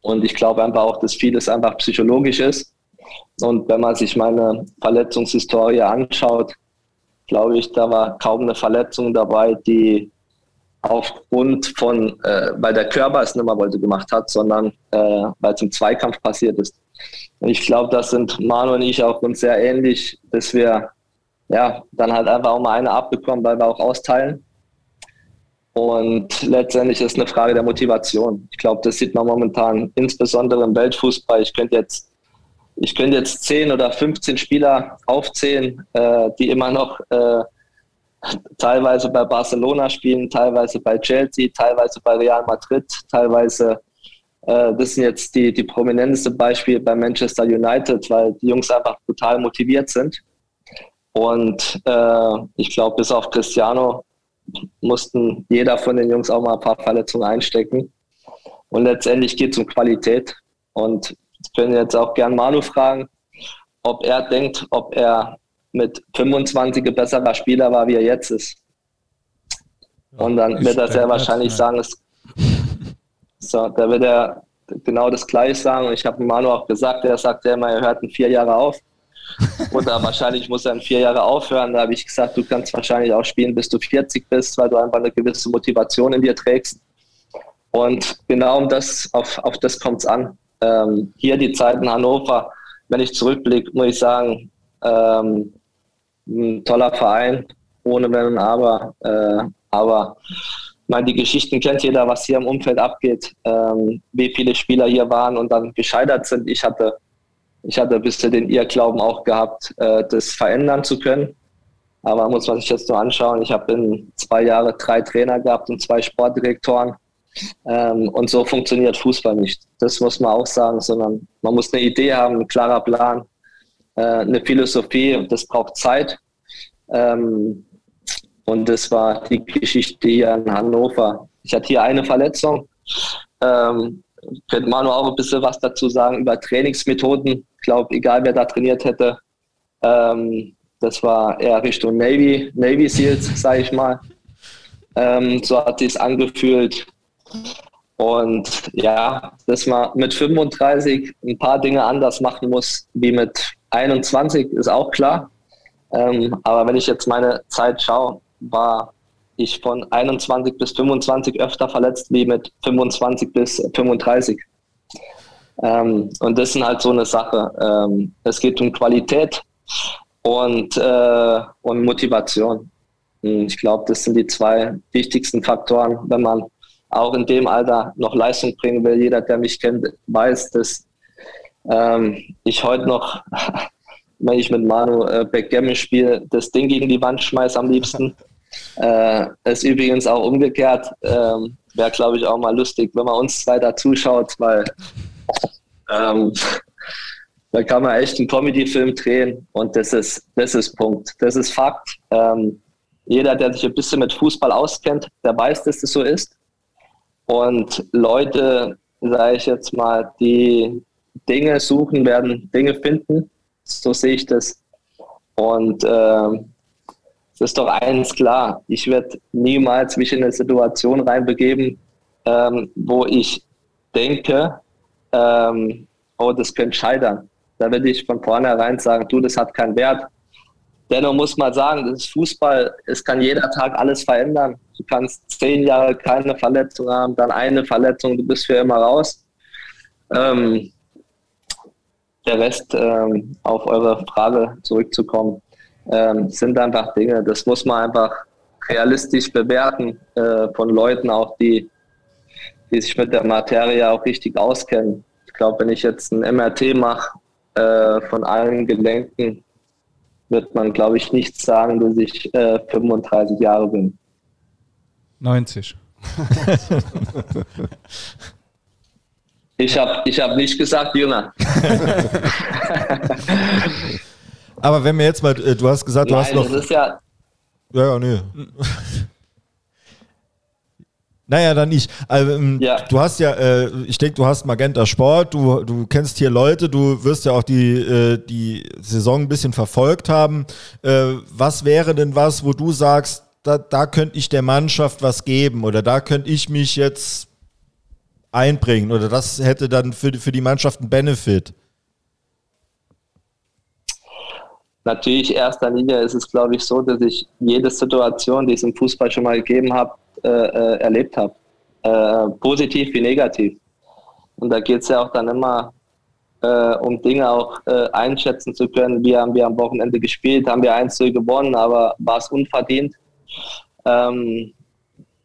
Und ich glaube einfach auch, dass vieles einfach psychologisch ist. Und wenn man sich meine Verletzungshistorie anschaut, glaube ich, da war kaum eine Verletzung dabei, die aufgrund von, äh, weil der Körper es nicht mehr wollte, gemacht hat, sondern äh, weil es im Zweikampf passiert ist. Und ich glaube, das sind Manu und ich auch uns sehr ähnlich, dass wir ja dann halt einfach auch mal eine abbekommen, weil wir auch austeilen. Und letztendlich ist es eine Frage der Motivation. Ich glaube, das sieht man momentan insbesondere im Weltfußball. Ich könnte jetzt, ich könnte jetzt 10 oder 15 Spieler aufzählen, äh, die immer noch äh, teilweise bei Barcelona spielen, teilweise bei Chelsea, teilweise bei Real Madrid, teilweise, äh, das sind jetzt die, die prominenteste Beispiele bei Manchester United, weil die Jungs einfach total motiviert sind. Und äh, ich glaube, bis auf Cristiano mussten jeder von den Jungs auch mal ein paar Verletzungen einstecken. Und letztendlich geht es um Qualität. Und ich können jetzt auch gern Manu fragen, ob er denkt, ob er mit 25 ein besserer Spieler war, wie er jetzt ist. Und dann wird er sehr wahrscheinlich sagen, es, so, da wird er genau das Gleiche sagen. Und ich habe Manu auch gesagt, er sagt ja immer, er hört in vier Jahre auf. Oder *laughs* wahrscheinlich muss er in vier Jahre aufhören. Da habe ich gesagt, du kannst wahrscheinlich auch spielen, bis du 40 bist, weil du einfach eine gewisse Motivation in dir trägst. Und genau um das, auf, auf das kommt es an. Ähm, hier die Zeit in Hannover, wenn ich zurückblicke, muss ich sagen, ähm, ein toller Verein, ohne Wenn und Aber. Äh, aber meine, die Geschichten kennt jeder, was hier im Umfeld abgeht, ähm, wie viele Spieler hier waren und dann gescheitert sind. Ich hatte ich hatte bisher den Irrglauben auch gehabt, äh, das verändern zu können. Aber muss man sich jetzt nur anschauen. Ich habe in zwei Jahren drei Trainer gehabt und zwei Sportdirektoren. Ähm, und so funktioniert Fußball nicht. Das muss man auch sagen, sondern man muss eine Idee haben, ein klarer Plan, äh, eine Philosophie. Das braucht Zeit. Ähm, und das war die Geschichte hier in Hannover. Ich hatte hier eine Verletzung. Ähm, könnte Manu auch ein bisschen was dazu sagen über Trainingsmethoden. Ich glaube, egal wer da trainiert hätte, ähm, das war eher Richtung Navy, Navy Seals, sage ich mal. Ähm, so hat sich angefühlt. Und ja, dass man mit 35 ein paar Dinge anders machen muss wie mit 21, ist auch klar. Ähm, aber wenn ich jetzt meine Zeit schaue, war ich von 21 bis 25 öfter verletzt wie mit 25 bis 35. Ähm, und das ist halt so eine Sache. Ähm, es geht um Qualität und, äh, und Motivation. Ich glaube, das sind die zwei wichtigsten Faktoren, wenn man auch in dem Alter noch Leistung bringen will. Jeder, der mich kennt, weiß, dass ähm, ich heute noch, *laughs* wenn ich mit Manu äh, Backgammon spiele, das Ding gegen die Wand schmeiße am liebsten. *laughs* Äh, ist übrigens auch umgekehrt. Ähm, Wäre, glaube ich, auch mal lustig, wenn man uns zwei da zuschaut, weil ähm, *laughs* da kann man echt einen Comedy-Film drehen und das ist, das ist Punkt. Das ist Fakt. Ähm, jeder, der sich ein bisschen mit Fußball auskennt, der weiß, dass das so ist. Und Leute, sage ich jetzt mal, die Dinge suchen, werden Dinge finden. So sehe ich das. Und äh, es ist doch eins klar, ich werde niemals mich in eine Situation reinbegeben, ähm, wo ich denke, ähm, oh, das könnte scheitern. Da würde ich von vornherein sagen, du, das hat keinen Wert. Dennoch muss man sagen, das ist Fußball, es kann jeder Tag alles verändern. Du kannst zehn Jahre keine Verletzung haben, dann eine Verletzung, du bist für immer raus. Ähm, der Rest, ähm, auf eure Frage zurückzukommen, ähm, sind einfach Dinge, das muss man einfach realistisch bewerten äh, von Leuten auch, die, die sich mit der Materie auch richtig auskennen. Ich glaube, wenn ich jetzt ein MRT mache äh, von allen Gelenken, wird man, glaube ich, nicht sagen, dass ich äh, 35 Jahre bin. 90. *laughs* ich habe ich hab nicht gesagt, jünger. *laughs* Aber wenn wir jetzt mal, äh, du hast gesagt, du Nein, hast noch. das ist ja, Ja, ja, nee. *laughs* Naja, dann nicht. Also, ähm, Ja. Du hast ja, äh, ich denke, du hast Magenta Sport, du, du kennst hier Leute, du wirst ja auch die, äh, die Saison ein bisschen verfolgt haben. Äh, was wäre denn was, wo du sagst, da, da könnte ich der Mannschaft was geben oder da könnte ich mich jetzt einbringen oder das hätte dann für, für die Mannschaft einen Benefit? Natürlich erster Linie ist es, glaube ich, so, dass ich jede Situation, die es im Fußball schon mal gegeben habe, äh, äh, erlebt habe. Äh, positiv wie negativ. Und da geht es ja auch dann immer äh, um Dinge auch äh, einschätzen zu können. Wie haben wir am Wochenende gespielt? Haben wir 1 gewonnen, aber war es unverdient? Ähm,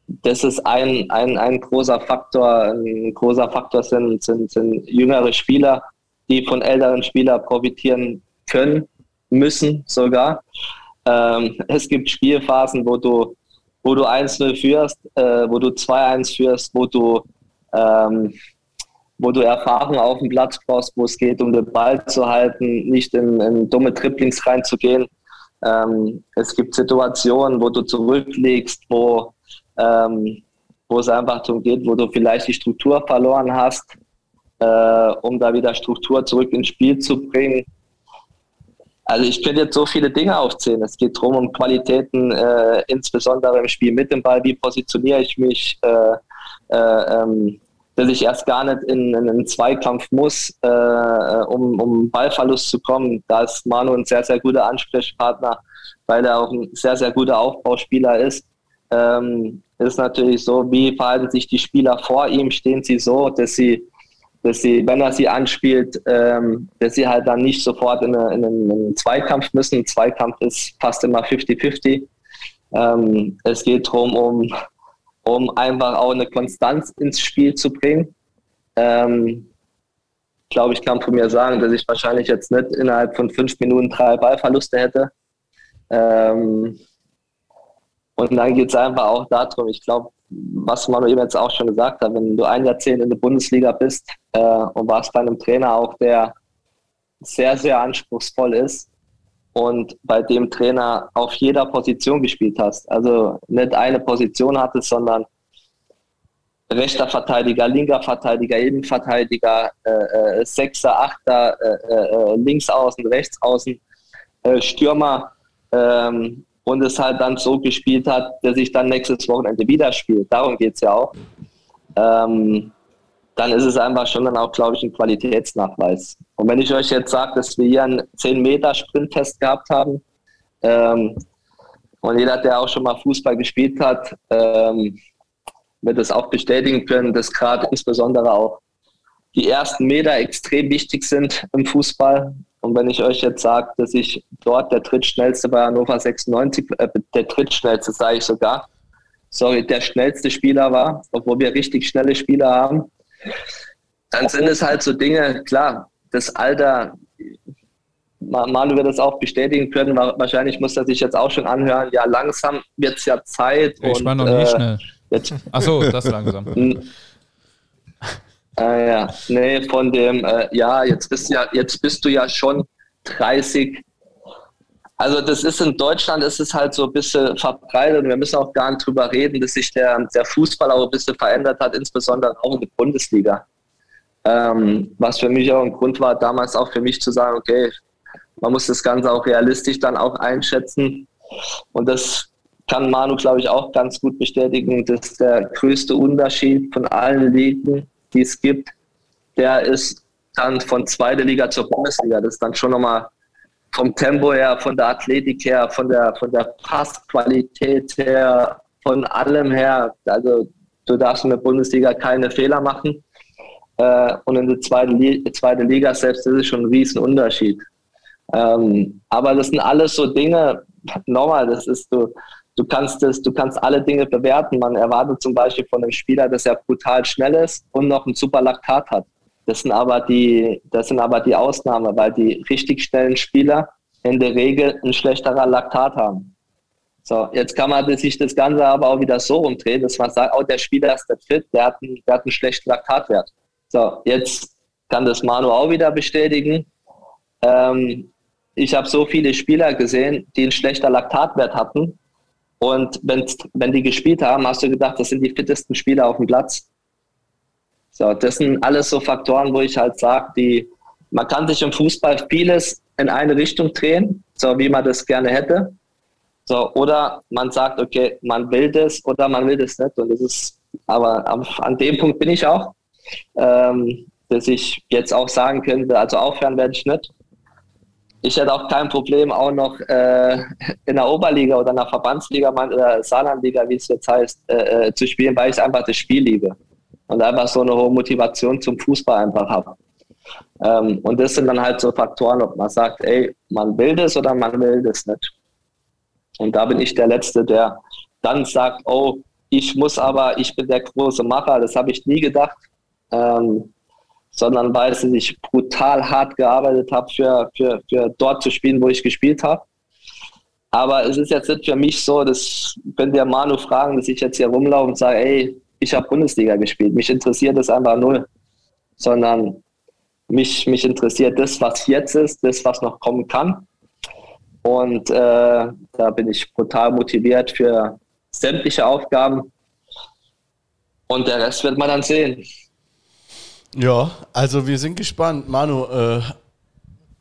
das ist ein, ein, ein großer Faktor. Ein großer Faktor sind, sind, sind jüngere Spieler, die von älteren Spielern profitieren können, müssen sogar. Ähm, es gibt Spielphasen, wo du, wo du 1-0 führst, äh, wo du 2-1 führst, wo du, ähm, wo du Erfahrung auf dem Platz brauchst, wo es geht, um den Ball zu halten, nicht in, in dumme Triplings reinzugehen. Ähm, es gibt Situationen, wo du zurücklegst, wo, ähm, wo es einfach darum geht, wo du vielleicht die Struktur verloren hast, äh, um da wieder Struktur zurück ins Spiel zu bringen. Also ich könnte jetzt so viele Dinge aufzählen. Es geht darum, um Qualitäten, äh, insbesondere im Spiel mit dem Ball. Wie positioniere ich mich? Äh, äh, ähm, dass ich erst gar nicht in, in einen Zweikampf muss, äh, um, um Ballverlust zu kommen. Da ist Manu ein sehr, sehr guter Ansprechpartner, weil er auch ein sehr, sehr guter Aufbauspieler ist. Ähm, ist natürlich so, wie verhalten sich die Spieler vor ihm? Stehen sie so, dass sie dass sie, wenn er sie anspielt, ähm, dass sie halt dann nicht sofort in, eine, in, einen, Zweikampf müssen. Ein Zweikampf ist fast immer 50-50. Ähm, es geht darum, um, um einfach auch eine Konstanz ins Spiel zu bringen. Ähm, ich glaube, ich kann von mir sagen, dass ich wahrscheinlich jetzt nicht innerhalb von fünf Minuten drei Ballverluste hätte. Ähm, und dann geht es einfach auch darum, ich glaube, was man eben jetzt auch schon gesagt hat, wenn du ein Jahrzehnt in der Bundesliga bist äh, und warst bei einem Trainer auch, der sehr, sehr anspruchsvoll ist und bei dem Trainer auf jeder Position gespielt hast. Also nicht eine Position hattest, sondern rechter Verteidiger, linker Verteidiger, Innenverteidiger, äh, äh, Sechser, Achter, äh, äh, links außen, rechts außen, äh, Stürmer ähm, und es halt dann so gespielt hat, der sich dann nächstes Wochenende wieder spielt. Darum geht es ja auch. Ähm, dann ist es einfach schon dann auch, glaube ich, ein Qualitätsnachweis. Und wenn ich euch jetzt sage, dass wir hier einen 10-Meter-Sprinttest gehabt haben, ähm, und jeder, der auch schon mal Fußball gespielt hat, ähm, wird das auch bestätigen können, dass gerade insbesondere auch die ersten Meter extrem wichtig sind im Fußball. Und wenn ich euch jetzt sage, dass ich dort der drittschnellste bei Hannover 96, äh, der drittschnellste sage ich sogar, sorry, der schnellste Spieler war, obwohl wir richtig schnelle Spieler haben, dann sind es halt so Dinge, klar, das Alter, Manu wird das auch bestätigen können, wahrscheinlich muss er sich jetzt auch schon anhören, ja, langsam wird es ja Zeit. Ich und, war noch nie äh, schnell. Achso, das langsam. Äh, ja, nee, von dem, äh, ja, jetzt bist, ja, jetzt bist du ja schon 30. Also das ist in Deutschland ist es halt so ein bisschen verbreitet und wir müssen auch gar nicht drüber reden, dass sich der, der Fußball auch ein bisschen verändert hat, insbesondere auch in der Bundesliga. Ähm, was für mich auch ein Grund war, damals auch für mich zu sagen, okay, man muss das Ganze auch realistisch dann auch einschätzen. Und das kann Manu, glaube ich, auch ganz gut bestätigen, dass der größte Unterschied von allen Ligen, die es gibt, der ist dann von zweiter Liga zur Bundesliga. Das ist dann schon nochmal vom Tempo her, von der Athletik her, von der, von der Passqualität her, von allem her. Also du darfst in der Bundesliga keine Fehler machen. Äh, und in der zweiten, Liga, zweite Liga selbst ist es schon ein Riesenunterschied. Ähm, aber das sind alles so Dinge, nochmal, das ist so, du kannst das, du kannst alle Dinge bewerten. Man erwartet zum Beispiel von einem Spieler, dass er brutal schnell ist und noch ein super Laktat hat. Das sind aber die, das sind aber die Ausnahmen, weil die richtig schnellen Spieler in der Regel ein schlechterer Laktat haben. So, jetzt kann man sich das Ganze aber auch wieder so umdrehen, dass man sagt, oh, der Spieler ist der fit, der hat einen, der hat einen schlechten Laktatwert. So, jetzt kann das Manu auch wieder bestätigen. Ähm, ich habe so viele Spieler gesehen, die einen schlechter Laktatwert hatten. Und wenn die gespielt haben, hast du gedacht, das sind die fittesten Spieler auf dem Platz. So, das sind alles so Faktoren, wo ich halt sage, die, man kann sich im Fußball vieles in eine Richtung drehen, so wie man das gerne hätte. So, oder man sagt, okay, man will das oder man will das nicht. Und das ist, aber an dem Punkt bin ich auch, ähm, dass ich jetzt auch sagen könnte, also aufhören werde ich nicht. Ich hätte auch kein Problem, auch noch äh, in der Oberliga oder in der Verbandsliga oder Saarlandliga, wie es jetzt heißt, äh, äh, zu spielen, weil ich einfach das Spiel liebe und einfach so eine hohe Motivation zum Fußball einfach habe. Ähm, und das sind dann halt so Faktoren, ob man sagt, ey, man will das oder man will das nicht. Und da bin ich der Letzte, der dann sagt, oh, ich muss aber, ich bin der große Macher, das habe ich nie gedacht, ähm, sondern weil ich brutal hart gearbeitet habe, für, für, für dort zu spielen, wo ich gespielt habe. Aber es ist jetzt nicht für mich so, das könnt ihr Manu fragen, dass ich jetzt hier rumlaufe und sage, ey, ich habe Bundesliga gespielt. Mich interessiert das einfach null. Sondern mich, mich interessiert das, was jetzt ist, das, was noch kommen kann. Und äh, da bin ich brutal motiviert für sämtliche Aufgaben. Und der Rest wird man dann sehen. Ja, also wir sind gespannt. Manu, äh,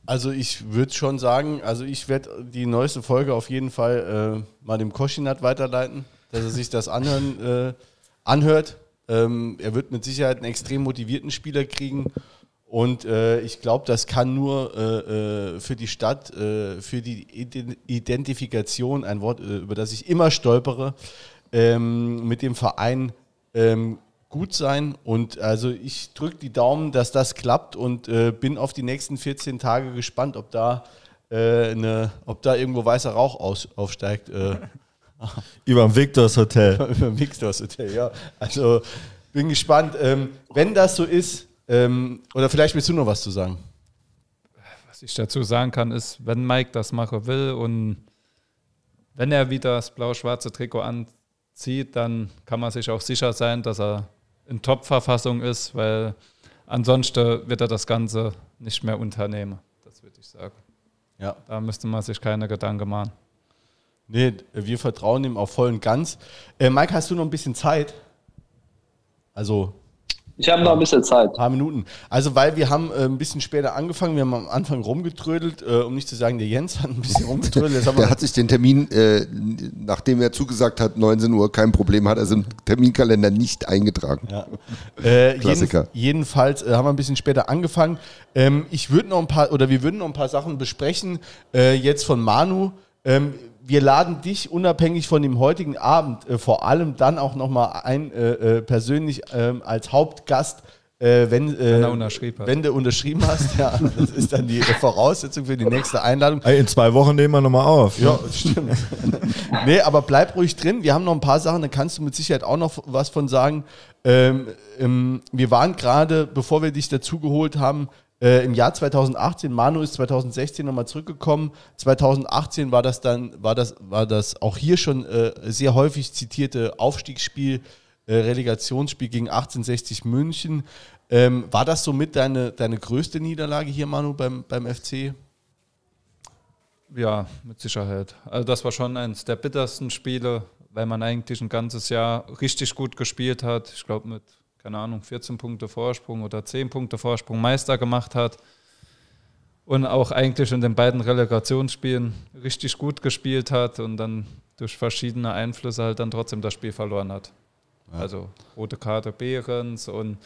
also ich würde schon sagen, also ich werde die neueste Folge auf jeden Fall äh, mal dem Koschinat weiterleiten, dass er sich das anhören äh, anhört. Ähm, er wird mit Sicherheit einen extrem motivierten Spieler kriegen. Und äh, ich glaube, das kann nur äh, äh, für die Stadt, äh, für die Identifikation, ein Wort, äh, über das ich immer stolpere, ähm, mit dem Verein ähm, gut sein. Und also ich drücke die Daumen, dass das klappt und äh, bin auf die nächsten 14 Tage gespannt, ob da, eine, ob da irgendwo weißer Rauch aus, aufsteigt. *laughs* Über dem Victors Hotel. *laughs* Über dem Victors Hotel, ja. Also bin gespannt. Ähm, wenn das so ist, ähm, oder vielleicht willst du noch was zu sagen? Was ich dazu sagen kann, ist, wenn Mike das machen will und wenn er wieder das blau-schwarze Trikot an, zieht, dann kann man sich auch sicher sein, dass er in Top-Verfassung ist, weil ansonsten wird er das Ganze nicht mehr unternehmen. Das würde ich sagen. Ja. Da müsste man sich keine Gedanken machen. Nee, wir vertrauen ihm auch voll und ganz. Äh, Mike, hast du noch ein bisschen Zeit? Also ich habe noch ein bisschen Zeit. Ein paar Minuten. Also, weil wir haben äh, ein bisschen später angefangen, wir haben am Anfang rumgetrödelt, äh, um nicht zu sagen, der Jens hat ein bisschen rumgetrödelt. der hat sich den Termin, äh, nachdem er zugesagt hat, 19 Uhr, kein Problem, hat also im Terminkalender nicht eingetragen. Ja. Äh, Klassiker. Jeden, jedenfalls äh, haben wir ein bisschen später angefangen. Ähm, ich würde noch ein paar, oder wir würden noch ein paar Sachen besprechen, äh, jetzt von Manu. Ähm, wir laden dich unabhängig von dem heutigen Abend äh, vor allem dann auch nochmal ein, äh, äh, persönlich ähm, als Hauptgast, äh, wenn, äh, wenn, wenn, du unterschrieben hast. ja, das ist dann die Voraussetzung für die nächste Einladung. In zwei Wochen nehmen wir nochmal auf. Ja, stimmt. *laughs* nee, aber bleib ruhig drin. Wir haben noch ein paar Sachen, da kannst du mit Sicherheit auch noch was von sagen. Ähm, ähm, wir waren gerade, bevor wir dich dazu geholt haben, äh, Im Jahr 2018, Manu ist 2016 nochmal zurückgekommen. 2018 war das dann, war das, war das auch hier schon äh, sehr häufig zitierte Aufstiegsspiel, äh, Relegationsspiel gegen 1860 München. Ähm, war das somit deine, deine größte Niederlage hier, Manu, beim, beim FC? Ja, mit Sicherheit. Also das war schon eines der bittersten Spiele, weil man eigentlich ein ganzes Jahr richtig gut gespielt hat. Ich glaube mit keine Ahnung, 14 Punkte Vorsprung oder 10 Punkte Vorsprung Meister gemacht hat und auch eigentlich in den beiden Relegationsspielen richtig gut gespielt hat und dann durch verschiedene Einflüsse halt dann trotzdem das Spiel verloren hat. Ja. Also rote Karte Behrens und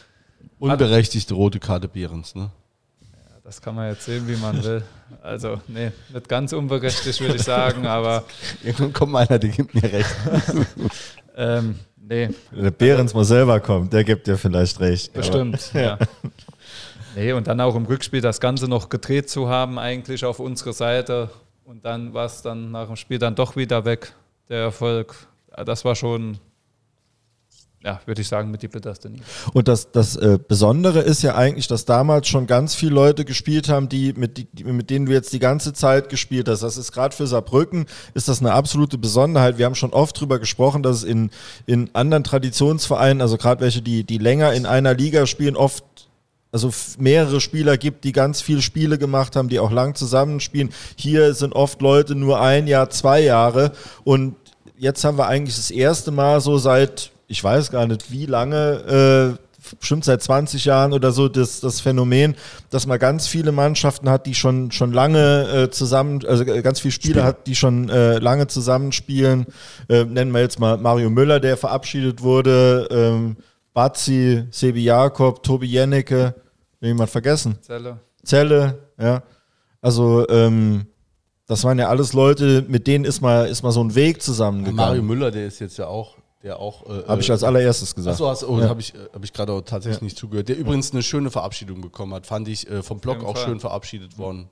unberechtigte rote Karte Behrens, ne? Ja, das kann man jetzt sehen, wie man will. Also, nee, nicht ganz unberechtigt, würde ich sagen, aber. *laughs* Irgendwann kommt einer, der gibt mir recht. *laughs* ähm, Nee. Der Behrens mal selber kommt, der gibt dir vielleicht recht. Bestimmt, ja. *laughs* Nee, und dann auch im Rückspiel das Ganze noch gedreht zu haben, eigentlich auf unsere Seite. Und dann war es dann nach dem Spiel dann doch wieder weg, der Erfolg. Das war schon ja, würde ich sagen, mit die bitterste. Und das, das äh, Besondere ist ja eigentlich, dass damals schon ganz viele Leute gespielt haben, die mit, die, mit denen du jetzt die ganze Zeit gespielt hast. Das ist gerade für Saarbrücken, ist das eine absolute Besonderheit. Wir haben schon oft drüber gesprochen, dass es in, in anderen Traditionsvereinen, also gerade welche, die, die länger in einer Liga spielen, oft also mehrere Spieler gibt, die ganz viele Spiele gemacht haben, die auch lang zusammenspielen. Hier sind oft Leute nur ein Jahr, zwei Jahre und jetzt haben wir eigentlich das erste Mal so seit ich weiß gar nicht wie lange, äh, bestimmt seit 20 Jahren oder so, das, das Phänomen, dass man ganz viele Mannschaften hat, die schon, schon lange äh, zusammen, also ganz viele Spieler Spiel. hat, die schon äh, lange zusammenspielen. Äh, nennen wir jetzt mal Mario Müller, der verabschiedet wurde, ähm, Bazzi, Sebi Jakob, Tobi Jennecke, jemand vergessen? Zelle. Zelle, ja. Also, ähm, das waren ja alles Leute, mit denen ist mal, ist mal so ein Weg zusammengegangen. Mario Müller, der ist jetzt ja auch der auch. Äh, habe ich als allererstes gesagt. Achso, hast, oh, ja. habe ich, äh, hab ich gerade tatsächlich ja. nicht zugehört. Der übrigens eine schöne Verabschiedung bekommen hat, fand ich äh, vom Blog auch Fall. schön verabschiedet worden.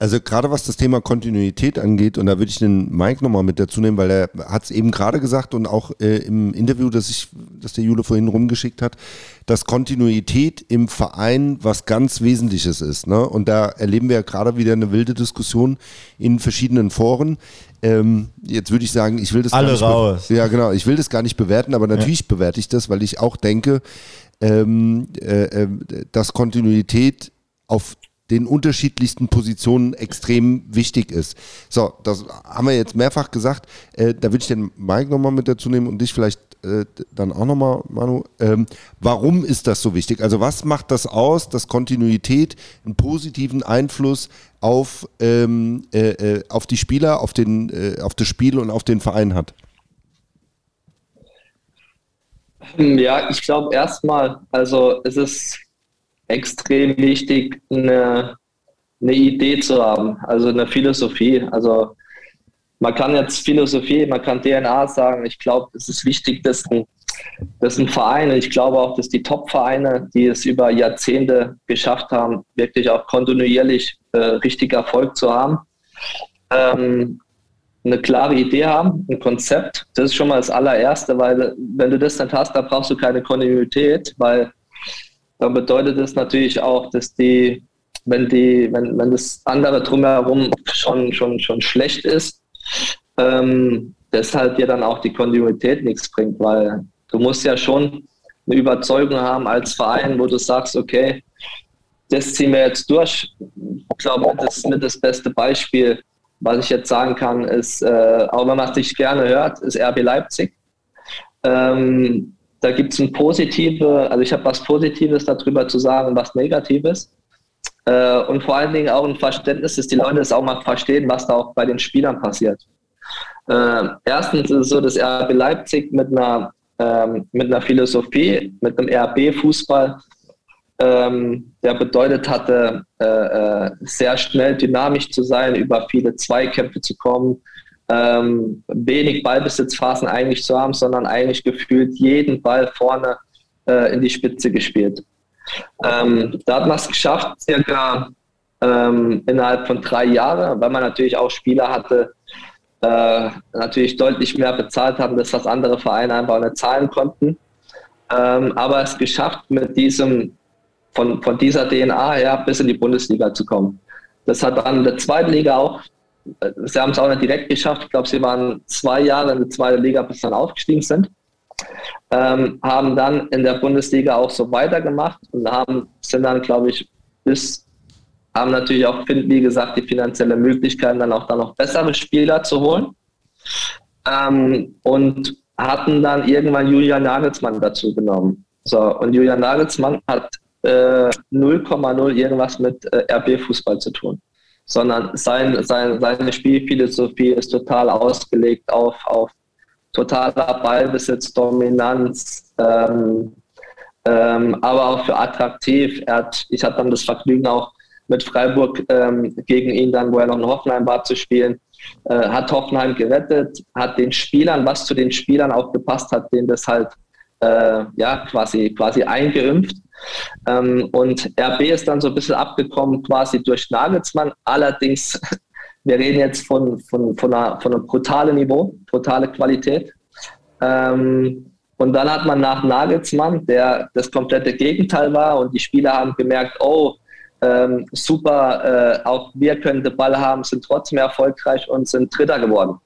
Also gerade was das Thema Kontinuität angeht, und da würde ich den Mike nochmal mit dazu nehmen, weil er hat es eben gerade gesagt und auch äh, im Interview, das ich, das der Jule vorhin rumgeschickt hat, dass Kontinuität im Verein was ganz Wesentliches ist. Ne? Und da erleben wir ja gerade wieder eine wilde Diskussion in verschiedenen Foren. Ähm, jetzt würde ich sagen, ich will das Alle gar nicht Ja, genau, ich will das gar nicht bewerten, aber natürlich ja. bewerte ich das, weil ich auch denke, ähm, äh, äh, dass Kontinuität auf den unterschiedlichsten Positionen extrem wichtig ist. So, das haben wir jetzt mehrfach gesagt. Äh, da würde ich den Mike nochmal mit dazu nehmen und dich vielleicht äh, dann auch nochmal, Manu. Ähm, warum ist das so wichtig? Also was macht das aus, dass Kontinuität einen positiven Einfluss auf, ähm, äh, äh auf die Spieler, auf, den, äh, auf das Spiel und auf den Verein hat? Ja, ich glaube erstmal, also es ist extrem wichtig, eine, eine Idee zu haben, also eine Philosophie. Also man kann jetzt Philosophie, man kann DNA sagen. Ich glaube, es ist wichtig, dass ein, dass ein Verein, ich glaube auch, dass die Top-Vereine, die es über Jahrzehnte geschafft haben, wirklich auch kontinuierlich äh, richtig Erfolg zu haben, ähm, eine klare Idee haben, ein Konzept. Das ist schon mal das allererste, weil wenn du das nicht hast, dann brauchst du keine Kontinuität, weil dann bedeutet das natürlich auch, dass die, wenn die, wenn, wenn das andere drumherum schon, schon, schon schlecht ist, ähm, deshalb dir dann auch die Kontinuität nichts bringt, weil du musst ja schon eine Überzeugung haben als Verein, wo du sagst, okay, das ziehen wir jetzt durch. Ich glaube, das ist mit das beste Beispiel, was ich jetzt sagen kann, ist, äh, auch wenn man es nicht gerne hört, ist RB Leipzig. Ähm, da gibt es ein positive, also ich habe was Positives darüber zu sagen, was Negatives. Äh, und vor allen Dingen auch ein Verständnis, dass die Leute es auch mal verstehen, was da auch bei den Spielern passiert. Äh, erstens ist es so, dass RB Leipzig mit einer, ähm, mit einer Philosophie, mit einem RB-Fußball, ähm, der bedeutet hatte, äh, äh, sehr schnell dynamisch zu sein, über viele Zweikämpfe zu kommen, ähm, wenig Ballbesitzphasen eigentlich zu haben, sondern eigentlich gefühlt jeden Ball vorne äh, in die Spitze gespielt. Ähm, da hat man es geschafft, circa ähm, innerhalb von drei Jahren, weil man natürlich auch Spieler hatte, äh, natürlich deutlich mehr bezahlt haben, das was andere Vereine einfach nicht zahlen konnten. Ähm, aber es geschafft, mit diesem, von, von dieser DNA her bis in die Bundesliga zu kommen. Das hat dann in der zweiten Liga auch, äh, sie haben es auch nicht direkt geschafft, ich glaube, sie waren zwei Jahre in der zweiten Liga, bis dann aufgestiegen sind ähm, haben dann in der Bundesliga auch so weitergemacht und haben, sind dann, glaube ich, bis, haben natürlich auch, wie gesagt, die finanzielle Möglichkeit, dann auch dann noch bessere Spieler zu holen. Ähm, und hatten dann irgendwann Julian Nagelsmann dazu genommen. So, und Julian Nagelsmann hat 0,0 äh, irgendwas mit äh, RB-Fußball zu tun, sondern sein, sein, seine Spielphilosophie ist total ausgelegt auf, auf totaler Ballbesitz, Dominanz, ähm, ähm, aber auch für attraktiv. Hat, ich hatte dann das Vergnügen auch mit Freiburg ähm, gegen ihn dann, wo er noch in Hoffenheim war, zu spielen. Äh, hat Hoffenheim gerettet, hat den Spielern, was zu den Spielern auch gepasst hat, denen das halt äh, ja, quasi, quasi eingeimpft. Ähm, und RB ist dann so ein bisschen abgekommen quasi durch Nagelsmann. Allerdings wir reden jetzt von, von, von, einer, von einem brutalen Niveau, brutale Qualität. Ähm, und dann hat man nach Nagelsmann, der das komplette Gegenteil war, und die Spieler haben gemerkt, oh, ähm, super, äh, auch wir können den Ball haben, sind trotzdem erfolgreich und sind Dritter geworden.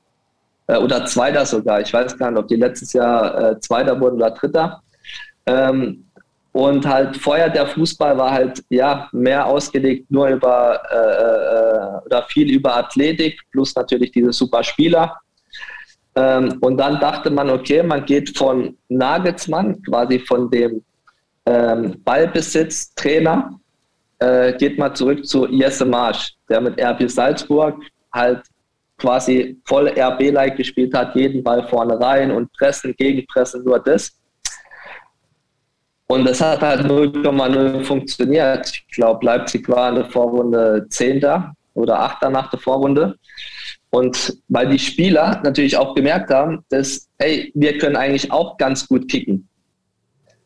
Äh, oder Zweiter sogar. Ich weiß gar nicht, ob die letztes Jahr äh, Zweiter wurden oder Dritter. Ähm, und halt vorher der Fußball war halt ja mehr ausgelegt nur über äh, äh, oder viel über Athletik plus natürlich diese super Spieler. Ähm, und dann dachte man, okay, man geht von Nagelsmann, quasi von dem ähm, Ballbesitztrainer, äh, geht mal zurück zu Jesse Marsch, der mit RB Salzburg halt quasi voll RB-like gespielt hat, jeden Ball vorne rein und pressen, gegenpressen, nur das. Und das hat halt 0,0 funktioniert. Ich glaube, Leipzig war in der Vorrunde Zehnter oder Achter nach der Vorrunde. Und weil die Spieler natürlich auch gemerkt haben, dass, hey, wir können eigentlich auch ganz gut kicken.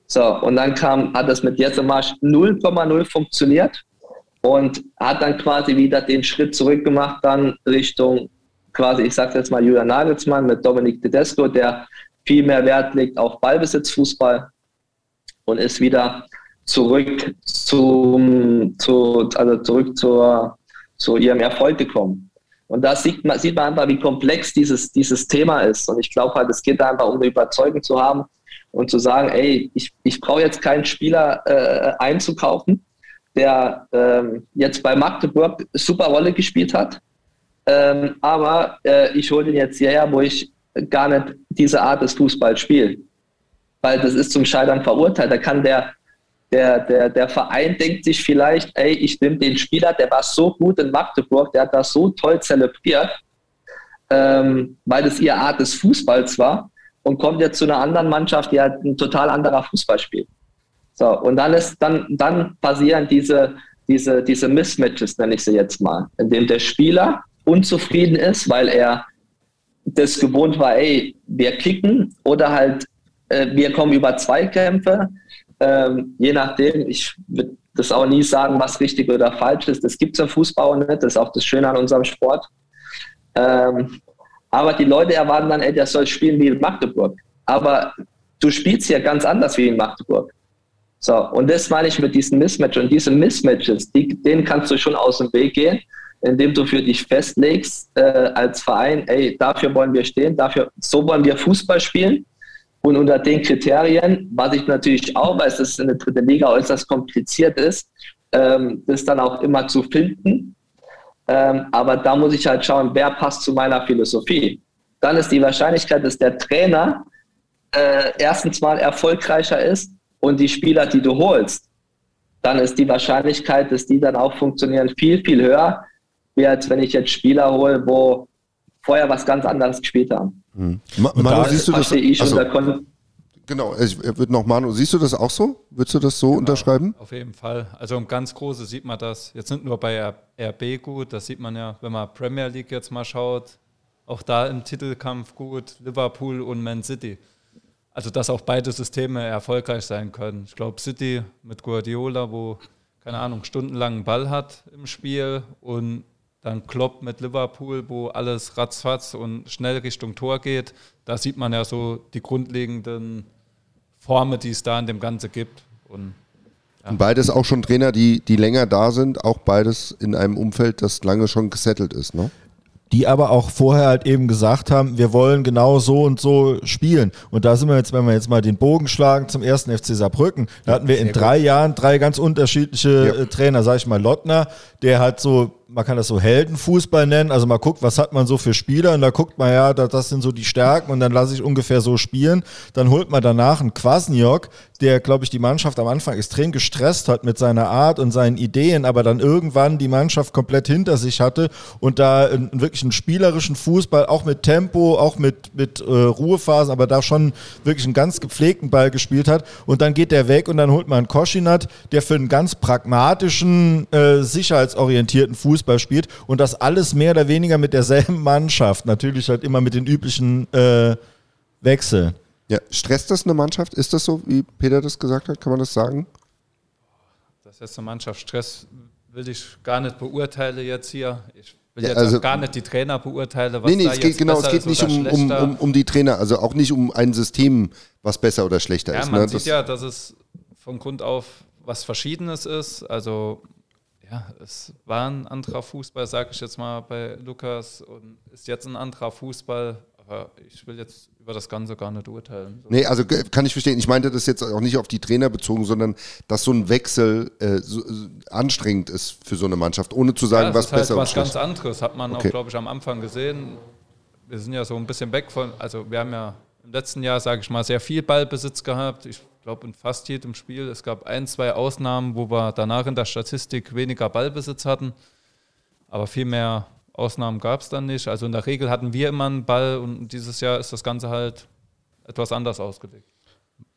So, und dann kam, hat das mit Jetzemarsch 0,0 funktioniert und hat dann quasi wieder den Schritt zurück gemacht, dann Richtung quasi, ich sage jetzt mal Julian Nagelsmann mit Dominik Tedesco, der viel mehr Wert legt auf Ballbesitzfußball und ist wieder zurück zum, zu, also zurück zur, zu ihrem Erfolg gekommen. Und da sieht man, sieht man einfach, wie komplex dieses, dieses Thema ist. Und ich glaube halt, es geht einfach um eine Überzeugung zu haben und zu sagen, ey, ich, ich brauche jetzt keinen Spieler äh, einzukaufen, der ähm, jetzt bei Magdeburg super Rolle gespielt hat. Ähm, aber äh, ich hole den jetzt hierher, wo ich gar nicht diese Art des Fußballs spiele weil das ist zum Scheitern verurteilt. Da kann der, der, der, der Verein denkt sich vielleicht, ey, ich nehme den Spieler, der war so gut in Magdeburg, der hat das so toll zelebriert, ähm, weil das ihre Art des Fußballs war und kommt jetzt zu einer anderen Mannschaft, die halt ein total anderer Fußball spielt. So, und dann ist, dann, dann passieren diese, diese, diese Mismatches, nenne ich sie jetzt mal, in dem der Spieler unzufrieden ist, weil er das gewohnt war, ey, wir kicken oder halt wir kommen über Zweikämpfe. Ähm, je nachdem, ich würde das auch nie sagen, was richtig oder falsch ist. Das gibt es im Fußball nicht. Das ist auch das Schöne an unserem Sport. Ähm, aber die Leute erwarten dann, ey, der soll spielen wie in Magdeburg. Aber du spielst ja ganz anders wie in Magdeburg. So, und das meine ich mit diesen Mismatches. Und diese Mismatches, die, denen kannst du schon aus dem Weg gehen, indem du für dich festlegst äh, als Verein, ey, dafür wollen wir stehen, dafür, so wollen wir Fußball spielen. Und unter den Kriterien, was ich natürlich auch weiß, dass es in der dritten Liga äußerst kompliziert ist, ähm, das dann auch immer zu finden. Ähm, aber da muss ich halt schauen, wer passt zu meiner Philosophie. Dann ist die Wahrscheinlichkeit, dass der Trainer äh, erstens mal erfolgreicher ist und die Spieler, die du holst, dann ist die Wahrscheinlichkeit, dass die dann auch funktionieren, viel, viel höher, wie als wenn ich jetzt Spieler hole, wo vorher was ganz anderes gespielt haben. Mhm. Manu, siehst du das? Ich also, genau, ich würde noch Manu, siehst du das auch so? Würdest du das so genau, unterschreiben? Auf jeden Fall. Also im ganz Große sieht man das jetzt nicht nur bei RB gut, das sieht man ja, wenn man Premier League jetzt mal schaut, auch da im Titelkampf gut, Liverpool und Man City. Also dass auch beide Systeme erfolgreich sein können. Ich glaube, City mit Guardiola, wo, keine Ahnung, stundenlang einen Ball hat im Spiel und dann Klopp mit Liverpool, wo alles ratzfatz und schnell Richtung Tor geht. Da sieht man ja so die grundlegenden Formen, die es da in dem Ganze gibt. Und, ja. und beides auch schon Trainer, die, die länger da sind, auch beides in einem Umfeld, das lange schon gesettelt ist, ne? die aber auch vorher halt eben gesagt haben, wir wollen genau so und so spielen. Und da sind wir jetzt, wenn wir jetzt mal den Bogen schlagen zum ersten FC Saarbrücken, da hatten wir in drei Jahren drei ganz unterschiedliche ja. Äh, Trainer, sag ich mal, Lottner, der hat so man kann das so Heldenfußball nennen. Also man guckt, was hat man so für Spieler und da guckt man ja, das sind so die Stärken und dann lasse ich ungefähr so spielen. Dann holt man danach einen Kwasniok, der, glaube ich, die Mannschaft am Anfang extrem gestresst hat mit seiner Art und seinen Ideen, aber dann irgendwann die Mannschaft komplett hinter sich hatte und da einen, wirklich einen spielerischen Fußball, auch mit Tempo, auch mit, mit äh, Ruhephasen, aber da schon wirklich einen ganz gepflegten Ball gespielt hat. Und dann geht der weg und dann holt man einen Koschinat, der für einen ganz pragmatischen, äh, sicherheitsorientierten Fußball Fußball spielt und das alles mehr oder weniger mit derselben *laughs* Mannschaft, natürlich halt immer mit den üblichen äh, Wechseln. Ja, stresst das eine Mannschaft? Ist das so, wie Peter das gesagt hat? Kann man das sagen? Das ist eine Mannschaft Stress will ich gar nicht beurteilen jetzt hier. Ich will ja, jetzt also, gar nicht die Trainer beurteilen, was nee, nee, da es geht, genau, es geht nicht um, um, um, um, die Trainer, also auch nicht um ein System, was besser oder schlechter ja, ist. Man ne? sieht das ja, dass es von Grund auf was Verschiedenes ist. Also ja, es war ein anderer Fußball, sage ich jetzt mal bei Lukas, und ist jetzt ein anderer Fußball. Aber ich will jetzt über das Ganze gar nicht urteilen. So. Nee, also kann ich verstehen. Ich meinte das jetzt auch nicht auf die Trainer bezogen, sondern dass so ein Wechsel äh, so, anstrengend ist für so eine Mannschaft, ohne zu sagen, ja, was halt besser ist. Was ganz anderes hat man okay. auch, glaube ich, am Anfang gesehen. Wir sind ja so ein bisschen weg von, also wir haben ja im letzten Jahr, sage ich mal, sehr viel Ballbesitz gehabt. Ich glaube, in fast jedem Spiel. Es gab ein, zwei Ausnahmen, wo wir danach in der Statistik weniger Ballbesitz hatten. Aber viel mehr Ausnahmen gab es dann nicht. Also in der Regel hatten wir immer einen Ball und dieses Jahr ist das Ganze halt etwas anders ausgelegt.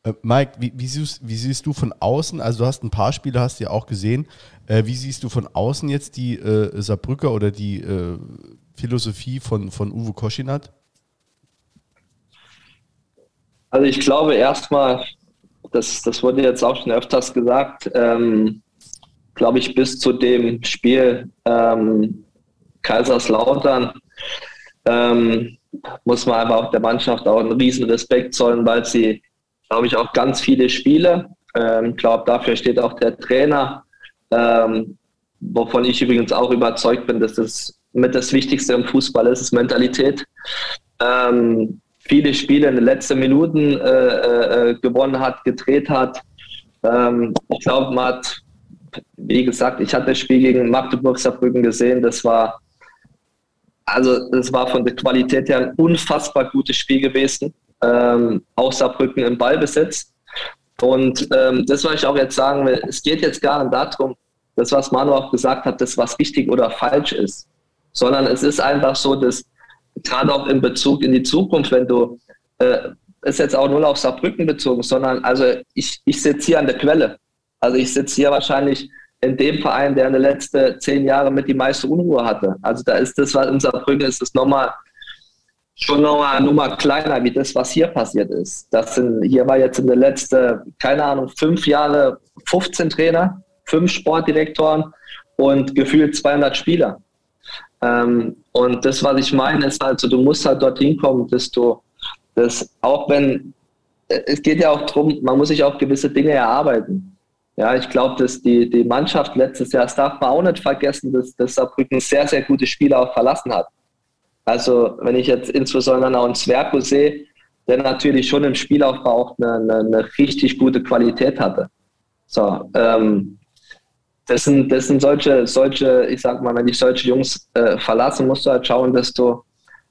Äh, Mike, wie, wie, siehst, wie, siehst, du von außen, also du hast ein paar Spiele, hast du ja auch gesehen, äh, wie siehst du von außen jetzt die äh, Saarbrücker oder die äh, Philosophie von, von Uwe Koschinat? Also ich glaube erstmal, das, das wurde jetzt auch schon öfters gesagt, ähm, glaube ich, bis zu dem Spiel ähm, Kaiserslautern ähm, muss man einfach auch der Mannschaft auch einen riesen Respekt zollen, weil sie, glaube ich, auch ganz viele Spiele, ich ähm, glaube, dafür steht auch der Trainer, ähm, wovon ich übrigens auch überzeugt bin, dass das mit das Wichtigste im Fußball ist, ist Mentalität. Ähm, viele Spiele in den letzten Minuten äh, äh, gewonnen hat, gedreht hat. Ähm, ich glaube, man hat, wie gesagt, ich hatte das Spiel gegen Magdeburg Saarbrücken gesehen. Das war, also das war von der Qualität her ein unfassbar gutes Spiel gewesen. Ähm, auch Saarbrücken im Ballbesitz. Und ähm, das, was ich auch jetzt sagen will, es geht jetzt gar nicht darum, das, was Manu auch gesagt hat, das, was richtig oder falsch ist, sondern es ist einfach so, dass gerade auch in Bezug in die Zukunft, wenn du, äh, ist jetzt auch nur auf Saarbrücken bezogen, sondern also ich, ich sitze hier an der Quelle. Also ich sitze hier wahrscheinlich in dem Verein, der in den letzten zehn Jahren mit die meiste Unruhe hatte. Also da ist das, was in Saarbrücken ist, das nochmal schon nochmal eine Nummer kleiner wie das, was hier passiert ist. Das sind, hier war jetzt in den letzten, keine Ahnung, fünf Jahre 15 Trainer, fünf Sportdirektoren und gefühlt 200 Spieler. Ähm, und das, was ich meine, ist halt so, du musst halt dorthin kommen, dass du das, auch wenn, es geht ja auch darum, man muss sich auch gewisse Dinge erarbeiten. Ja, ich glaube, dass die, die Mannschaft letztes Jahr, das darf man auch nicht vergessen, dass, dass Saarbrücken sehr, sehr gute Spieler auch verlassen hat. Also, wenn ich jetzt insbesondere auch einen Zwerko sehe, der natürlich schon im Spielaufbau auch eine, eine, eine richtig gute Qualität hatte. So, ähm, das sind, das sind solche, solche, ich sag mal, wenn ich solche Jungs äh, verlassen, musst du halt schauen, dass du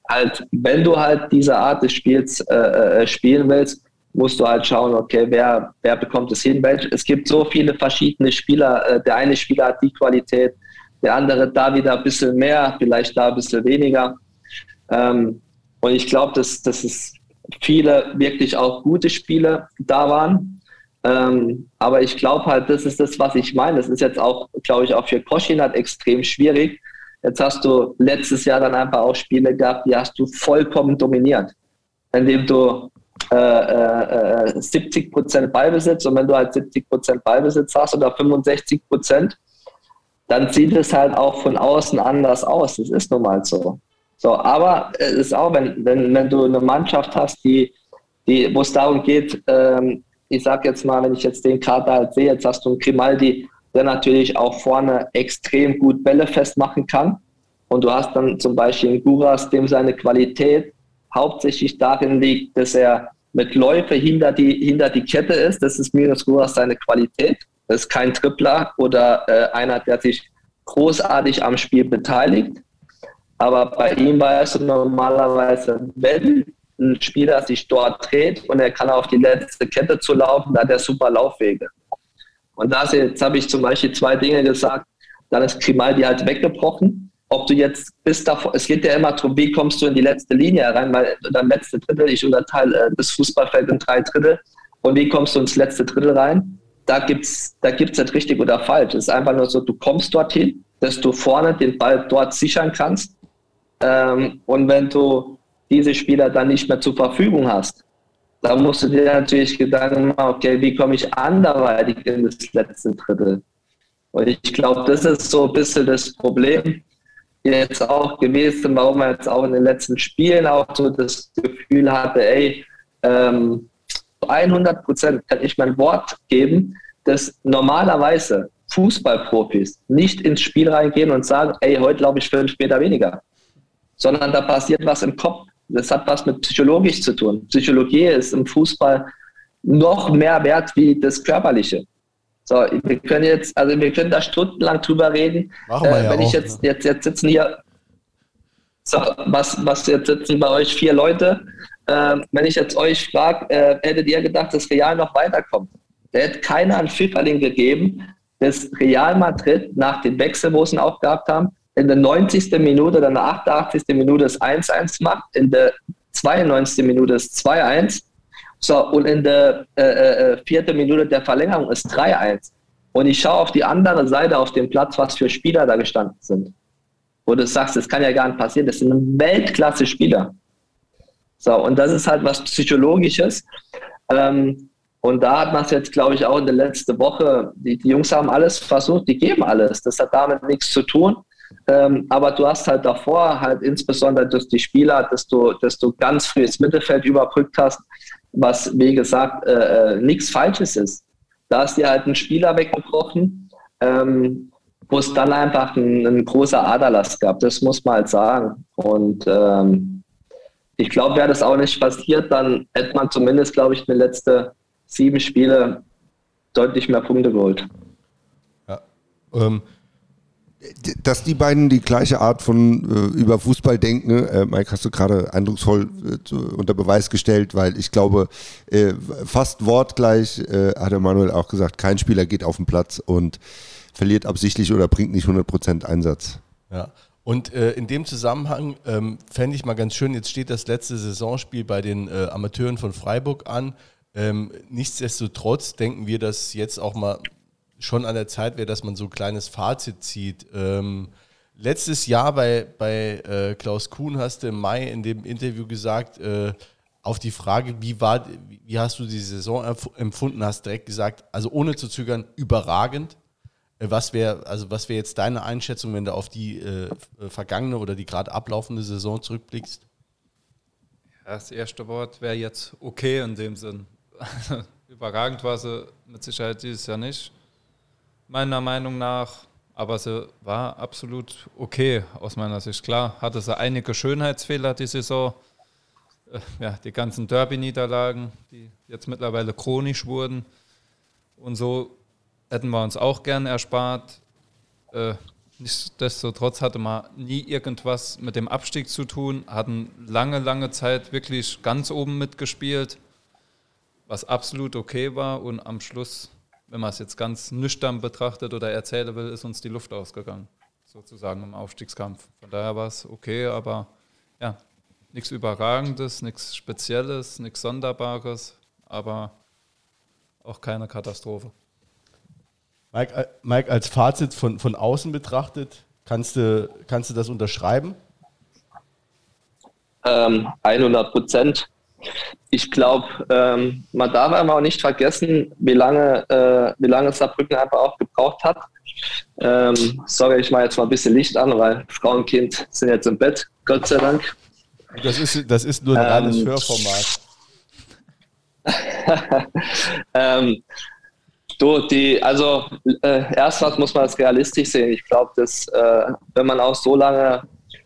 halt, wenn du halt diese Art des Spiels äh, äh, spielen willst, musst du halt schauen, okay, wer, wer bekommt es hin? Es gibt so viele verschiedene Spieler. Äh, der eine Spieler hat die Qualität, der andere da wieder ein bisschen mehr, vielleicht da ein bisschen weniger. Ähm, und ich glaube, dass, dass es viele wirklich auch gute Spiele da waren. Ähm, aber ich glaube halt, das ist das, was ich meine. Das ist jetzt auch, glaube ich, auch für Koschinat extrem schwierig. Jetzt hast du letztes Jahr dann einfach auch Spiele gehabt, die hast du vollkommen dominiert, indem du äh, äh, 70 äh, Prozent Ballbesitz und wenn du halt 70 Prozent Ballbesitz hast oder 65 Prozent, dann sieht es halt auch von außen anders aus. Das ist nun mal so. So, aber es ist auch, wenn, wenn, wenn du eine Mannschaft hast, die, die, wo es darum geht, ähm, ich sag jetzt mal, wenn ich jetzt den Kader halt sehe, jetzt hast du einen Grimaldi, der natürlich auch vorne extrem gut Bälle festmachen kann. Und du hast dann zum Beispiel einen Guras, dem seine Qualität hauptsächlich darin liegt, dass er mit Läufe hinter die, hinter die Kette ist. Das ist Miros Guras seine Qualität. Das ist kein Tripler oder äh, einer, der sich großartig am Spiel beteiligt. Aber bei ihm war es normalerweise, wenn ein Spieler sich dort dreht und er kann auf die letzte Kette zu laufen, da hat er super Laufwege. Und da jetzt habe ich zum Beispiel zwei Dinge gesagt. Dann ist Grimaldi halt weggebrochen. Ob du jetzt bis davor, es geht ja immer darum, wie kommst du in die letzte Linie rein, weil dann letzte Drittel, ich unterteile äh, das Fußballfeld in drei Drittel. Und wie kommst du ins letzte Drittel rein? Da gibt es da gibt's nicht richtig oder falsch. Es ist einfach nur so, du kommst dorthin, dass du vorne den Ball dort sichern kannst ähm, und wenn du diese Spieler dann nicht mehr zur Verfügung hast, dann musst du dir natürlich Gedanken machen, okay, wie komme ich anderweitig in das letzte Drittel? Und ich glaube, das ist so ein bisschen das Problem jetzt auch gewesen, warum man jetzt auch in den letzten Spielen auch so das Gefühl hatte, ey, ähm, 100 Prozent kann ich mein Wort geben, dass normalerweise Fußballprofis nicht ins Spiel reingehen und sagen, ey, heute glaube ich fünf Meter weniger sondern da passiert was im Kopf. Das hat was mit psychologisch zu tun. Psychologie ist im Fußball noch mehr wert wie das Körperliche. So, wir können jetzt, also wir können da stundenlang drüber reden. Machen wir äh, ja wenn auch, ich jetzt, jetzt, jetzt sitzen hier, so, was, was jetzt sitzen bei euch vier Leute. Äh, wenn ich jetzt euch frage, äh, hättet ihr gedacht, dass Real noch weiterkommt? Der hätte keiner einen Pfifferling gegeben, dass Real Madrid nach den Wechsel, wo sie ihn auch gehabt haben, in der 90. Minute oder in der 88. Minute das 1-1 macht, in der 92. Minute das 2-1. So, und in der äh, äh, äh, vierten Minute der Verlängerung ist 3-1. Und ich schaue auf die andere Seite auf dem Platz, was für Spieler da gestanden sind. Wo du sagst, das kann ja gar nicht passieren, das sind Weltklasse-Spieler. So, und das ist halt was Psychologisches. Ähm, und da hat man es jetzt, glaube ich, auch in der letzten Woche, die, die Jungs haben alles versucht, die geben alles. Das hat damit nichts zu tun. Ähm, aber du hast halt davor halt insbesondere durch die Spieler, dass du, dass du ganz früh ins Mittelfeld überbrückt hast, was wie gesagt äh, äh nichts Falsches ist. Da hast du halt einen Spieler weggebrochen, ähm, wo es dann einfach ein, ein, großer Aderlass gab. Das muss man halt sagen. Und ähm, ich glaube, wäre das auch nicht passiert, dann hätte man zumindest, glaube ich, in den letzten sieben Spiele deutlich mehr Punkte geholt. Ja. Ähm, dass die beiden die gleiche Art von äh, über Fußball denken, äh, Mike, hast du gerade eindrucksvoll äh, unter Beweis gestellt, weil ich glaube, äh, fast wortgleich äh, hat Emanuel auch gesagt, kein Spieler geht auf den Platz und verliert absichtlich oder bringt nicht 100% Einsatz. Ja. Und äh, in dem Zusammenhang ähm, fände ich mal ganz schön, jetzt steht das letzte Saisonspiel bei den Amateuren von Freiburg an. Ähm, nichtsdestotrotz denken wir, dass jetzt auch mal schon an der Zeit wäre, dass man so ein kleines Fazit zieht. Ähm, letztes Jahr bei, bei äh, Klaus Kuhn hast du im Mai in dem Interview gesagt, äh, auf die Frage, wie, war, wie hast du die Saison empfunden, hast direkt gesagt, also ohne zu zögern, überragend. Äh, was wäre also wäre jetzt deine Einschätzung, wenn du auf die äh, vergangene oder die gerade ablaufende Saison zurückblickst? Das erste Wort wäre jetzt okay in dem Sinn. *laughs* Überragend war sie mit Sicherheit dieses Jahr nicht. Meiner Meinung nach. Aber sie war absolut okay aus meiner Sicht. Klar, hatte sie einige Schönheitsfehler die Saison. Äh, ja, die ganzen Derby-Niederlagen, die jetzt mittlerweile chronisch wurden. Und so hätten wir uns auch gern erspart. Äh, nichtsdestotrotz hatte man nie irgendwas mit dem Abstieg zu tun, hatten lange, lange Zeit wirklich ganz oben mitgespielt, was absolut okay war. Und am Schluss wenn man es jetzt ganz nüchtern betrachtet oder erzählen will, ist uns die Luft ausgegangen, sozusagen im Aufstiegskampf. Von daher war es okay, aber ja, nichts Überragendes, nichts Spezielles, nichts Sonderbares, aber auch keine Katastrophe. Mike, äh, Mike als Fazit von, von außen betrachtet, kannst du, kannst du das unterschreiben? Ähm, 100 Prozent ich glaube, ähm, man darf einfach auch nicht vergessen, wie lange, äh, wie lange Saarbrücken einfach auch gebraucht hat. Ähm, sorry, ich mache jetzt mal ein bisschen Licht an, weil Frau und Kind sind jetzt im Bett, Gott sei Dank. Das ist, das ist nur ein ähm, reines Hörformat. *laughs* ähm, du, die, also äh, erst was muss man als realistisch sehen. Ich glaube, dass äh, wenn man auch so lange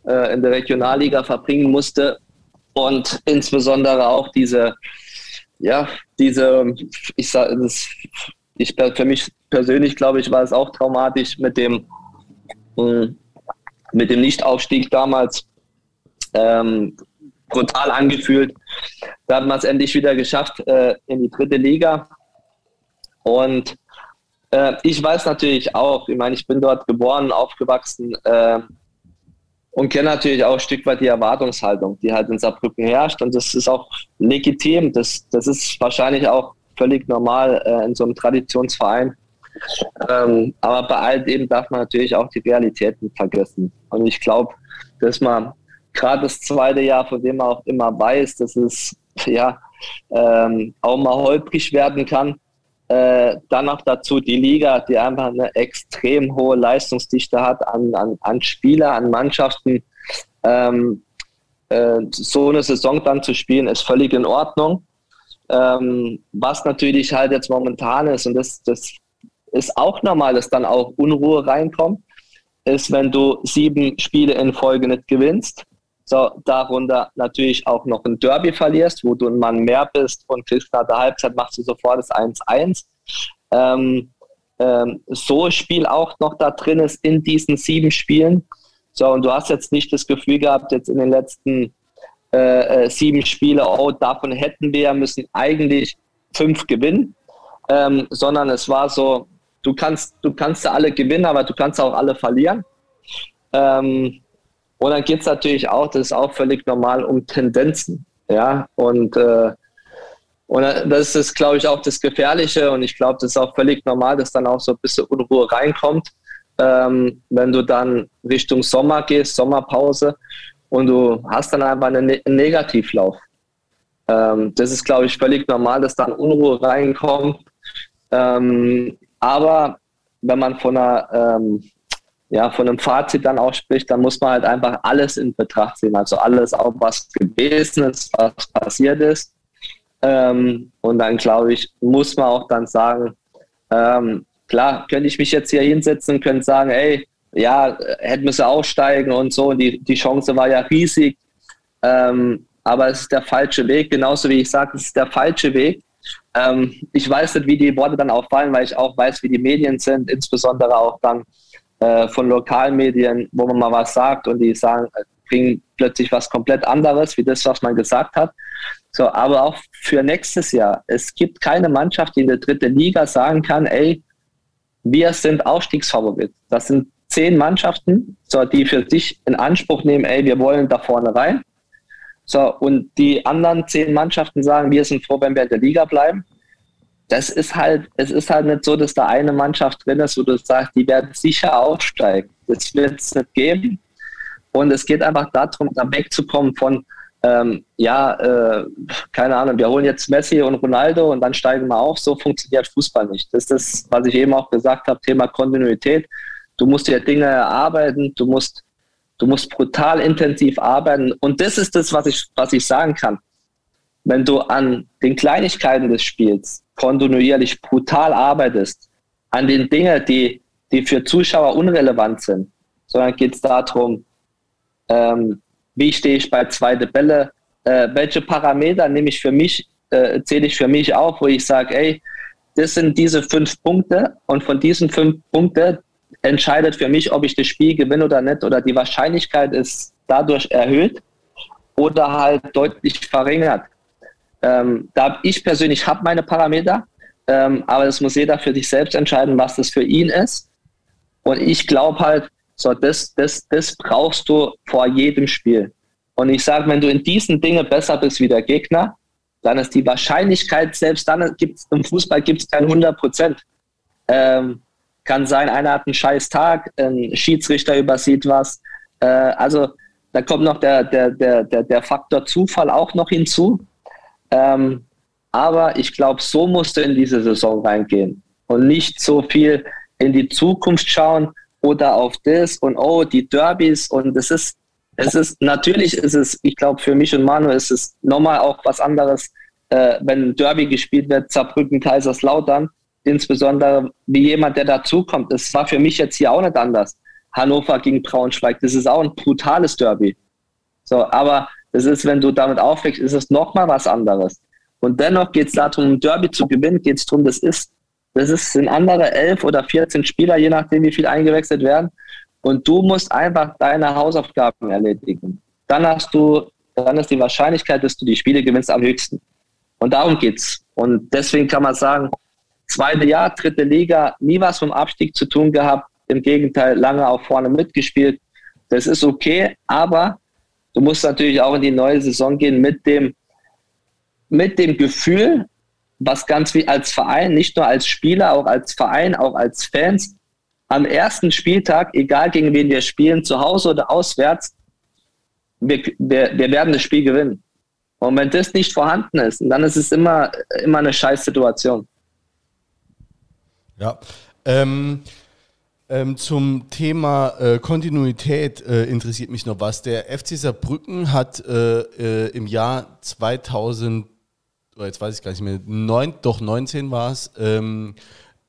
äh, in der Regionalliga verbringen musste, und insbesondere auch diese, ja, diese, ich sage, das, ich, für mich persönlich glaube ich, war es auch traumatisch mit dem, hm, mit dem Nichtaufstieg damals. Ähm, brutal angefühlt. Da hat man es endlich wieder geschafft äh, in die dritte Liga. Und äh, ich weiß natürlich auch, ich meine, ich bin dort geboren, aufgewachsen. Äh, und kenne natürlich auch ein Stück weit die Erwartungshaltung, die halt in Saarbrücken herrscht. Und das ist auch legitim. Das, das ist wahrscheinlich auch völlig normal äh, in so einem Traditionsverein. Ähm, aber bei all dem darf man natürlich auch die Realitäten vergessen. Und ich glaube, dass man gerade das zweite Jahr, von dem man auch immer weiß, dass es ja ähm, auch mal holprig werden kann, äh, dann noch dazu die Liga, die einfach eine extrem hohe Leistungsdichte hat an, an, an Spieler, an Mannschaften. Ähm, äh, so eine Saison dann zu spielen, ist völlig in Ordnung. Ähm, was natürlich halt jetzt momentan ist, und das, das ist auch normal, dass dann auch Unruhe reinkommt, ist, wenn du sieben Spiele in Folge nicht gewinnst, so, darunter natürlich auch noch ein Derby verlierst, wo du ein Mann mehr bist und kriegst nach der Halbzeit, machst du sofort das 1-1. Ähm, ähm, so Spiel auch noch da drin ist in diesen sieben Spielen. So, und du hast jetzt nicht das Gefühl gehabt, jetzt in den letzten äh, äh sieben Spielen, oh, davon hätten wir müssen eigentlich fünf gewinnen, ähm, sondern es war so, du kannst, du kannst alle gewinnen, aber du kannst auch alle verlieren. Ähm, und dann geht es natürlich auch, das ist auch völlig normal, um Tendenzen. Ja, und, äh, und das ist, glaube ich, auch das Gefährliche. Und ich glaube, das ist auch völlig normal, dass dann auch so ein bisschen Unruhe reinkommt, ähm, wenn du dann Richtung Sommer gehst, Sommerpause, und du hast dann einfach einen, ne einen Negativlauf. Ähm, das ist, glaube ich, völlig normal, dass dann Unruhe reinkommt. Ähm, aber wenn man von einer ähm, ja, von einem Fazit dann auch spricht, dann muss man halt einfach alles in Betracht ziehen. Also alles auch, was gewesen ist, was passiert ist. Ähm, und dann, glaube ich, muss man auch dann sagen, ähm, klar, könnte ich mich jetzt hier hinsetzen und könnte sagen, ey, ja, hätten wir aussteigen und so. Die, die Chance war ja riesig. Ähm, aber es ist der falsche Weg, genauso wie ich sage, es ist der falsche Weg. Ähm, ich weiß nicht, wie die Worte dann auch fallen, weil ich auch weiß, wie die Medien sind, insbesondere auch dann äh, von Lokalmedien, wo man mal was sagt und die sagen, äh, bringen plötzlich was komplett anderes, wie das, was man gesagt hat. So, aber auch für nächstes Jahr. Es gibt keine Mannschaft, die in der dritten Liga sagen kann, ey, wir sind Aufstiegsfavorit. Das sind zehn Mannschaften, so, die für sich in Anspruch nehmen, ey, wir wollen da vorne rein. So, und die anderen zehn Mannschaften sagen, wir sind froh, wenn wir in der Liga bleiben das ist halt, es ist halt nicht so, dass da eine Mannschaft drin ist, wo du sagst, die werden sicher aufsteigen. Das wird es nicht geben. Und es geht einfach darum, da wegzukommen von, ähm, ja, äh, keine Ahnung, wir holen jetzt Messi und Ronaldo und dann steigen wir auf. So funktioniert Fußball nicht. Das ist das, was ich eben auch gesagt habe, Thema Kontinuität. Du musst dir Dinge erarbeiten, du musst, du musst brutal intensiv arbeiten. Und das ist das, was ich, was ich sagen kann. Wenn du an den Kleinigkeiten des Spiels kontinuierlich brutal arbeitest, an den Dingen, die, die für Zuschauer unrelevant sind, sondern geht es darum, ähm, wie stehe ich bei zweite Bälle, äh, welche Parameter nehme ich für mich, äh, zähle ich für mich auf, wo ich sage, ey, das sind diese fünf Punkte und von diesen fünf Punkten entscheidet für mich, ob ich das Spiel gewinne oder nicht oder die Wahrscheinlichkeit ist dadurch erhöht oder halt deutlich verringert. Ähm, da ich persönlich habe meine Parameter, ähm, aber das muss jeder für sich selbst entscheiden, was das für ihn ist. Und ich glaube halt, so das, das, das brauchst du vor jedem Spiel. Und ich sage, wenn du in diesen Dingen besser bist wie der Gegner, dann ist die Wahrscheinlichkeit, selbst dann gibt's im Fußball gibt es kein 100 Prozent. Ähm, kann sein, einer hat einen scheiß Tag, ein Schiedsrichter übersieht was. Äh, also da kommt noch der, der, der, der, der Faktor Zufall auch noch hinzu. Ähm, aber ich glaube, so musst du in diese Saison reingehen und nicht so viel in die Zukunft schauen oder auf das und oh, die Derbys und es ist, es ist, natürlich ist es, ich glaube, für mich und Manu ist es nochmal auch was anderes, äh, wenn ein Derby gespielt wird, Saarbrücken, Kaiserslautern, insbesondere wie jemand, der dazukommt. Das war für mich jetzt hier auch nicht anders. Hannover gegen Braunschweig, das ist auch ein brutales Derby. So, aber das ist, wenn du damit aufwächst, ist es nochmal was anderes. Und dennoch geht es darum, ein Derby zu gewinnen, geht es darum, das ist, das ist, sind andere elf oder 14 Spieler, je nachdem, wie viel eingewechselt werden. Und du musst einfach deine Hausaufgaben erledigen. Dann hast du, dann ist die Wahrscheinlichkeit, dass du die Spiele gewinnst, am höchsten. Und darum geht's. Und deswegen kann man sagen, zweite Jahr, dritte Liga, nie was vom Abstieg zu tun gehabt. Im Gegenteil, lange auch vorne mitgespielt. Das ist okay, aber du musst natürlich auch in die neue Saison gehen mit dem, mit dem Gefühl, was ganz wie als Verein, nicht nur als Spieler, auch als Verein, auch als Fans, am ersten Spieltag, egal gegen wen wir spielen, zu Hause oder auswärts, wir, wir, wir werden das Spiel gewinnen. Und wenn das nicht vorhanden ist, dann ist es immer, immer eine scheiß Situation. Ja. Ähm, ähm, zum Thema äh, Kontinuität äh, interessiert mich noch was. Der FC Saarbrücken hat äh, äh im Jahr 2000, oder jetzt weiß ich gar nicht mehr, neun, doch 19 war es, ähm,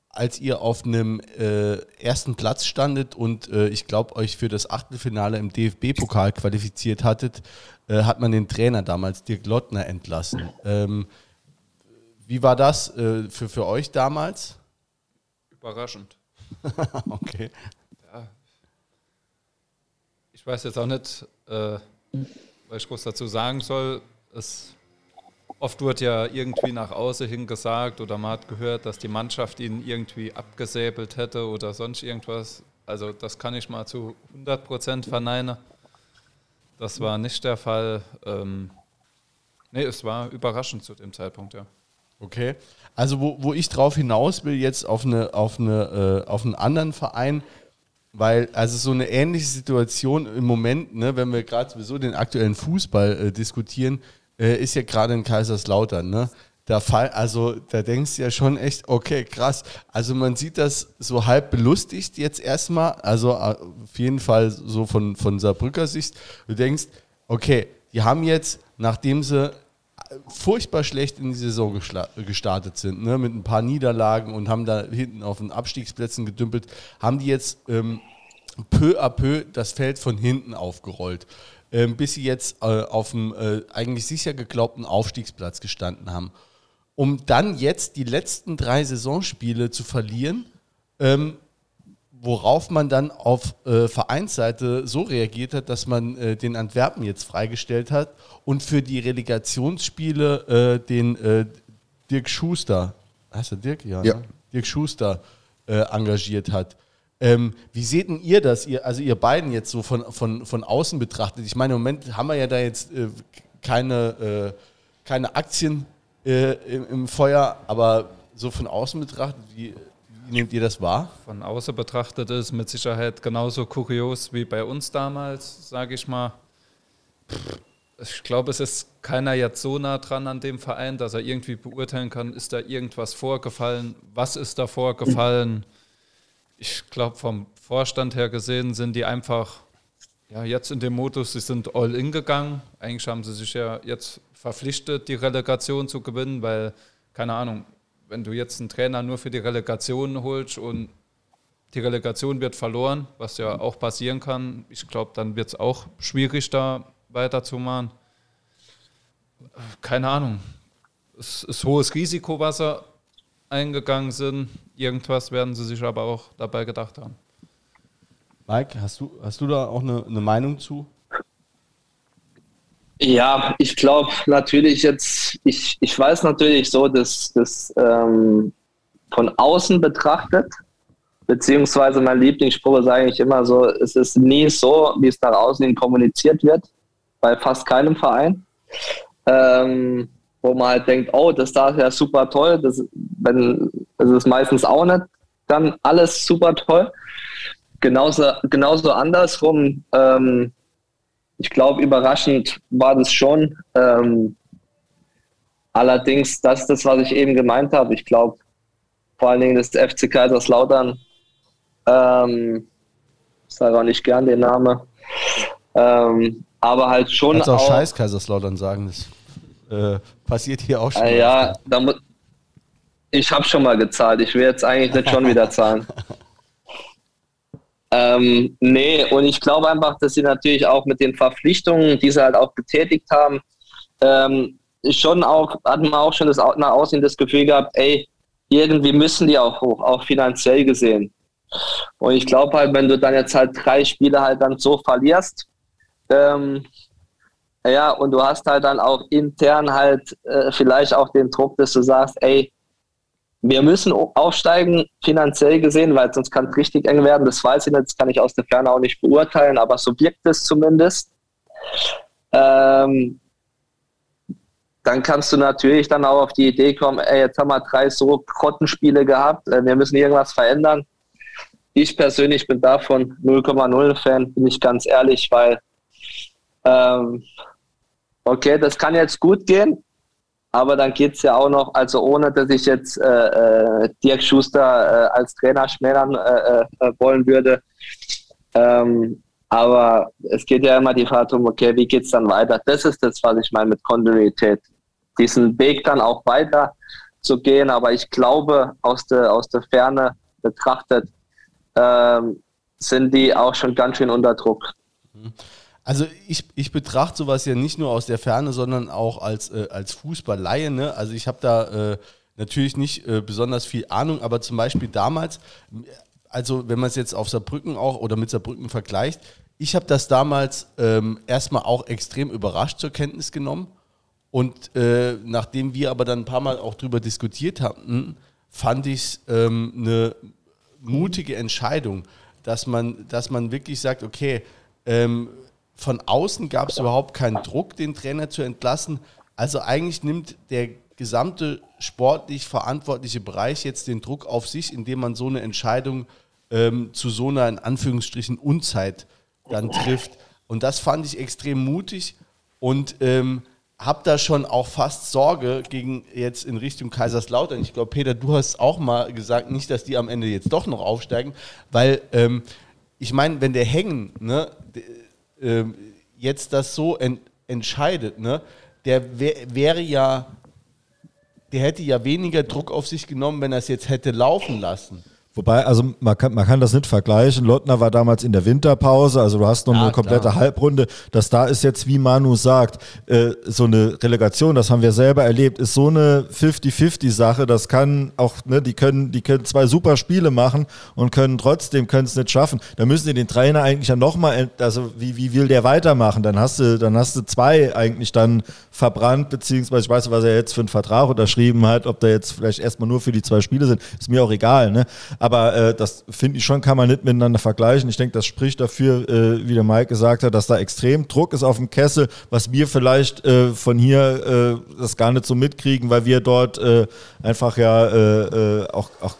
als ihr auf einem äh, ersten Platz standet und äh, ich glaube euch für das Achtelfinale im DFB-Pokal qualifiziert hattet, hat man den Trainer damals, Dirk Lottner, entlassen. Ähm, wie war das für, für euch damals? Überraschend. *laughs* okay. Ja. Ich weiß jetzt auch nicht, äh, was ich groß dazu sagen soll. Es, oft wird ja irgendwie nach außen hin gesagt oder man hat gehört, dass die Mannschaft ihn irgendwie abgesäbelt hätte oder sonst irgendwas. Also das kann ich mal zu 100% verneinen. Das war nicht der Fall. Ähm, nee, es war überraschend zu dem Zeitpunkt, ja. Okay. Also wo, wo ich drauf hinaus will, jetzt auf, eine, auf, eine, äh, auf einen anderen Verein, weil also so eine ähnliche Situation im Moment, ne, wenn wir gerade sowieso den aktuellen Fußball äh, diskutieren, äh, ist ja gerade in Kaiserslautern. Ne? Der Fall, also da denkst du ja schon echt, okay, krass. Also man sieht das so halb belustigt jetzt erstmal, also äh, auf jeden Fall so von, von Saarbrücker Sicht. Du denkst, okay, die haben jetzt, nachdem sie furchtbar schlecht in die Saison gestartet sind, ne, mit ein paar Niederlagen und haben da hinten auf den Abstiegsplätzen gedümpelt, haben die jetzt ähm, peu à peu das Feld von hinten aufgerollt, ähm, bis sie jetzt äh, auf dem äh, eigentlich sicher geglaubten Aufstiegsplatz gestanden haben. Um dann jetzt die letzten drei Saisonspiele zu verlieren, ähm, worauf man dann auf äh, Vereinsseite so reagiert hat, dass man äh, den Antwerpen jetzt freigestellt hat und für die Relegationsspiele äh, den äh, Dirk Schuster, heißt der Dirk? Ja. ja. Ne? Dirk Schuster äh, engagiert hat. Ähm, wie seht denn ihr das, ihr, also ihr beiden jetzt so von, von, von außen betrachtet? Ich meine, im Moment haben wir ja da jetzt äh, keine, keine Aktien im, im Feuer, aber so von außen betrachtet, wie nehmt ihr das wahr? Von außen betrachtet ist mit Sicherheit genauso kurios wie bei uns damals, sage ich mal. Ich glaube, es ist keiner jetzt so nah dran an dem Verein, dass er irgendwie beurteilen kann, ist da irgendwas vorgefallen, was ist da vorgefallen. Ich glaube, vom Vorstand her gesehen sind die einfach ja, jetzt in dem Modus, sie sind all in gegangen. Eigentlich haben sie sich ja jetzt verpflichtet, die Relegation zu gewinnen, weil, keine Ahnung, wenn du jetzt einen Trainer nur für die Relegation holst und die Relegation wird verloren, was ja auch passieren kann, ich glaube, dann wird es auch schwierig, da weiterzumachen. Keine Ahnung. Es ist hohes Risiko, was sie eingegangen sind. Irgendwas werden sie sich aber auch dabei gedacht haben. Mike, hast du, hast du da auch eine, eine Meinung zu? Ja, ich glaube natürlich jetzt, ich, ich weiß natürlich so, dass das ähm, von außen betrachtet, beziehungsweise mein Lieblingsspruch ist eigentlich immer so, es ist nie so, wie es nach außen kommuniziert wird, bei fast keinem Verein. Ähm, wo man halt denkt, oh, das da ist ja super toll, das, wenn, das ist meistens auch nicht dann alles super toll. Genauso, genauso andersrum, ähm, ich glaube, überraschend war das schon. Ähm, allerdings, das ist das, was ich eben gemeint habe. Ich glaube, vor allen Dingen das FC Kaiserslautern, ähm, ich sage auch nicht gern den Namen, ähm, aber halt schon. Kannst auch, auch Scheiß Kaiserslautern sagen, das äh, passiert hier auch schon. Äh, ja, da ich habe schon mal gezahlt, ich will jetzt eigentlich nicht schon wieder zahlen. *laughs* Ähm, nee, und ich glaube einfach, dass sie natürlich auch mit den Verpflichtungen, die sie halt auch getätigt haben, ähm, schon auch, hat man auch schon das nach außen das Gefühl gehabt, ey, irgendwie müssen die auch hoch, auch finanziell gesehen. Und ich glaube halt, wenn du dann jetzt halt drei Spiele halt dann so verlierst, ähm, ja, und du hast halt dann auch intern halt äh, vielleicht auch den Druck, dass du sagst, ey, wir müssen aufsteigen, finanziell gesehen, weil sonst kann es richtig eng werden. Das weiß ich nicht, das kann ich aus der Ferne auch nicht beurteilen, aber so wirkt es zumindest. Ähm, dann kannst du natürlich dann auch auf die Idee kommen, ey, jetzt haben wir drei so Grottenspiele gehabt, äh, wir müssen irgendwas verändern. Ich persönlich bin davon 0,0 Fan, bin ich ganz ehrlich, weil ähm, okay, das kann jetzt gut gehen, aber dann geht es ja auch noch, also ohne dass ich jetzt äh, äh, Dirk Schuster äh, als Trainer schmälern äh, äh, wollen würde. Ähm, aber es geht ja immer die Frage um, okay, wie geht es dann weiter? Das ist das, was ich meine mit Kontinuität. Diesen Weg dann auch weiter zu gehen, aber ich glaube, aus der, aus der Ferne betrachtet, ähm, sind die auch schon ganz schön unter Druck. Mhm. Also ich, ich betrachte sowas ja nicht nur aus der Ferne, sondern auch als, äh, als Fußballleihe. Ne? Also ich habe da äh, natürlich nicht äh, besonders viel Ahnung, aber zum Beispiel damals, also wenn man es jetzt auf Saarbrücken auch oder mit Saarbrücken vergleicht, ich habe das damals ähm, erstmal auch extrem überrascht zur Kenntnis genommen. Und äh, nachdem wir aber dann ein paar Mal auch drüber diskutiert hatten, fand ich es ähm, eine mutige Entscheidung, dass man, dass man wirklich sagt, okay, ähm, von außen gab es überhaupt keinen Druck, den Trainer zu entlassen. Also eigentlich nimmt der gesamte sportlich verantwortliche Bereich jetzt den Druck auf sich, indem man so eine Entscheidung ähm, zu so einer in Anführungsstrichen Unzeit dann trifft. Und das fand ich extrem mutig und ähm, habe da schon auch fast Sorge gegen jetzt in Richtung Kaiserslautern. Ich glaube, Peter, du hast auch mal gesagt, nicht, dass die am Ende jetzt doch noch aufsteigen, weil ähm, ich meine, wenn der Hängen, ne, ähm, jetzt das so ent entscheidet, ne, der wär, wäre ja, der hätte ja weniger Druck auf sich genommen, wenn er es jetzt hätte laufen lassen. Wobei, also man kann, man kann das nicht vergleichen. Lottner war damals in der Winterpause, also du hast noch ja, eine komplette klar. Halbrunde. Das da ist jetzt, wie Manu sagt, äh, so eine Relegation, das haben wir selber erlebt, ist so eine 50-50-Sache. Das kann auch, ne, die können, die können zwei super Spiele machen und können trotzdem, können es nicht schaffen. Da müssen die den Trainer eigentlich ja nochmal, also wie, wie will der weitermachen? Dann hast du, dann hast du zwei eigentlich dann verbrannt, beziehungsweise ich weiß nicht, was er jetzt für einen Vertrag unterschrieben hat, ob der jetzt vielleicht erstmal nur für die zwei Spiele sind, ist mir auch egal, ne? Aber äh, das finde ich schon, kann man nicht miteinander vergleichen. Ich denke, das spricht dafür, äh, wie der Mike gesagt hat, dass da extrem Druck ist auf dem Kessel, was wir vielleicht äh, von hier äh, das gar nicht so mitkriegen, weil wir dort äh, einfach ja äh, auch, auch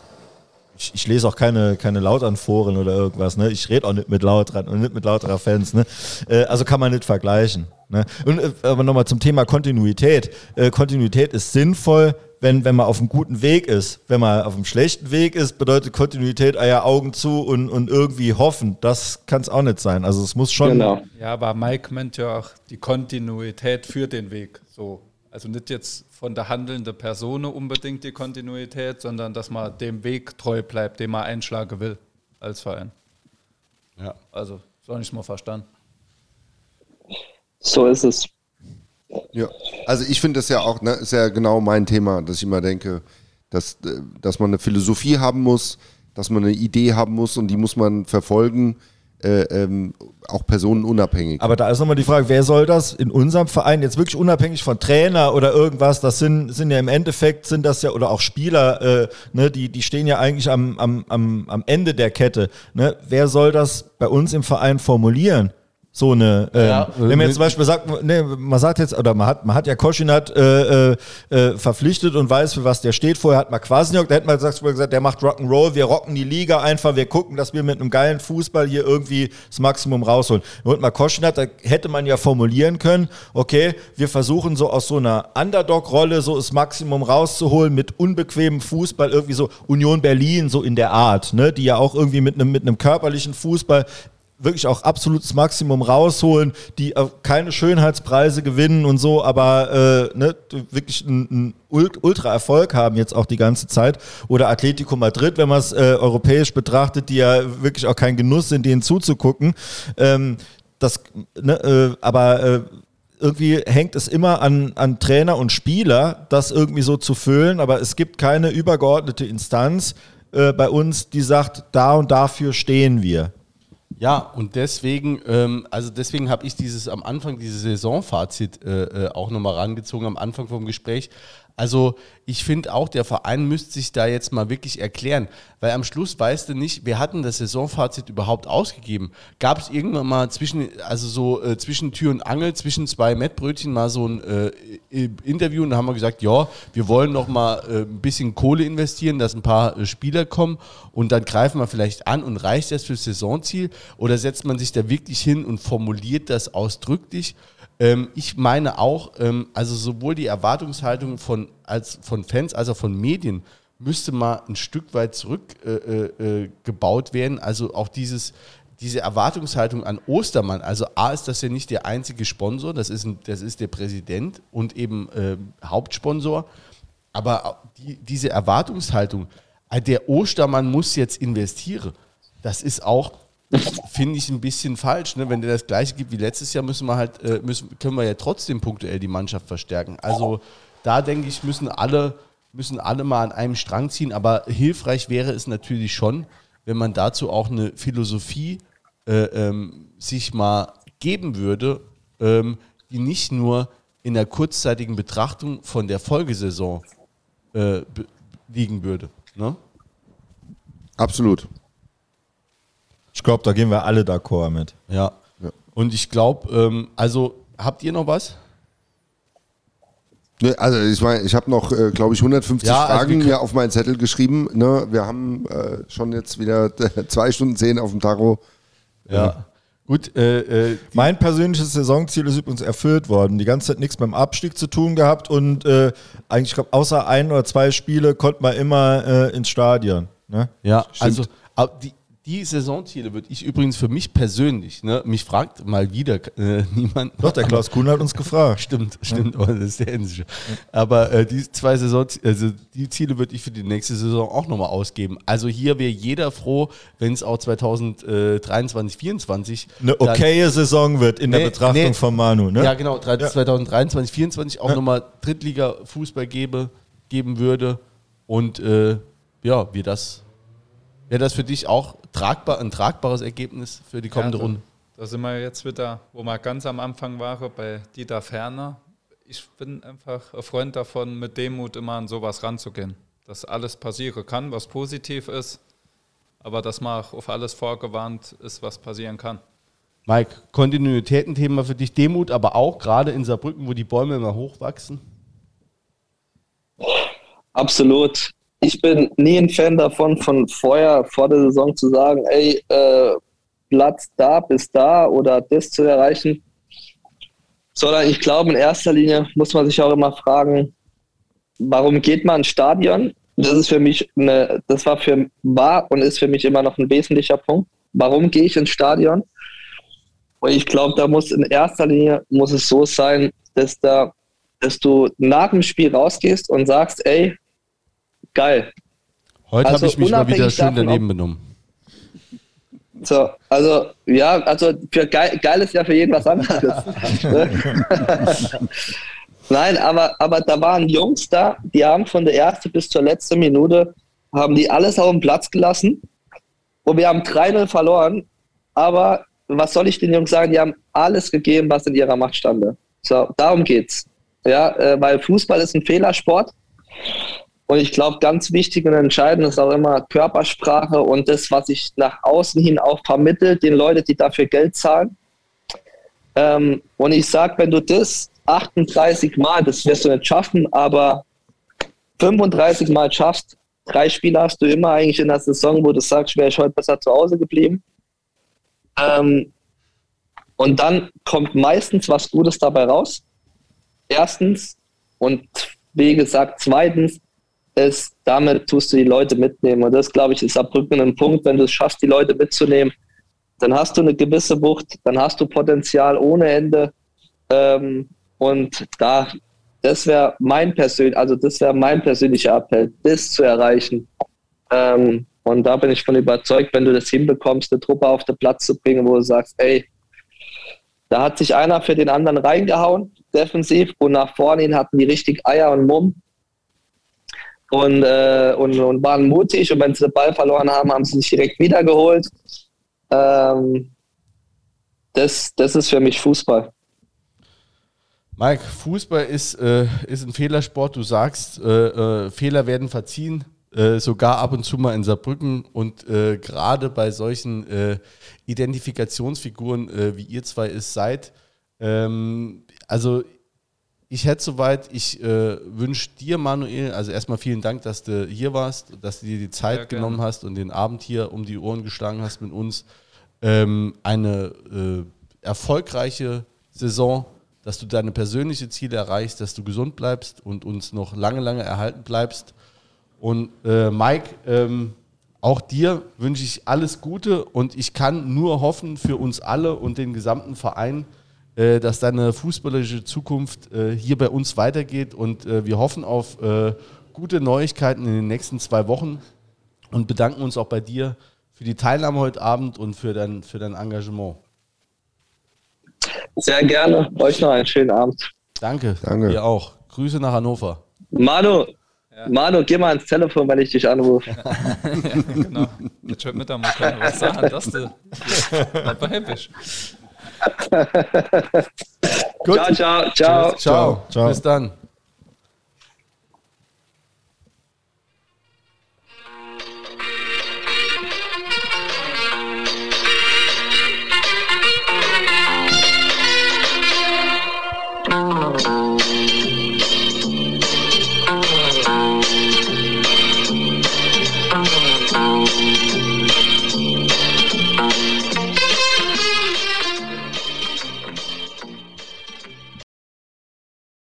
ich, ich, lese auch keine, keine Lautern-Foren oder irgendwas, ne? Ich rede auch nicht mit Lautern und nicht mit lauterer Fans, ne? Äh, also kann man nicht vergleichen. Ne? Und, äh, aber nochmal zum Thema Kontinuität. Äh, Kontinuität ist sinnvoll, wenn, wenn man auf einem guten Weg ist. Wenn man auf einem schlechten Weg ist, bedeutet Kontinuität Eier Augen zu und, und irgendwie hoffen. Das kann es auch nicht sein. Also es muss schon. Genau. Ja, aber Mike meint ja auch die Kontinuität für den Weg. So. Also nicht jetzt von der handelnden Person unbedingt die Kontinuität, sondern dass man dem Weg treu bleibt, den man einschlagen will als Verein. Ja. Also, so habe ich es mal verstanden. So ist es. Ja, also ich finde das ja auch, ne, ist ja genau mein Thema, dass ich immer denke, dass, äh, dass man eine Philosophie haben muss, dass man eine Idee haben muss und die muss man verfolgen, äh, ähm, auch personenunabhängig. Aber da ist nochmal die Frage, wer soll das in unserem Verein jetzt wirklich unabhängig von Trainer oder irgendwas, das sind, sind ja im Endeffekt, sind das ja, oder auch Spieler, äh, ne, die, die stehen ja eigentlich am, am, am, Ende der Kette. Ne? Wer soll das bei uns im Verein formulieren? So eine, ähm, Ja, wenn man jetzt zum Beispiel sagt, ne, man sagt jetzt, oder man hat, man hat ja Koschinat äh, äh, äh, verpflichtet und weiß, für was der steht. Vorher hat man Kwasniok, da hätte man gesagt, gesagt, der macht Rock'n'Roll, wir rocken die Liga einfach, wir gucken, dass wir mit einem geilen Fußball hier irgendwie das Maximum rausholen. Und mal Koschinat, da hätte man ja formulieren können, okay, wir versuchen so aus so einer Underdog-Rolle so das Maximum rauszuholen mit unbequemem Fußball, irgendwie so Union Berlin, so in der Art, ne, die ja auch irgendwie mit einem mit einem körperlichen Fußball wirklich auch absolutes Maximum rausholen, die äh, keine Schönheitspreise gewinnen und so, aber äh, ne, wirklich einen Ultra-Erfolg haben jetzt auch die ganze Zeit. Oder Atletico Madrid, wenn man es äh, europäisch betrachtet, die ja wirklich auch kein Genuss sind, denen zuzugucken. Ähm, das, ne, äh, aber äh, irgendwie hängt es immer an, an Trainer und Spieler, das irgendwie so zu füllen, aber es gibt keine übergeordnete Instanz äh, bei uns, die sagt, da und dafür stehen wir. Ja, und deswegen, ähm, also deswegen habe ich dieses am Anfang, dieses Saisonfazit äh, äh, auch nochmal rangezogen am Anfang vom Gespräch. Also ich finde auch, der Verein müsste sich da jetzt mal wirklich erklären, weil am Schluss weißt du nicht, wer hat denn das Saisonfazit überhaupt ausgegeben? Gab es irgendwann mal zwischen, also so äh, zwischen Tür und Angel, zwischen zwei Mettbrötchen mal so ein äh, Interview und da haben wir gesagt, ja, wir wollen noch mal äh, ein bisschen Kohle investieren, dass ein paar äh, Spieler kommen und dann greifen wir vielleicht an und reicht das fürs Saisonziel oder setzt man sich da wirklich hin und formuliert das ausdrücklich? Ähm, ich meine auch, ähm, also sowohl die Erwartungshaltung von, als, von Fans als auch von Medien müsste mal ein Stück weit zurückgebaut äh, äh, gebaut werden. Also auch dieses, diese Erwartungshaltung an Ostermann. Also A ist das ja nicht der einzige Sponsor, das ist, ein, das ist der Präsident und eben äh, Hauptsponsor. Aber die, diese Erwartungshaltung, äh, der Ostermann muss jetzt investieren, das ist auch finde ich ein bisschen falsch. Ne? Wenn der das gleiche gibt wie letztes Jahr, müssen wir halt, äh, müssen, können wir ja trotzdem punktuell die Mannschaft verstärken. Also da denke ich, müssen alle, müssen alle mal an einem Strang ziehen. Aber hilfreich wäre es natürlich schon, wenn man dazu auch eine Philosophie äh, ähm, sich mal geben würde, ähm, die nicht nur in der kurzzeitigen Betrachtung von der Folgesaison äh, liegen würde. Ne? Absolut. Ich glaube, da gehen wir alle d'accord mit. Ja. Ja. Und ich glaube, ähm, also habt ihr noch was? Ne, also ich meine, ich habe noch, äh, glaube ich, 150 Ja, also Fragen können- hier auf meinen Zettel geschrieben. Ne? Wir haben äh, schon jetzt wieder *laughs* zwei Stunden zehn auf dem Tacho. Ja. Gut, äh, äh, Mein persönliches Saisonziel ist übrigens erfüllt worden. Die ganze Zeit nichts mit dem Abstieg zu tun gehabt und äh, eigentlich, ich glaube, außer ein oder zwei Spiele konnte man immer äh, ins Stadion. Ne? ja, also aber die, die Saisonziele würde ich übrigens für mich persönlich, ne, mich fragt mal wieder äh, *laughs* niemand. Doch, der Klaus Kuhn hat uns *laughs* gefragt. Stimmt, stimmt, aber das ist der Endische. Aber äh, die zwei Saison, also die Ziele würde ich für die nächste Saison auch nochmal ausgeben. Also hier wäre jeder froh, wenn es auch 2023, 2024 Eine okaye Saison wird in Nee, der Betrachtung nee. von Manu. Ne? Ja, genau, 2023, 2024 auch nochmal Drittliga-Fußball gebe, geben würde. Und äh, ja, wir das, wäre das für dich auch tragbar, ein tragbares Ergebnis für die kommende Ja, da- Runde? Da sind wir jetzt wieder, wo wir ganz am Anfang waren, bei Dieter Ferner. Ich bin einfach ein Freund davon, mit Demut immer an sowas ranzugehen. Dass alles passieren kann, was positiv ist, aber dass man auch auf alles vorgewarnt ist, was passieren kann. Mike, Kontinuitätenthema für dich, Demut, aber auch gerade in Saarbrücken, wo die Bäume immer hochwachsen. Absolut. Ich bin nie ein Fan davon, von vorher, vor der Saison zu sagen, ey, äh, Platz da bis da oder das zu erreichen. Sondern ich glaube, in erster Linie muss man sich auch immer fragen, warum geht man ins Stadion? Das ist für mich eine, das war für war und ist für mich immer noch ein wesentlicher Punkt. Warum gehe ich ins Stadion? Und ich glaube, da muss in erster Linie muss es so sein, dass da dass du nach dem Spiel rausgehst und sagst, ey, geil. Heute Also habe ich mich mal wieder schön davon, daneben benommen. So, also ja, also für geil, geil ist ja für jeden was anderes. Ne? *laughs* Nein, aber, aber da waren Jungs da, die haben von der ersten bis zur letzten Minute, haben die alles auf den Platz gelassen und wir haben 3-0 verloren, aber was soll ich den Jungs sagen, die haben alles gegeben, was in ihrer Macht stande. So, darum geht's. Ja, äh, weil Fußball ist ein Fehlersport und ich glaube, ganz wichtig und entscheidend ist auch immer Körpersprache und das, was ich nach außen hin auch vermittelt, den Leuten, die dafür Geld zahlen. Ähm, und ich sage, wenn du das 38 Mal, das wirst du nicht schaffen, aber 35 Mal schaffst, drei Spiele hast du immer eigentlich in der Saison, wo du sagst, wäre ich heute besser zu Hause geblieben. Ähm, und dann kommt meistens was Gutes dabei raus. Erstens und wie gesagt, zweitens ist, damit tust du die Leute mitnehmen. Und das, glaube ich, ist Saarbrücken ein Punkt, wenn du es schaffst, die Leute mitzunehmen, dann hast du eine gewisse Wucht, dann hast du Potenzial ohne Ende. Ähm, und da, das wäre mein persönlich, also das wäre mein persönlicher Appell, das zu erreichen. Ähm, und da bin ich von überzeugt, wenn du das hinbekommst, eine Truppe auf den Platz zu bringen, wo du sagst, ey, da hat sich einer für den anderen reingehauen, defensiv, und nach vorne hin hatten die richtig Eier und Mumm und, äh, und, und waren mutig. Und wenn sie den Ball verloren haben, haben sie sich direkt wiedergeholt. Ähm, das, das ist für mich Fußball. Mike, Fußball ist, äh, ist ein Fehlersport. Du sagst, äh, äh, Fehler werden verziehen, äh, sogar ab und zu mal in Saarbrücken. Und äh, gerade bei solchen Identifikationsfiguren, wie ihr zwei es seid, ähm, also ich hätte soweit, ich äh, wünsche dir, Manuel, also erstmal vielen Dank, dass du hier warst, dass du dir die Zeit Ja, genommen hast und den Abend hier um die Ohren geschlagen hast mit uns. Ähm, eine äh, erfolgreiche Saison, dass du deine persönlichen Ziele erreichst, dass du gesund bleibst und uns noch lange, lange erhalten bleibst. Und äh, Mike, ähm, auch dir wünsche ich alles Gute und ich kann nur hoffen für uns alle und den gesamten Verein, dass deine fußballerische Zukunft äh, hier bei uns weitergeht und äh, wir hoffen auf äh, gute Neuigkeiten in den nächsten zwei Wochen und bedanken uns auch bei dir für die Teilnahme heute Abend und für dein, für dein Engagement. Sehr gerne. Euch noch einen schönen Abend. Danke, Danke. dir auch. Grüße nach Hannover. Manu, Manu, geh mal ans Telefon, wenn ich dich anrufe. *laughs* genau. Jetzt schon Mittag mal können was sagen, du einfach happy bist. Gut. Ciao, ciao, ciao. Ciao. Ciao. Bis dann.